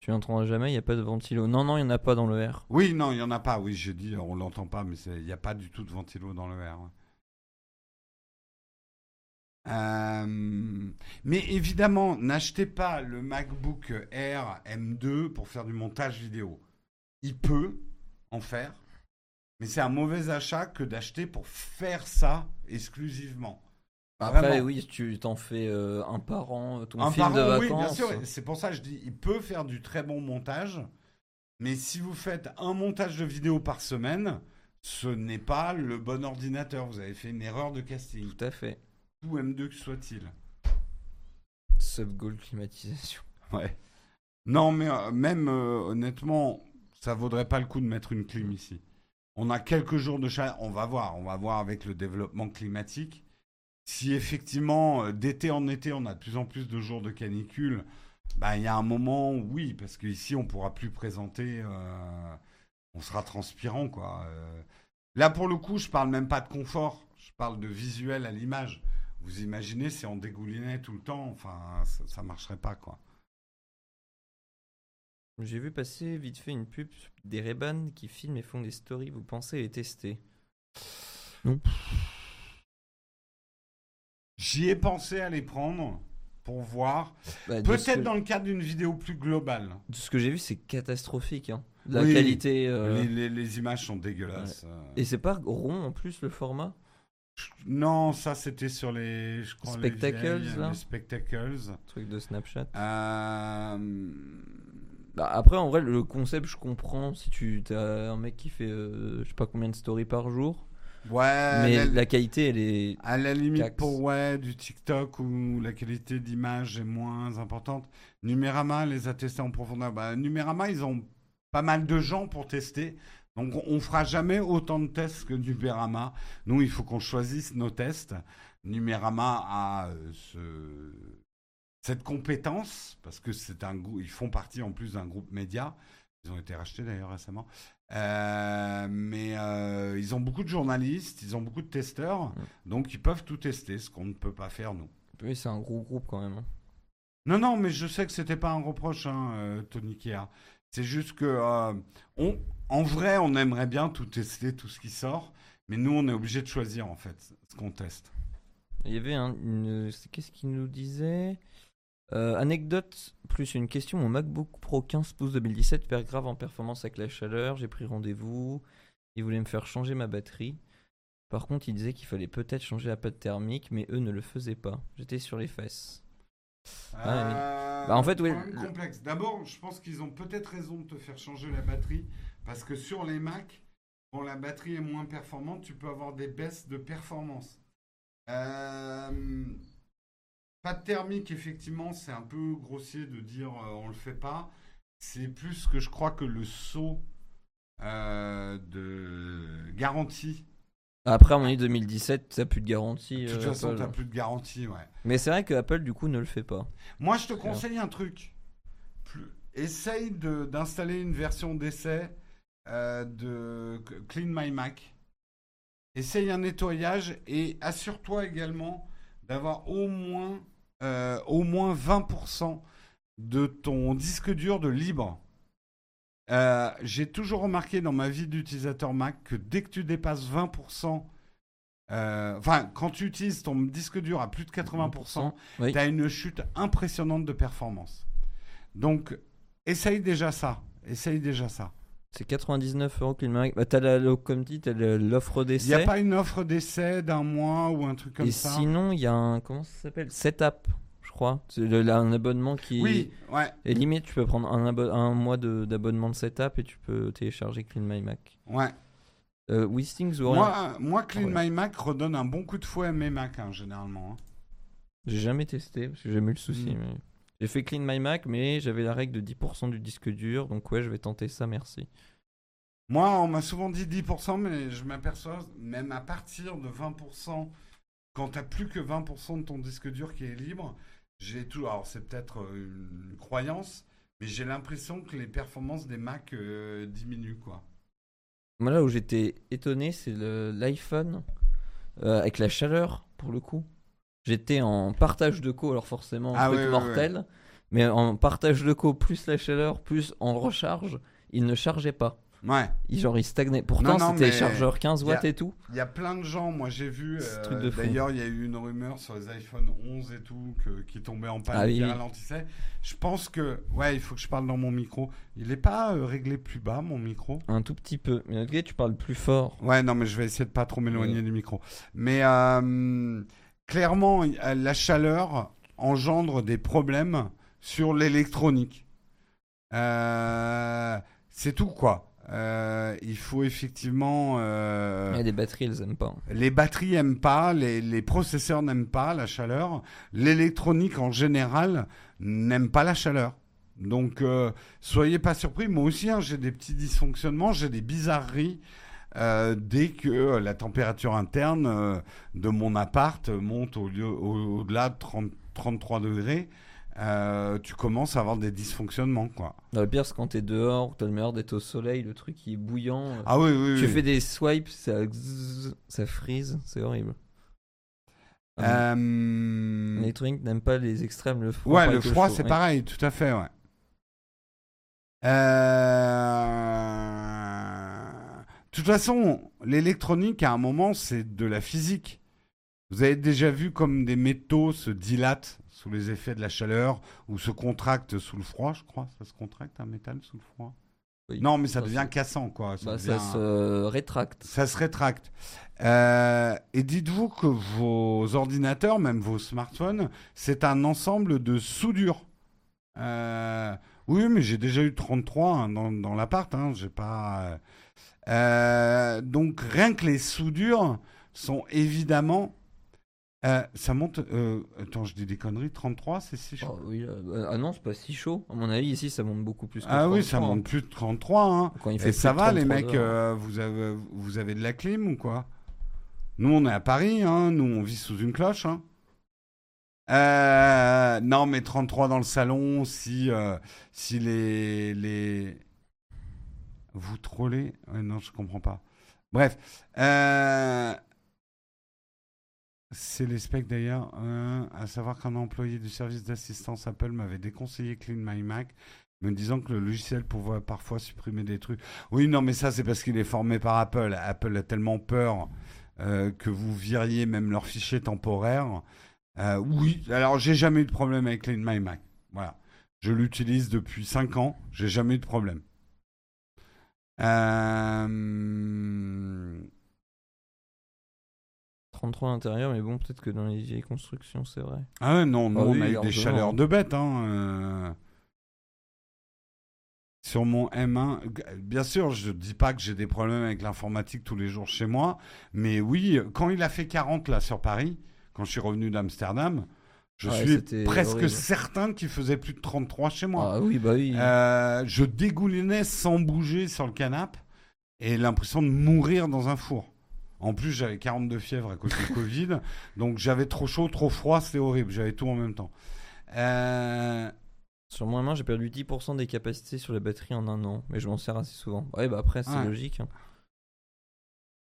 S1: Tu n'entendras jamais, il n'y a pas de ventilo. Non, non, il n'y en a pas dans le R.
S2: Oui, non, il n'y en a pas. Oui, j'ai dit, on l'entend pas, mais c'est- il n'y a pas du tout de ventilo dans le R. Euh, mais évidemment, n'achetez pas le MacBook Air M2 pour faire du montage vidéo. Il peut en faire, mais c'est un mauvais achat que d'acheter pour faire ça exclusivement.
S1: Après,
S2: Vraiment.
S1: oui, tu t'en fais euh, un par an, ton
S2: Un
S1: film de
S2: par an, oui,
S1: vacances.
S2: bien sûr. C'est pour ça que je dis, il peut faire du très bon montage, mais si vous faites un montage de vidéo par semaine, ce n'est pas le bon ordinateur. Vous avez fait une erreur de casting.
S1: Tout à fait.
S2: Tout M2 que soit-il.
S1: Subgoal climatisation.
S2: Ouais. Non, mais euh, même euh, honnêtement, ça vaudrait pas le coup de mettre une clim ici. On a quelques jours de chaleur. On va voir. On va voir avec le développement climatique. Si effectivement, euh, d'été en été, on a de plus en plus de jours de canicule, bah, il y a un moment, où oui, parce qu'ici, on pourra plus présenter. euh, on sera transpirant, quoi. Là, pour le coup, je parle même pas de confort. Je parle de visuel à l'image. Vous imaginez si on dégoulinait tout le temps, enfin, ça, ça marcherait pas, quoi.
S1: J'ai vu passer vite fait une pub des Ray-Ban qui filment et font des stories. Vous pensez les tester?
S2: J'y ai pensé à les prendre pour voir.
S1: Bah,
S2: Peut-être
S1: que-
S2: dans le cadre d'une vidéo plus globale.
S1: De ce que j'ai vu, c'est catastrophique. hein. La
S2: Oui.
S1: qualité. euh,
S2: Les, les- les images sont dégueulasses. euh.
S1: Et c'est pas rond en plus le format?
S2: Non, ça c'était sur les, je crois, les
S1: Spectacles, là
S2: les spectacles.
S1: Truc de Snapchat.
S2: Euh,
S1: Bah, après, en vrai, le concept, je comprends. Si tu as un mec qui fait euh, je sais pas combien de stories par jour.
S2: ouais,
S1: mais
S2: la,
S1: la qualité, elle est.
S2: à la limite
S1: Cax.
S2: pour ouais, du TikTok où la qualité d'image est moins importante. Numérama les a testés en profondeur. Bah, Numérama, ils ont pas mal de gens pour tester. Donc on, fera jamais autant de tests que Numérama. Nous, il faut qu'on choisisse nos tests. Numérama a euh, ce- cette compétence parce que c'est un ils font partie en plus d'un groupe média. Ils ont été rachetés d'ailleurs récemment. Euh, mais euh, ils ont beaucoup de journalistes, ils ont beaucoup de testeurs, donc ils peuvent tout tester, ce qu'on ne peut pas faire nous.
S1: Oui, c'est un gros groupe quand même. hein.
S2: Non, non, mais je sais que c'était pas un reproche, hein, euh, Tony Kea. C'est juste que, on, en vrai, on aimerait bien tout tester, tout ce qui sort, mais nous, on est obligé de choisir en fait ce qu'on teste.
S1: Il y avait un, une. Qu'est-ce qu'il nous disait? Euh, Anecdote plus une question. Mon MacBook Pro 15 pouces 2017 perd grave en performance avec la chaleur. J'ai pris rendez-vous. Il voulait me faire changer ma batterie. Par contre, il disait qu'il fallait peut-être changer la pâte thermique, mais eux ne le faisaient pas. J'étais sur les fesses. Ah, oui.
S2: Euh,
S1: Bah, en fait, oui.
S2: D'abord, je pense qu'ils ont peut-être raison de te faire changer la batterie, parce que sur les Mac, quand la batterie est moins performante, tu peux avoir des baisses de performance. Euh, pas de thermique, effectivement, c'est un peu grossier de dire euh, on le fait pas. C'est plus que je crois que le saut euh, de garantie.
S1: Après, à mon avis, 2017, ça plus de garantie.
S2: De toute
S1: euh,
S2: façon, n'as plus de garantie, ouais.
S1: Mais c'est vrai que Apple, du coup, ne le fait pas.
S2: Moi, je te conseille un truc. Plus- Essaye d'installer une version d'essai euh, de Clean My Mac. Essaye un nettoyage et assure-toi également d'avoir au moins, euh, au moins 20% de ton disque dur de libre. Euh, J'ai toujours remarqué dans ma vie d'utilisateur Mac que dès que tu dépasses 20%, euh, enfin, quand tu utilises ton disque dur à plus de 80%,
S1: Oui.
S2: tu as une chute impressionnante de performance. Donc, essaye déjà ça. Essaye déjà ça.
S1: C'est 99 euros qu'il me Bah, t'as la, comme dit, t'as l'offre
S2: Il n'y
S1: d'essai.
S2: a pas une offre d'essai d'un mois ou un truc comme
S1: Et
S2: ça
S1: sinon, il y a un. Comment ça s'appelle? Setup, je crois. C'est un abonnement qui.
S2: Oui, ouais,
S1: Et limite, tu peux prendre un, mois d'abonnement de, Setup et tu peux télécharger Clean My Mac.
S2: ouais.
S1: Euh, Wistings ou rien
S2: Moi, moi, Clean
S1: Ouais.
S2: My Mac redonne un bon coup de fouet à mes Mac, hein, généralement. hein.
S1: J'ai jamais testé parce que j'ai jamais eu le souci.
S2: Mm.
S1: mais- J'ai fait Clean My Mac, mais j'avais la règle de 10% du disque dur. Donc, ouais, je vais tenter ça, merci.
S2: Moi, on m'a souvent dit 10%, mais je m'aperçois, même à partir de 20%, quand tu plus que 20% de ton disque dur qui est libre, j'ai tout. Alors, c'est peut-être euh, une croyance, mais j'ai l'impression que les performances des Mac euh, diminuent, quoi.
S1: Moi, là où j'étais étonné, c'est l'iPhone euh, avec la chaleur, pour le coup. J'étais en partage de co, alors forcément,
S2: Ah
S1: truc
S2: ouais, ouais,
S1: mortel. Mais en partage de co, plus la chaleur, plus en recharge, il ne chargeait pas.
S2: Ouais.
S1: Il, genre, il stagnait. Pourtant, c'était chargeur 15 watts
S2: a-
S1: et tout.
S2: Il y a plein de gens, moi j'ai vu,
S1: un
S2: euh,
S1: truc de fou.
S2: d'ailleurs il y a eu une rumeur sur les iPhone 11 et tout, que, qui tombaient en panne,
S1: Ah oui,
S2: qui
S1: oui.
S2: ralentissaient. Je pense que, ouais, il faut que je parle dans mon micro. Il n'est pas euh, réglé plus bas, mon micro?
S1: Un tout petit peu. Mais tu parles plus fort.
S2: Ouais, non, mais je vais essayer de pas trop m'éloigner
S1: Ouais.
S2: du micro. Mais euh, clairement, la chaleur engendre des problèmes sur l'électronique. Euh, c'est tout, quoi. Euh, il faut effectivement... euh,
S1: les batteries, elles aiment pas.
S2: les batteries n'aiment pas, les, les processeurs n'aiment pas la chaleur, l'électronique en général n'aime pas la chaleur. Donc, soyez pas surpris. Moi aussi, hein, j'ai des petits dysfonctionnements, j'ai des bizarreries euh, dès que la température interne euh, de mon appart monte au lieu- au- au-delà de 30 33 degrés. euh, tu commences à avoir des dysfonctionnements, quoi.
S1: Le pire, c'est quand t'es dehors, t'as le meilleur d'être au soleil, le truc qui est bouillant.
S2: Ah oui, oui,
S1: tu
S2: oui.
S1: fais des swipes, ça, ça freeze, c'est horrible. Ah,
S2: Euh,
S1: L'électronique n'aime pas les extrêmes, le froid.
S2: Ouais, le froid, c'est
S1: ouais.
S2: pareil, tout à fait, ouais. Euh, toute façon, l'électronique, à un moment, c'est de la physique. Vous avez déjà vu comme des métaux se dilatent sous les effets de la chaleur ou se contractent sous le froid, je crois. Ça se contracte un métal sous le froid?
S1: Oui.
S2: Non, mais ça
S1: Ça,
S2: devient cassant, quoi. Ça,
S1: Bah,
S2: devient-
S1: ça se rétracte.
S2: ça se rétracte. Euh, et dites-vous que vos ordinateurs, même vos smartphones, c'est un ensemble de soudure. Euh, oui, mais j'ai déjà eu 33 hein, dans, dans l'appart. Hein, j'ai pas. euh, donc rien que les soudures sont évidemment. euh, ça monte. euh, attends, je dis des conneries. 33, c'est si chaud.
S1: Oh, oui, ah non, c'est pas si chaud. À mon avis, ici, ça monte beaucoup plus que
S2: ah oui,
S1: 33,
S2: ça
S1: hein.
S2: monte plus de 33. Hein.
S1: Quand il
S2: Et
S1: fait
S2: ça
S1: plus de
S2: va, les
S1: 33
S2: mecs, euh, vous, avez, vous avez de la clim ou quoi? Nous, on est à Paris, hein, nous, on vit sous une cloche. Hein. Euh, non, mais 33 dans le salon, si, euh, si les, les... Vous trollez Non, je comprends pas. Bref. euh, C'est les specs d'ailleurs, euh, à savoir qu'un employé du service d'assistance Apple m'avait déconseillé Clean My Mac me disant que le logiciel pouvait parfois supprimer des trucs. Oui, non, mais ça, c'est parce qu'il est formé par Apple. Apple a tellement peur euh, que vous viriez même leurs fichiers temporaires. Euh, oui, alors j'ai jamais eu de problème avec Clean Mac. Voilà. Je l'utilise depuis 5 ans, j'ai jamais eu de problème. Euh...
S1: 33 à l'intérieur, mais bon, peut-être que dans les vieilles constructions, c'est vrai.
S2: Ah ouais, non, nous,
S1: Ah
S2: on a eu des chaleurs de bête. Hein, euh. Sur mon M1, g- bien sûr, je dis pas que j'ai des problèmes avec l'informatique tous les jours chez moi, mais oui, quand il a fait 40 là sur Paris, quand je suis revenu d'Amsterdam, je
S1: Ouais,
S2: suis presque
S1: horrible.
S2: certain qu'il faisait plus de 33 chez moi.
S1: Ah oui, bah oui.
S2: Euh, je dégoulinais sans bouger sur le canapé et l'impression de mourir dans un four. En plus, j'avais 42 fièvres à cause du [laughs] Covid, donc j'avais trop chaud, trop froid, c'était horrible. J'avais tout en même temps. Euh,
S1: Sur main, j'ai perdu 10% des capacités sur la batterie en un an, mais je m'en sers assez souvent. Ouais, bah après, c'est
S2: Ouais.
S1: logique. hein.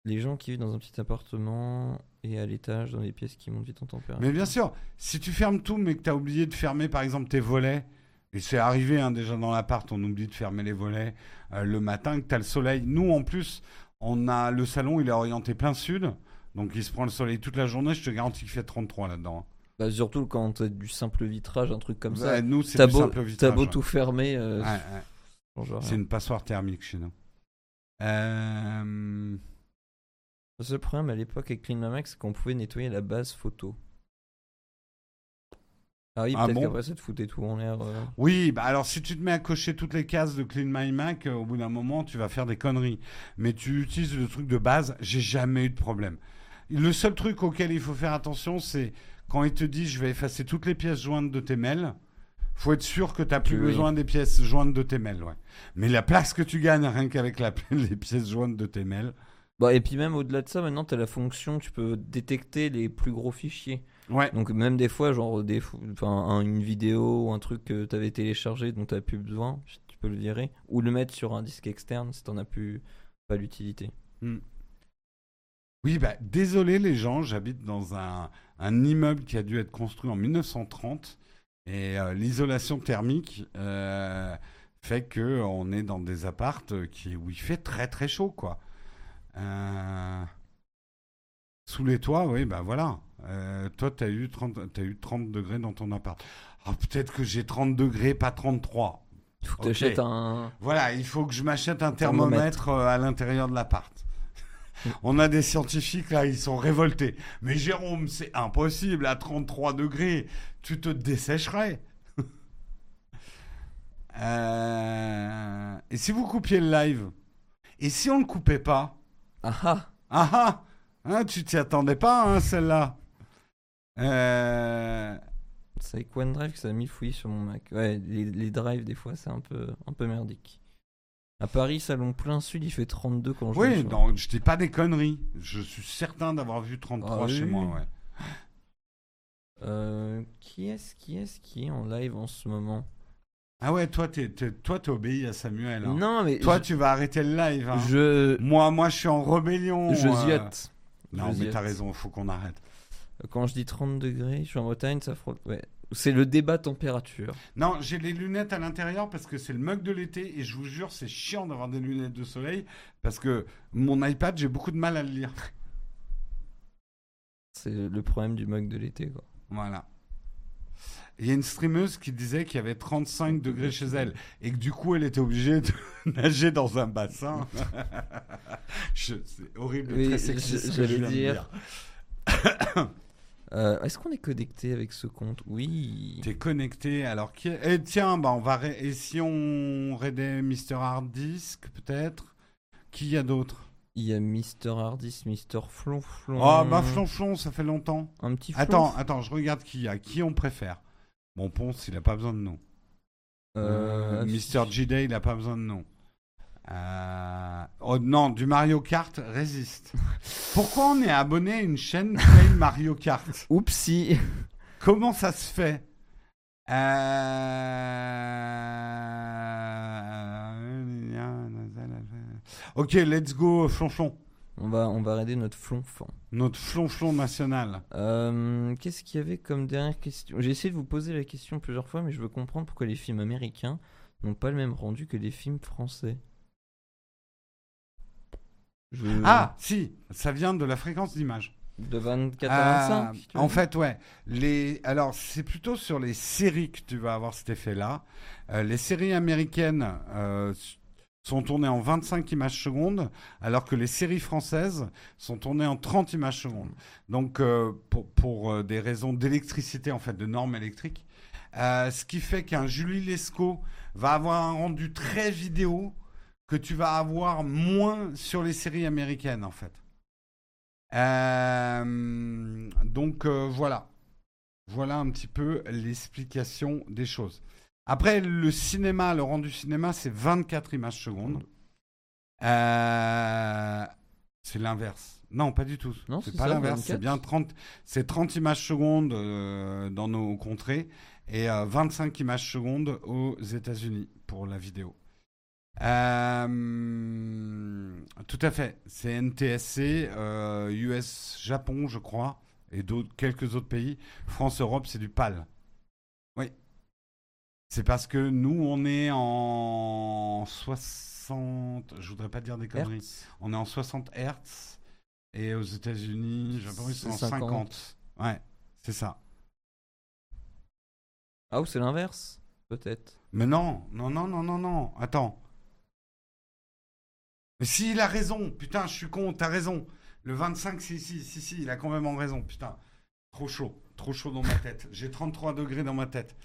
S1: Les gens qui vivent dans un petit appartement et à l'étage, dans des pièces qui montent vite en température.
S2: Mais bien sûr, si tu fermes tout, mais que tu as oublié de fermer, par exemple, tes volets, et c'est arrivé hein, déjà dans l'appart, on oublie de fermer les volets euh, le matin, que tu as le soleil. Nous, en plus, on a le salon, il est orienté plein sud, donc il se prend le soleil toute la journée. Je te garantis qu'il fait 33 là-dedans.
S1: Bah, surtout quand t'as du simple vitrage, un truc comme ça.
S2: Nous, c'est
S1: T'as
S2: du
S1: beau,
S2: simple
S1: t'as
S2: vitrage.
S1: beau
S2: ouais.
S1: tout fermer. euh,
S2: Ouais, ouais. C'est une passoire thermique chez nous. Euh,
S1: Le seul problème à l'époque avec Clean My Mac, c'est qu'on pouvait nettoyer la base photo. Ah oui,
S2: Ah
S1: peut-être
S2: bon
S1: qu'après ça te foutait tout en l'air. euh.
S2: Oui, bah alors si tu te mets à cocher toutes les cases de Clean My Mac, euh, au bout d'un moment, tu vas faire des conneries. Mais tu utilises le truc de base, j'ai jamais eu de problème. Le seul truc auquel il faut faire attention, c'est quand il te dit je vais effacer toutes les pièces jointes de tes mails, faut être sûr que tu n'as plus
S1: Oui.
S2: besoin des pièces jointes de tes mails. Ouais. Mais la place que tu gagnes rien qu'avec la- [laughs] les pièces jointes de tes mails,
S1: Bah, et puis même au-delà de ça, maintenant t'as la fonction, tu peux détecter les plus gros fichiers.
S2: ouais.
S1: Donc même des fois, genre des, enfin, une vidéo ou un truc que t'avais téléchargé dont t'as plus besoin, tu peux le virer. Ou le mettre sur un disque externe si t'en as plus pas l'utilité.
S2: Oui, bah, désolé les gens, j'habite dans un, un immeuble qui a dû être construit en 1930 et euh, l'isolation thermique euh, fait que on est dans des appartes qui, où il fait très très chaud quoi. Euh, Sous les toits, oui, bah voilà. Euh, toi, tu as, eu 30 t'as eu 30 degrés dans ton appart. Ah, Peut-être que j'ai 30 degrés, pas 33.
S1: Faut que
S2: Ok.
S1: t'achètes un.
S2: Voilà, il faut que je m'achète un
S1: thermomètre.
S2: thermomètre euh, à l'intérieur de l'appart. [laughs] On a des scientifiques là, ils sont révoltés. Mais Jérôme, c'est impossible, à 33 degrés, tu te dessécherais. [laughs] Euh, Et si vous coupiez le live? Et si on le coupait pas?
S1: Ah ah
S2: Ah ah Hein, Tu t'y attendais pas, hein, celle-là Euh,
S1: C'est avec OneDrive que ça a mis fouiller sur mon Mac. Ouais, les, les drives, des fois, c'est un peu, un peu merdique. À Paris, salon plein sud, il fait 32 quand je
S2: Oui, non, je dis pas des conneries. Je suis certain d'avoir vu 33
S1: Ah
S2: chez
S1: oui.
S2: moi, ouais.
S1: Euh, qui est-ce qui est-ce qui est en live en ce moment?
S2: Ah ouais, toi, t'es, t'es- toi, t'obéis à Samuel. hein.
S1: Non, mais
S2: Toi,
S1: je,
S2: tu vas arrêter le live. hein.
S1: je,
S2: Moi, moi, je suis en rébellion.
S1: je
S2: euh.
S1: ziote.
S2: Non,
S1: Je
S2: mais t'as raison, faut qu'on arrête.
S1: Quand je dis 30 degrés, je suis en Bretagne, ça frotte. Ouais. C'est le débat température.
S2: Non, j'ai les lunettes à l'intérieur parce que c'est le mug de l'été et je vous jure, c'est chiant d'avoir des lunettes de soleil parce que mon iPad, j'ai beaucoup de mal à le lire.
S1: C'est le problème du mug de l'été, quoi.
S2: Voilà. Il y a une streameuse qui disait qu'il y avait 35 degrés chez elle et que du coup elle était obligée de [laughs] nager dans un bassin. [laughs] C'est horrible
S1: Oui,
S2: très que
S1: j'allais dire. Euh, Est-ce qu'on est connecté avec ce compte? Oui.
S2: T'es connecté. Alors qui est- Eh tiens, bah on va ré- et si on raidait Mr Hard Disk peut-être? Qui y a d'autres
S1: Il y a Mister Hardis, Mister Flonflon.
S2: Oh bah Flonflon, ça fait longtemps.
S1: Un petit flonf.
S2: Attends, attends, je regarde qui y a. Qui on préfère Bon Ponce, il a pas besoin de nom.
S1: Euh,
S2: Mr J-Day, il a pas besoin de nom. Euh, Oh non, du Mario Kart résiste. Pourquoi on est abonné à une chaîne paye Mario Kart
S1: Oupsie.
S2: Comment ça se fait Euh... Ok, let's go, flonflon.
S1: On va, on va raider notre flonflon.
S2: Notre flonflon national.
S1: Euh, Qu'est-ce qu'il y avait comme dernière question? J'ai essayé de vous poser la question plusieurs fois, mais je veux comprendre pourquoi les films américains n'ont pas le même rendu que les films français. Je...
S2: Ah, si, ça vient de la fréquence d'image.
S1: De 24 à 25
S2: Euh, En fait, ouais. Les... Alors, c'est plutôt sur les séries que tu vas avoir cet effet-là. Euh, les séries américaines euh, sont tournées en 25 images secondes, alors que les séries françaises sont tournées en 30 images secondes. Donc, euh, pour, euh, des raisons d'électricité, en fait, de normes électriques. Euh, ce qui fait qu'un Julie Lescaut va avoir un rendu très vidéo que tu vas avoir moins sur les séries américaines, en fait. Donc voilà. Voilà un petit peu l'explication des choses. Après, le cinéma, le rendu cinéma, c'est 24 images secondes. Euh, c'est l'inverse. Non, pas du tout.
S1: Non,
S2: c'est pas l'inverse. C'est
S1: 24.
S2: bien 30, c'est 30 images secondes euh, dans nos contrées et euh, 25 images secondes aux États-Unis pour la vidéo. Euh, tout à fait. C'est NTSC, US, Japon, je crois, et quelques autres pays. France, Europe, c'est du PAL. C'est parce que nous, on est en 60. Je voudrais pas dire des conneries.
S1: Hertz.
S2: On est en 60 Hertz. Et aux États-Unis, Japon, ils sont en
S1: 50.
S2: 50. Ouais, c'est ça.
S1: Ah, ou c'est l'inverse Peut-être.
S2: Mais non, non, non, non, non, non. Attends. Mais si, il a raison. Putain, je suis con, t'as raison. Le 25, si, si, si, si, il a quand même raison. Putain, trop chaud. Trop chaud dans ma tête. J'ai 33 degrés dans ma tête.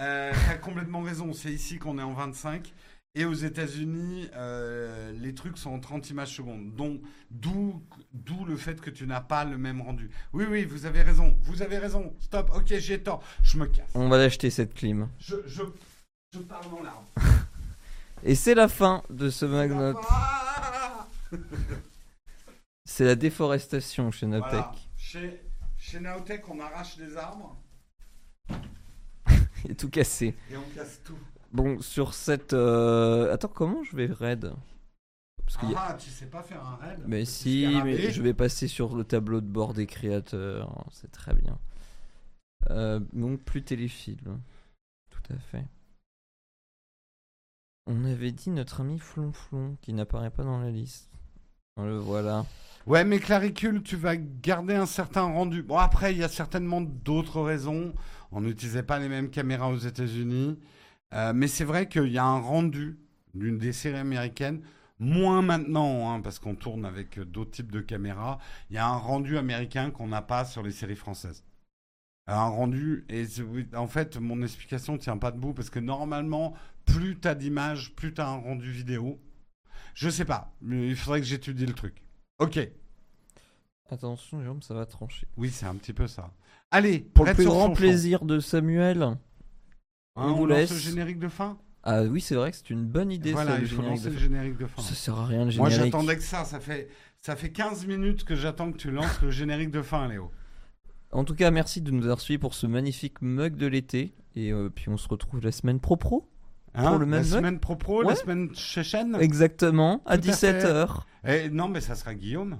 S2: Euh, t'as complètement raison. C'est ici qu'on est en 25. Et aux États-Unis, euh, les trucs sont en 30 images secondes. Donc, d'où, d'où le fait que tu n'as pas le même rendu. Oui, oui, vous avez raison. Vous avez raison. Stop. Ok, j'ai tort. Je me casse.
S1: On va l'acheter cette clim.
S2: Je, je, je parle dans l'arbre. [laughs]
S1: Et c'est la fin de ce Magnote. [laughs] C'est la déforestation chez.
S2: Voilà. Chez, chez Naotech, on arrache des arbres [laughs]
S1: Il est tout cassé.
S2: et on casse tout.
S1: Bon, sur cette. euh, Attends, comment je vais raid? Parce qu'il y a-
S2: Ah, tu sais pas faire un raid
S1: Mais si, mais je vais passer sur le tableau de bord des créateurs. C'est très bien. Euh, donc, plus téléfilm. Tout à fait. On avait dit notre ami Flonflon qui n'apparaît pas dans la liste. On le voilà.
S2: Ouais, mais Claricule, tu vas garder un certain rendu. Bon, après, il y a certainement d'autres raisons. On n'utilisait pas les mêmes caméras aux États-Unis. Euh, mais c'est vrai qu'il y a un rendu d'une des séries américaines, moins maintenant, hein, parce qu'on tourne avec euh, d'autres types de caméras. Il y a un rendu américain qu'on n'a pas sur les séries françaises. Un rendu, et en fait, mon explication tient pas debout, parce que normalement, plus tu as d'images, plus tu as un rendu vidéo. Je sais pas, mais il faudrait que j'étudie le truc. Ok.
S1: Attention, Jérôme, ça va trancher.
S2: Oui, c'est un petit peu ça. Allez,
S1: Pour le plus grand plaisir de Samuel.
S2: Hein,
S1: on vous laisse.
S2: le générique de fin
S1: Ah oui, c'est vrai que c'est une bonne idée.
S2: Voilà,
S1: ça, le
S2: il faut lancer le générique de fin.
S1: Ça sert à rien le
S2: Moi,
S1: générique.
S2: j'attendais que ça. Ça fait, ça fait 15 minutes que j'attends que tu lances le générique de fin, Léo.
S1: En tout cas, merci de nous avoir suivis pour ce magnifique mug de l'été. Et euh, puis on se retrouve la semaine pro-pro.
S2: Hein
S1: Pour le même
S2: la
S1: mug
S2: semaine pro-pro, la semaine chéchène
S1: Exactement, à
S2: Tout à fait.
S1: 17h.
S2: Eh, Non, mais ça sera Guillaume.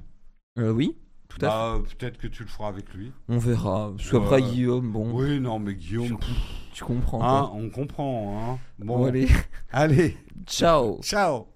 S1: Euh, oui, tout
S2: Bah, Peut-être que tu le feras avec lui.
S1: On verra. Parce qu'après,
S2: Ouais.
S1: Guillaume, bon,
S2: Oui, non, mais Guillaume,
S1: tu, tu comprends.
S2: hein, on comprend. Hein.
S1: Bon,
S2: Bon,
S1: allez,
S2: allez, [laughs]
S1: ciao
S2: ciao